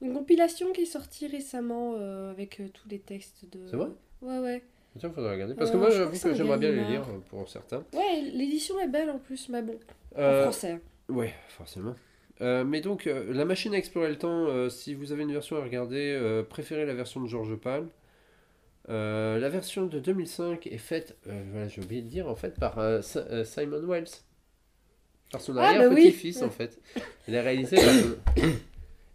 une compilation qui est sortie récemment euh, avec euh, tous les textes de. C'est vrai? Ouais, ouais. Tiens, faudrait regarder. Parce que moi, j'avoue que j'aimerais bien les lire euh, pour certains. Ouais, l'édition est belle en plus, mais bon. En français. Ouais, forcément. Euh, mais donc, euh, la machine à explorer le temps, euh, si vous avez une version à regarder, préférez la version de George Pal. La version de 2005 est faite, voilà, j'ai oublié de dire, en fait, par Si- Simon Wells. Par son Ah, bah arrière-petit-fils, oui. en fait. Elle est réalisée par.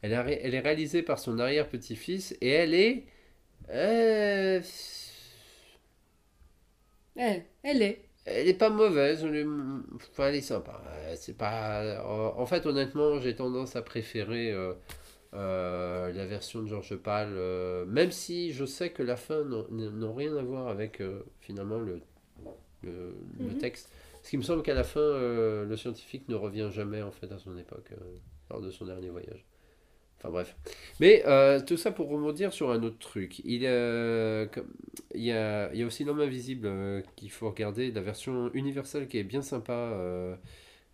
Elle, a elle est réalisée par son arrière-petit-fils et elle est... euh, Elle, elle est. Elle est pas mauvaise, elle est, enfin, elle est sympa. Euh, C'est pas, en fait, honnêtement, j'ai tendance à préférer euh, euh, la version de George Pal, même si je sais que la fin n'a rien à voir avec finalement le, le, le Mhm. texte. Ce qui me semble qu'à la fin, euh, le scientifique ne revient jamais en fait à son époque, euh, lors de son dernier voyage. Enfin bref. Mais euh, tout ça pour rebondir sur un autre truc. Il, euh, comme- il, y a, il y a aussi L'homme invisible euh, qu'il faut regarder, la version universelle qui est bien sympa,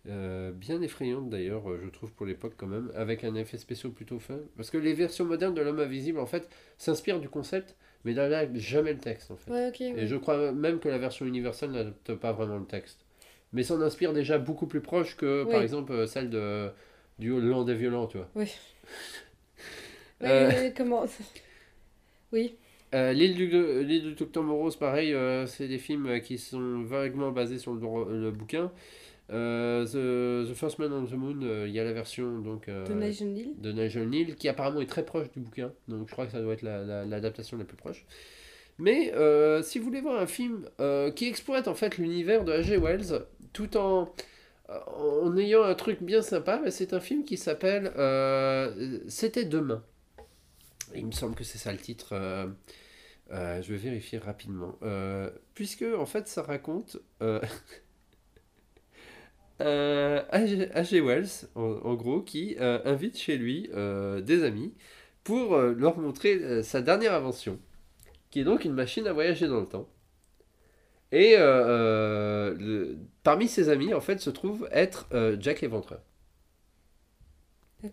bien effrayante d'ailleurs, je trouve pour l'époque quand même, avec un effet spécial plutôt fin. Parce que les versions modernes de L'homme invisible en fait s'inspirent du concept, mais n'adaptent jamais le texte en fait. Ouais. Et je crois même que la version universelle n'adapte pas vraiment le texte. Mais s'en inspire déjà beaucoup plus proche que, par exemple, celle de, du Land des Violents, tu vois. Oui. Euh, mais comment Oui. euh, L'île du, l'île du Docteur pareil, euh, c'est des films euh, qui sont vaguement basés sur le, bouquin. Euh, the, The First Man on the Moon, euh, il y a la version donc, euh, De Nigel Neal? de Nigel Neal qui apparemment est très proche du bouquin, donc je crois que ça doit être la- la- l'adaptation la, plus proche. Mais euh, si vous voulez voir un film euh, qui exploite en fait l'univers de H.G. Wells tout en, en ayant un truc bien sympa, c'est un film qui s'appelle euh, C'était demain. Il me semble que c'est ça le titre. euh, euh, je vais vérifier rapidement. Euh, puisque en fait ça raconte euh, euh, H.G. Wells, en, gros, qui euh, invite chez lui euh, des amis pour euh, leur montrer euh, sa dernière invention, qui est donc une machine à voyager dans le temps. Et euh, euh, le- parmi ses amis, en fait, se trouve être euh, Jack l'Éventreur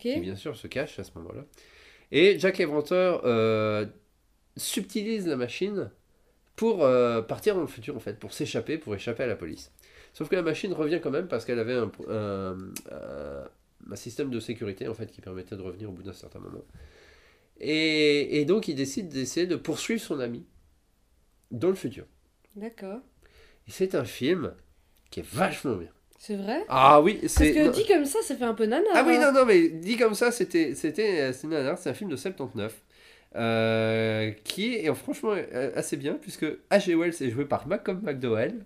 qui bien sûr se cache à ce moment-là. Et Jack l'Éventreur euh, subtilise la machine pour partir dans le futur, en fait, pour s'échapper, pour échapper à la police. Sauf que la machine revient quand même parce qu'elle avait un, un- un- un système de sécurité, en fait, qui permettait de revenir au bout d'un certain moment. Et, et donc, il décide d'essayer de poursuivre son ami dans le futur. D'accord. Et c'est un film qui est vachement bien. C'est vrai? Ah oui, Parce c'est... que non. dit comme ça, ça fait un peu nana. Ah oui, hein. non, non, mais dit comme ça, c'était c'était euh, c'est nanar, c'est un film de 79 euh, qui est franchement euh, assez bien puisque H.G. Wells est joué par Malcolm McDowell.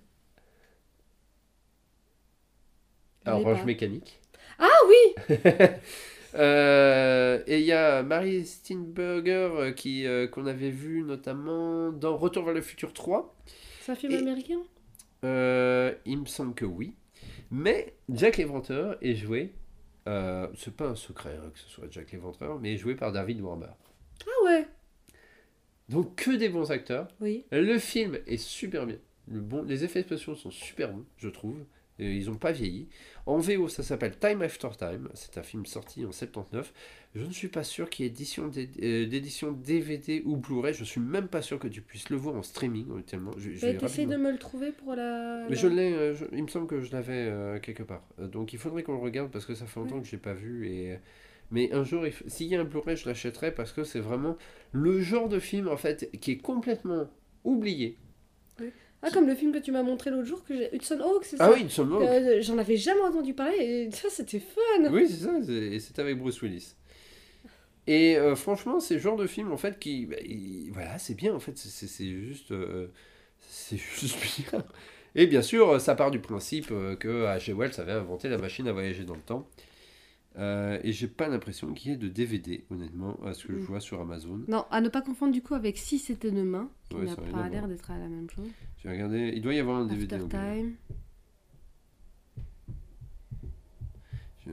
Alors, pas. Mécanique. Ah oui Euh, et il y a qui euh, qu'on avait vu notamment dans Retour vers le futur 3. C'est un film Et- américain? Euh, il me semble que oui. Mais Jack l'Éventreur est joué, euh, c'est pas un secret hein, que ce soit Jack l'Éventreur, mais est joué par David Warner. Ah ouais Donc que des bons acteurs. Oui. Le film est super bien. Le bon, les effets spéciaux sont super bons, je trouve. Et ils n'ont pas vieilli. En VO, ça s'appelle Time After Time. C'est un film sorti en 79. Je ne suis pas sûr qu'il y ait euh, d'édition DVD ou Blu-ray. Je suis même pas sûr que tu puisses le voir en streaming. euh, Tellement. Je, T'essayes rapidement- de me le trouver pour la. Mais la- je l'ai, euh, il me semble que je l'avais euh, quelque part. Euh, donc il faudrait qu'on le regarde parce que ça fait longtemps Ouais. que je l'ai pas vu. Et... Mais un jour, s'il y a un Blu-ray, je l'achèterai parce que c'est vraiment le genre de film en fait qui est complètement oublié. Ah, comme le film que tu m'as montré l'autre jour, que j'ai. Hudson Hawk, c'est Ah ça oui, une seule Euh, J'en avais jamais entendu parler et ça c'était fun Oui, c'est ça, et c'est avec Bruce Willis. Et euh, franchement, c'est le genre de film en fait qui. bah, il- voilà, c'est bien en fait, c'est- c'est c'est juste. euh, c'est juste bien. Et bien sûr, ça part du principe que H.G. Wells avait inventé la machine à voyager dans le temps. Euh, et j'ai pas l'impression qu'il y ait de DVD, honnêtement, à ce que je Mm. vois sur Amazon. Non, à ne pas confondre du coup avec Si c'était demain, qui Ouais, n'a pas l'air d'être à la même chose. J'ai regardé, il doit y avoir un DVD. After Blu-ray. Time.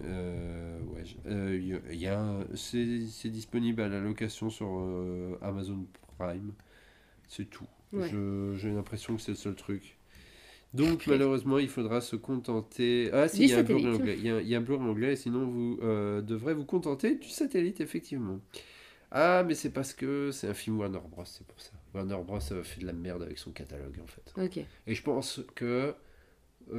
Euh, ouais, euh, y a- y c'est disponible à la location sur euh, Amazon Prime. C'est tout. Ouais. J'ai l'impression que c'est le seul truc. Donc malheureusement, il faudra se contenter. Ah si, il y a un satellite. Blu-ray anglais. Il y a, il y a un Blu-ray anglais, sinon vous euh, devrez vous contenter du satellite, effectivement. Ah, mais c'est parce que c'est un film Warner Bros, c'est pour ça. Warner Bros fait de la merde avec son catalogue, en fait. Ok. Et je pense que euh,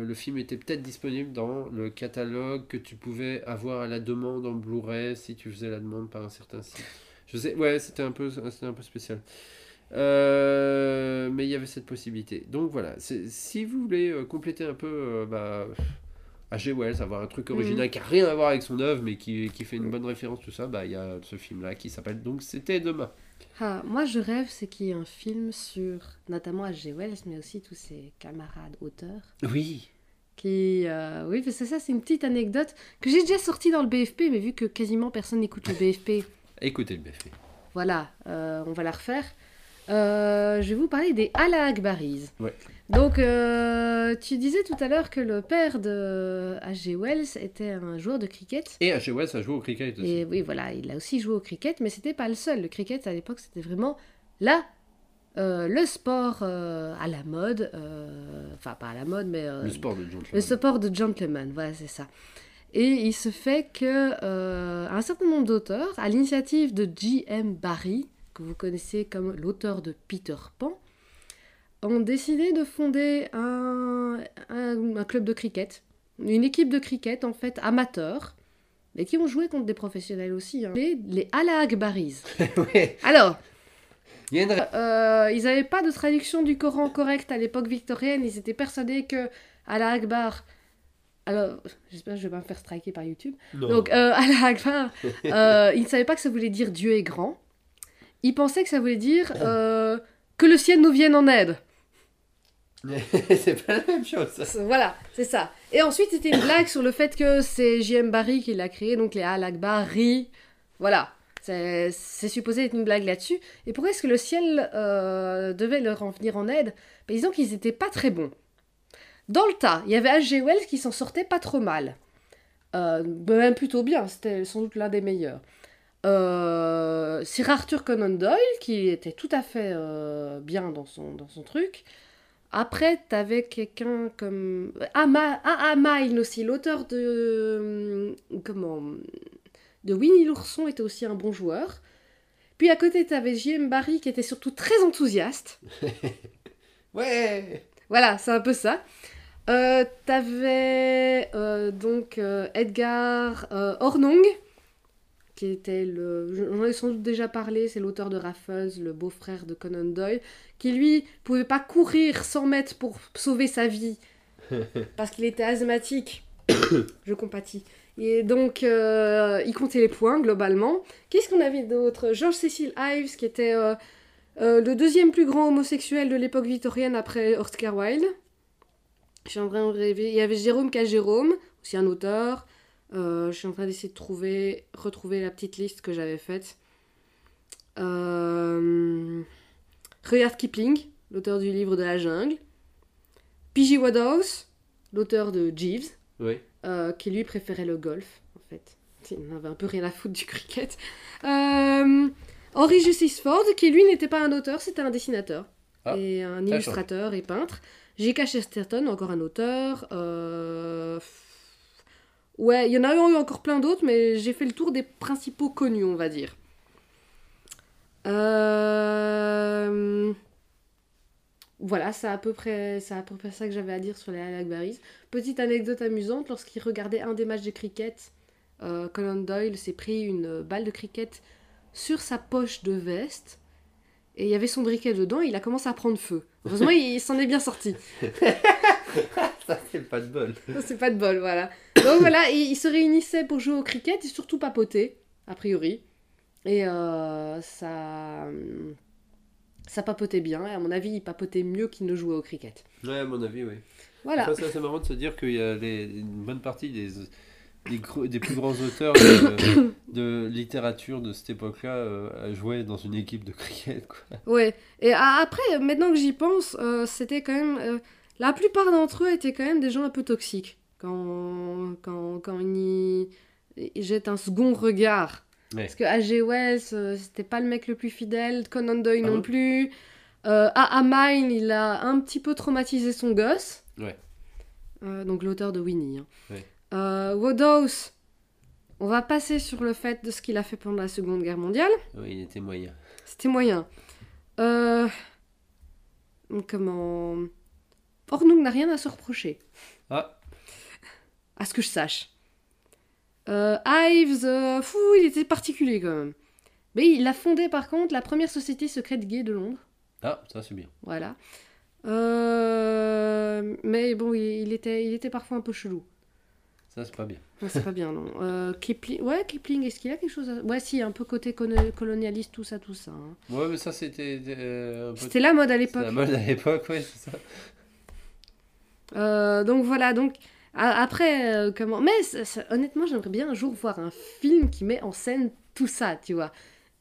le film était peut-être disponible dans le catalogue que tu pouvais avoir à la demande en Blu-ray si tu faisais la demande par un certain site. Je sais, ouais, c'était un peu, un peu spécial. Euh, mais il y avait cette possibilité. Donc voilà, si vous voulez euh, compléter un peu euh, bah, H.G. Wells, avoir un truc original qui n'a rien à voir avec son œuvre, mais qui, qui fait une bonne référence, tout ça, bah il y a ce film-là qui s'appelle donc C'était demain. Ah, moi, je rêve, c'est qu'il y ait un film sur notamment H.G. Wells, mais aussi tous ses camarades auteurs. Oui. Qui, euh, oui, parce que ça, c'est une petite anecdote que j'ai déjà sortie dans le BFP, mais vu que quasiment personne n'écoute le BFP, Écoutez le BFP. voilà, on va la refaire. Euh, je vais vous parler des Allah Akbaris. Ouais. Donc, euh, tu disais tout à l'heure que le père de H.G. Wells était un joueur de cricket. Et H.G. Wells a joué au cricket aussi. Et oui, voilà, il a aussi joué au cricket, mais c'était pas le seul. Le cricket, à l'époque, c'était vraiment là, euh, le sport euh, à la mode. euh, Enfin, pas à la mode, mais Le sport de John le sport de gentleman, voilà, c'est ça. Et il se fait que un certain nombre d'auteurs, à l'initiative de J.M. Barrie, que vous connaissez comme l'auteur de Peter Pan, ont décidé de fonder un, un- un club de cricket, une équipe de cricket en fait amateur, mais qui ont joué contre des professionnels aussi, hein. les, les Akbaris. ouais. Alors, Il y a une... euh, ils n'avaient pas de traduction du Coran correcte à l'époque victorienne. Ils étaient persuadés que Allah Akbar. Alors, j'espère que je vais pas me faire striker par YouTube. Non. Donc, euh, Allah Akbar, euh, ils ne savaient pas que ça voulait dire Dieu est grand. Ils pensaient que ça voulait dire euh, que le ciel nous vienne en aide. c'est pas la même chose. ça. C'est- Voilà, c'est ça. Et ensuite, c'était une blague sur le fait que c'est J.M. Barry qui l'a créé, donc les Al Akbari. Voilà. C'est supposé être une blague là-dessus. Et pourquoi est-ce que le ciel euh, devait leur en venir en aide? Ben, Disons qu'ils n'étaient pas très bons. Dans le tas, il y avait H.G. Wells qui s'en sortait pas trop mal. Euh, ben, même plutôt bien, c'était sans doute l'un des meilleurs. Euh, Sir Arthur Conan Doyle, qui était tout à fait euh, bien dans son, dans son truc. Après, t'avais quelqu'un comme... Ama, ah, Amail aussi, l'auteur de... hum, Comment De Winnie l'ourson était aussi un bon joueur. Puis à côté, t'avais J.M. Barry qui était surtout très enthousiaste. Ouais. Voilà, c'est un peu ça. Euh, T'avais euh, donc euh, Edgar euh, Hornung, qui était le. J'en ai sans doute déjà parlé, c'est l'auteur de Raffles, le beau-frère de Conan Doyle, qui lui pouvait pas courir 100 mètres pour sauver sa vie parce qu'il était asthmatique. Je compatis. Et donc, euh, il comptait les points globalement. Qu'est-ce qu'on avait d'autre? George Cecil Ives, qui était euh, euh, le deuxième plus grand homosexuel de l'époque victorienne après Oscar Wilde. Suis en rêver. Il y avait Jérôme K. Jérôme, aussi un auteur. Euh, je suis en train d'essayer de trouver, retrouver la petite liste que j'avais faite. Euh, Rudyard Kipling, l'auteur du livre de la jungle. P.G. Wodehouse, l'auteur de Jeeves, Oui. euh, qui lui préférait le golf, en fait. Il n'avait un peu rien à foutre du cricket. Euh, Henry Justice Ford, qui lui n'était pas un auteur, c'était un dessinateur. Ah, et un illustrateur et peintre. J.K. Chesterton, encore un auteur. Euh, Ouais, il y en a eu encore plein d'autres, mais j'ai fait le tour des principaux connus, on va dire. Euh, Voilà, c'est à peu près, c'est à peu près ça que j'avais à dire sur les Al Akbaris. Petite anecdote amusante, lorsqu'il regardait un des matchs de cricket, euh, Conan Doyle s'est pris une balle de cricket sur sa poche de veste et il y avait son briquet dedans et il a commencé à prendre feu. Heureusement, il s'en est bien sorti. Ça, c'est pas de bol. C'est pas de bol, voilà. Donc voilà, ils, ils se réunissaient pour jouer au cricket et surtout papoter, a priori. Et euh, ça. Ça papotait bien, et à mon avis, ils papotaient mieux qu'ils ne jouaient au cricket. Ouais, à mon avis, oui. Voilà. Enfin, c'est assez marrant de se dire qu'il y a les- une bonne partie des, des, gros- des plus grands auteurs de, de littérature de cette époque-là euh, jouaient dans une équipe de cricket. Quoi. Ouais. Et a- après, maintenant que j'y pense, euh, c'était quand même. La plupart d'entre eux étaient quand même des gens un peu toxiques. Quand, quand, quand ils, ils jettent un second regard. Ouais. Parce que H.G. Wells, euh, c'était pas le mec le plus fidèle. Conan Doyle Ah non bon plus. Euh, A.A. Mine, il a un petit peu traumatisé son gosse. Ouais. Euh, donc l'auteur de Winnie. hein. Ouais. Euh, Wodehouse, on va passer sur le fait de ce qu'il a fait pendant la Seconde Guerre mondiale. Oui, il était moyen. C'était moyen. Euh, Comment Ornung n'a rien à se reprocher, Ah, à ce que je sache. Euh, Ives, euh, fou, il était particulier quand même. Mais il a fondé par contre la première société secrète gay de Londres. ah ça c'est bien. Voilà. Euh, mais bon, il, il était, il était parfois un peu chelou. Ça c'est pas bien. Non, c'est pas bien, non. Kipling, ouais, Kipling, est-ce qu'il a quelque chose à... Ouais, si, un peu côté colo- colonialiste, tout ça, tout ça. hein. Ouais, mais ça c'était peu. C'était la mode à C'était l'époque. la mode à l'époque, ouais, c'est ça. Euh, donc voilà, donc après, euh, comment... Mais ça- ça- honnêtement, j'aimerais bien un jour voir un film qui met en scène tout ça, tu vois.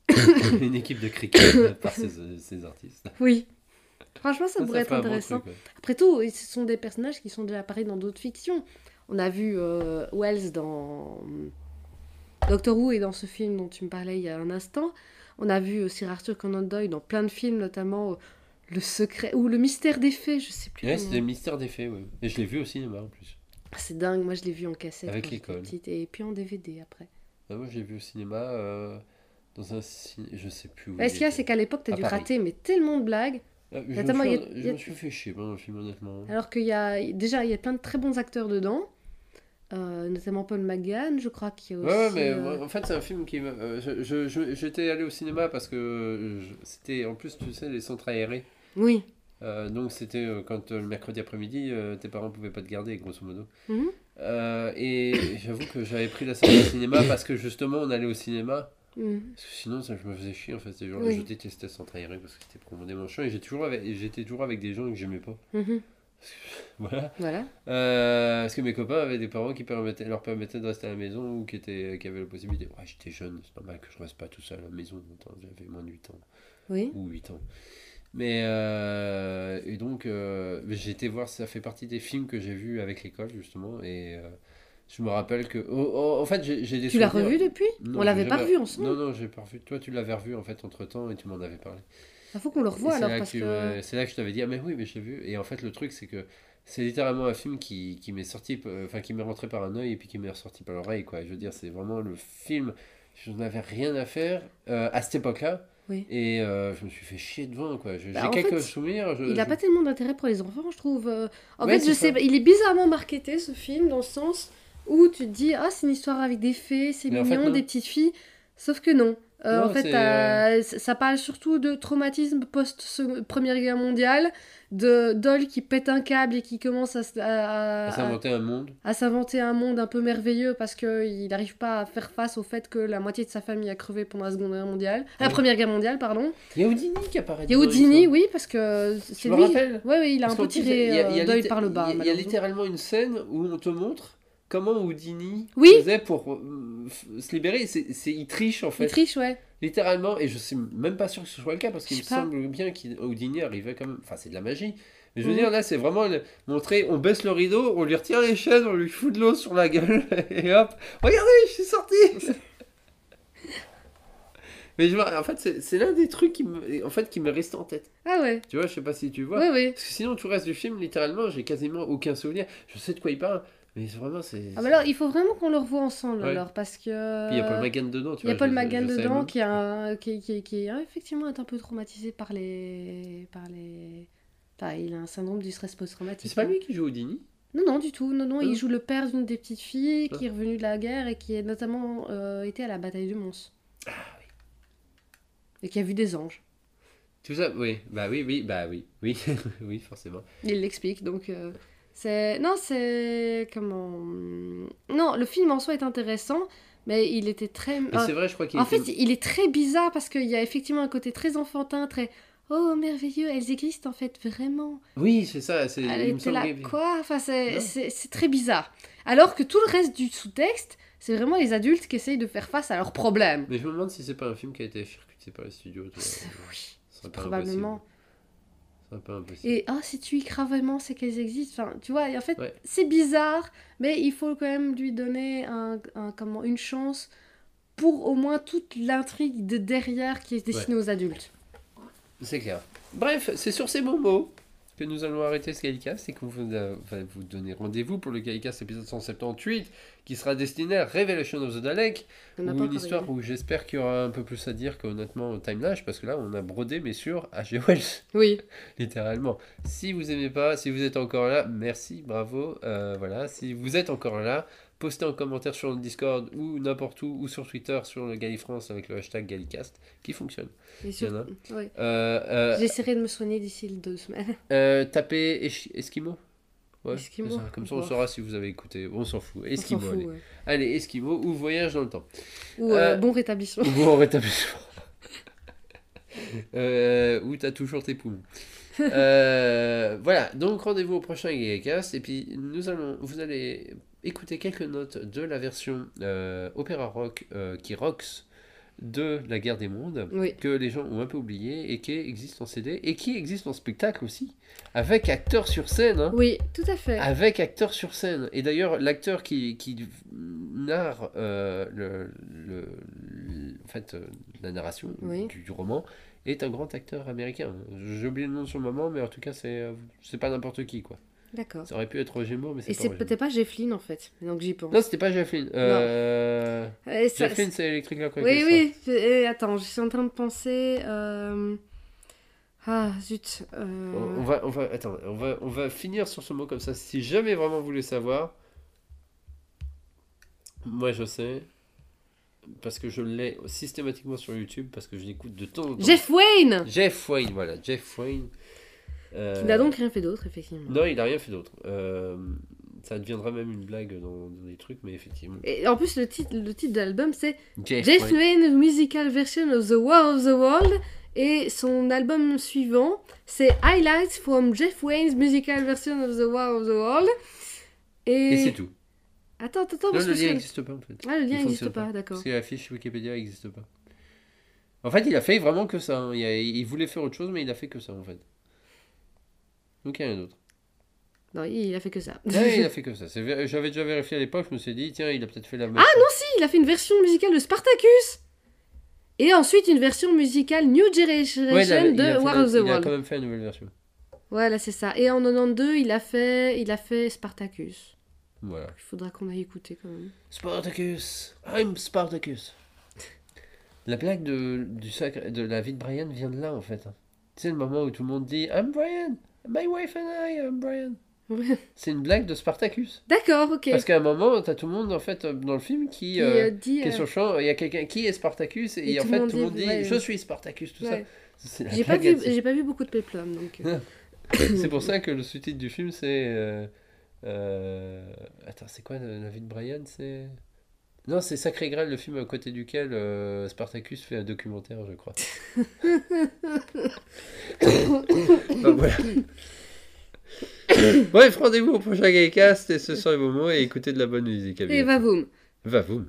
Une équipe de cricket par ces, ces artistes. Oui. Franchement, ça, pourrait être bon intéressant. truc, ouais. Après tout, ce sont des personnages qui sont déjà apparus dans d'autres fictions. On a vu euh, Wells dans Doctor Who et dans ce film dont tu me parlais il y a un instant. On a vu aussi Arthur Conan Doyle dans plein de films, notamment euh, Le Secret ou Le Mystère des Fées, je sais plus. Ouais, c'était le mystère des faits, ouais. Et je l'ai vu au cinéma en plus. Ah, C'est dingue, moi je l'ai vu en cassette Avec l'école. et puis en DVD après. Ah, moi je l'ai vu au cinéma euh, dans un ciné... Je sais plus où. Ce qu'il y a, c'est qu'à l'époque, t'as dû Paris. rater mais tellement de blagues. Ah, je, me suis, a- je me suis fait chier pendant le film, honnêtement. Alors qu'il y a déjà, il y a plein de très bons acteurs dedans. Euh, notamment Paul McGann, je crois, qui est aussi. Ouais, mais euh, en fait, c'est un film qui. je- je- J'étais allé au cinéma parce que c'était en plus, tu sais, les centres aérés. Oui. Euh, donc, c'était euh, quand euh, le mercredi après-midi, tes parents pouvaient pas te garder, grosso modo. Mhm. Et j'avoue que j'avais pris la salle de cinéma parce que justement, on allait au cinéma. Mhm. Parce que sinon, ça, je me faisais chier en fait. Ces gens Oui. Je détestais aéré parce que c'était. Et j'ai toujours avec- et j'étais toujours avec des gens que j'aimais pas. Mhm. Voilà. Voilà. Euh, parce que mes copains avaient des parents qui permettaient, leur permettaient de rester à la maison ou qui, étaient, qui avaient la possibilité. Ouais, j'étais jeune, c'est normal que je reste pas tout seul à la maison. J'avais moins de 8 ans Oui. ou 8 ans. Mais euh, et donc euh, j'ai été voir, ça fait partie des films que j'ai vus avec l'école justement. Et euh, je me rappelle que. oh, oh, en fait, j'ai j'ai des Tu l'as revu depuis? Non, On l'avait j'ai pas revu ensemble? Non, non, j'ai pas revu. Toi, tu l'avais revu en fait entre temps et tu m'en avais parlé. Il faut qu'on le revoie alors là parce que. ouais, c'est là que je t'avais dit, ah mais oui, mais je l'ai vu. Et en fait, le truc, c'est que c'est littéralement un film qui, qui m'est sorti, euh, enfin qui m'est rentré par un œil et puis qui m'est ressorti par l'oreille, quoi. Je veux dire, c'est vraiment le film. Je n'avais rien à faire à cette époque-là. Oui. Et euh, je me suis fait chier devant, quoi. J'ai Bah, en quelques fait, souvenirs. je- Il a je- pas tellement d'intérêt pour les enfants, je trouve. Euh, En Ouais, fait, je sais, il est bizarrement marketé ce film dans le sens où tu te dis ah c'est une histoire avec des fées, c'est Mais en fait, mignon, non. des petites filles, sauf que non. Euh, Non, en fait, t'as- ça parle surtout de traumatisme post Première Guerre mondiale, de Doll qui pète un câble et qui commence à, à- à- à s'inventer un monde. à s'inventer un monde un peu merveilleux parce qu'il n'arrive pas à faire face au fait que la moitié de sa famille a crevé pendant la Seconde Guerre mondiale, la Oui. Première Guerre mondiale, pardon. Il y a Houdini qui apparaît. il me semble. oui, parce que c'est lui. rappelle. Oui, oui, il a Parce un peu tiré y a- y a euh, Doyle par le bas. Il y a- y a littéralement une scène où on te montre comment Houdini Oui. faisait pour euh, se libérer. C'est, il triche en Il fait. triche, ouais. Littéralement, et je suis même pas sûr que ce soit le cas parce qu'il me pas. semble bien qu'Houdini arrivait quand même. Enfin, c'est de la magie. Mais je veux Mhm. dire, là, c'est vraiment le- montrer on baisse le rideau, on lui retire les chaînes, on lui fout de l'eau sur la gueule, et hop, regardez, je suis sorti Mais je vois, en fait, c'est, l'un des trucs qui me, en fait, qui m'est resté en tête. Ah ouais. Tu vois, je sais pas si tu vois. Oui, oui. Parce que sinon, tout le reste du film, littéralement, j'ai quasiment aucun souvenir. Je sais de quoi il parle, mais c'est vraiment, c'est. Ah bah alors, il faut vraiment qu'on le revoie ensemble Ouais. alors parce que. Il y a Paul McGann dedans, tu Il y a vois. Paul savais dedans qui, a qui, qui, qui a effectivement est un peu traumatisé par les. par les. Enfin, il a un syndrome du stress Mais post-traumatique. C'est pas hein. lui qui joue Houdini? Non, non, du tout. Non, non, Ah. il joue le père d'une des petites filles qui Ah. est revenu de la guerre et qui a notamment euh, été à la bataille de Mons. Ah Et qui a vu des anges. Tout ça, oui, bah oui, oui, bah oui, oui, oui, forcément. Il l'explique, donc euh, c'est... Non, c'est... Comment... Non, le film en soi est intéressant, mais il était très... Mais Ah, c'est vrai, je crois qu'il en était- fait, il est très bizarre parce qu'il y a effectivement un côté très enfantin, très... Oh, merveilleux, elles existent en fait, vraiment. Oui, c'est ça, c'est. Elle était là, que- quoi? Enfin, c'est c'est- c'est très bizarre. Alors que tout le reste du sous-texte, c'est vraiment les adultes qui essayent de faire face à leurs problèmes. Mais je me demande si c'est pas un film qui a été charcuté par les studios. C'est- Oui, Ce serait pas probablement. impossible. Impossible. Et ah, si tu y crois vraiment, c'est qu'elles existent. Enfin, tu vois, et en fait, Ouais. c'est bizarre, mais il faut quand même lui donner un, un- comment, une chance pour au moins toute l'intrigue de derrière qui est destinée aux adultes. C'est clair. Bref, c'est sur ces bons mots que nous allons arrêter ce Galicast et qu'on va vous donner rendez-vous pour le Galicast épisode 178 qui sera destiné à Revelation of the Dalek. Ou une histoire où j'espère qu'il y aura un peu plus à dire qu'honnêtement au Timelage parce que là on a brodé mais sur H.G. Wells. Oui. littéralement. Si vous aimez pas, si vous êtes encore là, merci, bravo. euh, voilà, si vous êtes encore là, postez en commentaire sur le Discord ou n'importe où ou sur Twitter sur le Galifrance avec le hashtag Galicast qui fonctionne. A. ouais. Euh, euh, J'essaierai de me soigner d'ici deux semaines. euh, tapez. Ouais, ça. Comme ça on saura si vous avez écouté. On s'en fout. Fout, allez. ouais. Allez, Esquimau ou voyage dans le temps. Ou euh, bon rétablissement. Ou bon rétablissement. euh, où t'as toujours tes poumons. Euh, voilà, donc rendez-vous au prochain Gaycast et puis nous allons, vous allez écouter quelques notes de la version euh, opéra rock euh, qui rocks de la guerre des mondes Oui. que les gens ont un peu oublié et qui existe en CD et qui existe en spectacle aussi avec acteurs sur scène hein. Oui, tout à fait. Avec acteur sur scène. Et d'ailleurs, l'acteur qui, qui narre euh, le, le- le- en fait, la narration Oui. du, du roman est un grand acteur américain. J'ai oublié le nom de son moment, mais en tout cas, c'est c'est pas n'importe qui. quoi. D'accord. Ça aurait pu être Moore, mais c'est Et pas Roger peut-être pas Jefflin en fait, que j'y pense. Non, c'était pas Jefflin. Euh... Et ça- Jefflin, c'est Electric Light Oui, oui. et attends, je suis en train de penser. euh, Ah, zut. euh, On, on va, on, va, attends, on, va, on va finir sur ce mot comme ça. Si jamais vraiment vous voulez savoir, moi je sais, parce que je l'ai systématiquement sur YouTube, parce que je l'écoute de temps en temps. Jeff Wayne Jeff Wayne, voilà, Jeff Wayne. Euh, Qui n'a donc rien fait d'autre, effectivement. Non, il n'a rien fait d'autre. Euh, ça deviendra même une blague dans, dans des trucs, mais effectivement. Et en plus, le titre, le titre de l'album, c'est Jeff, Jeff Wayne. Wayne Musical Version of the War of the World. Et son album suivant, c'est Highlights from Jeff Wayne's Musical Version of the War of the World. Et, Et c'est tout. Attends, attends, attends, Non, parce le que lien n'existe pas en fait. Ah, le Il lien n'existe pas, d'accord. Parce que la fiche Wikipédia n'existe pas. En fait, il a fait vraiment que ça. hein. Il, a- il voulait faire autre chose, mais il a fait que ça en fait. Donc il n'y a rien d'autre. Non, il a fait que ça. Ouais, il a fait que ça. J'avais déjà vérifié à l'époque, je me suis dit, tiens, il a peut-être fait la même. Ah non, si, il a fait une version musicale de Spartacus Et ensuite une version musicale New Generation Ouais, a- de War of the Il a World. quand même fait une nouvelle version. Voilà, c'est ça. Et en 92, il a fait, il a fait Spartacus. Voilà. Il faudra qu'on aille écouter quand même. Spartacus, I'm Spartacus. La blague de, du sacre, de la vie de Brian vient de là en fait. C'est le moment où tout le monde dit I'm Brian, my wife and I, I'm Brian. Ouais. C'est une blague de Spartacus. D'accord, ok. Parce qu'à un moment, t'as tout le monde en fait euh, dans le film qui, Qui, euh, euh, dit, qui est euh, sur le champ, il y a quelqu'un qui est Spartacus et, Et en fait tout le monde dit, ouais. je suis Spartacus, tout ouais. ça. J'ai pas vu, pas vu beaucoup de Peplum, donc. euh, C'est pour ça que le sous-titre du film c'est. euh, euh, Attends, c'est quoi la la vie de Brian C'est. Non, c'est Sacré Graal, le film à côté duquel euh, Spartacus fait un documentaire, je crois. Enfin, voilà. Bref, rendez-vous au prochain Gaycast et ce soir vos mots et écoutez de la bonne musique. Et bientôt. va-vous. Va vous.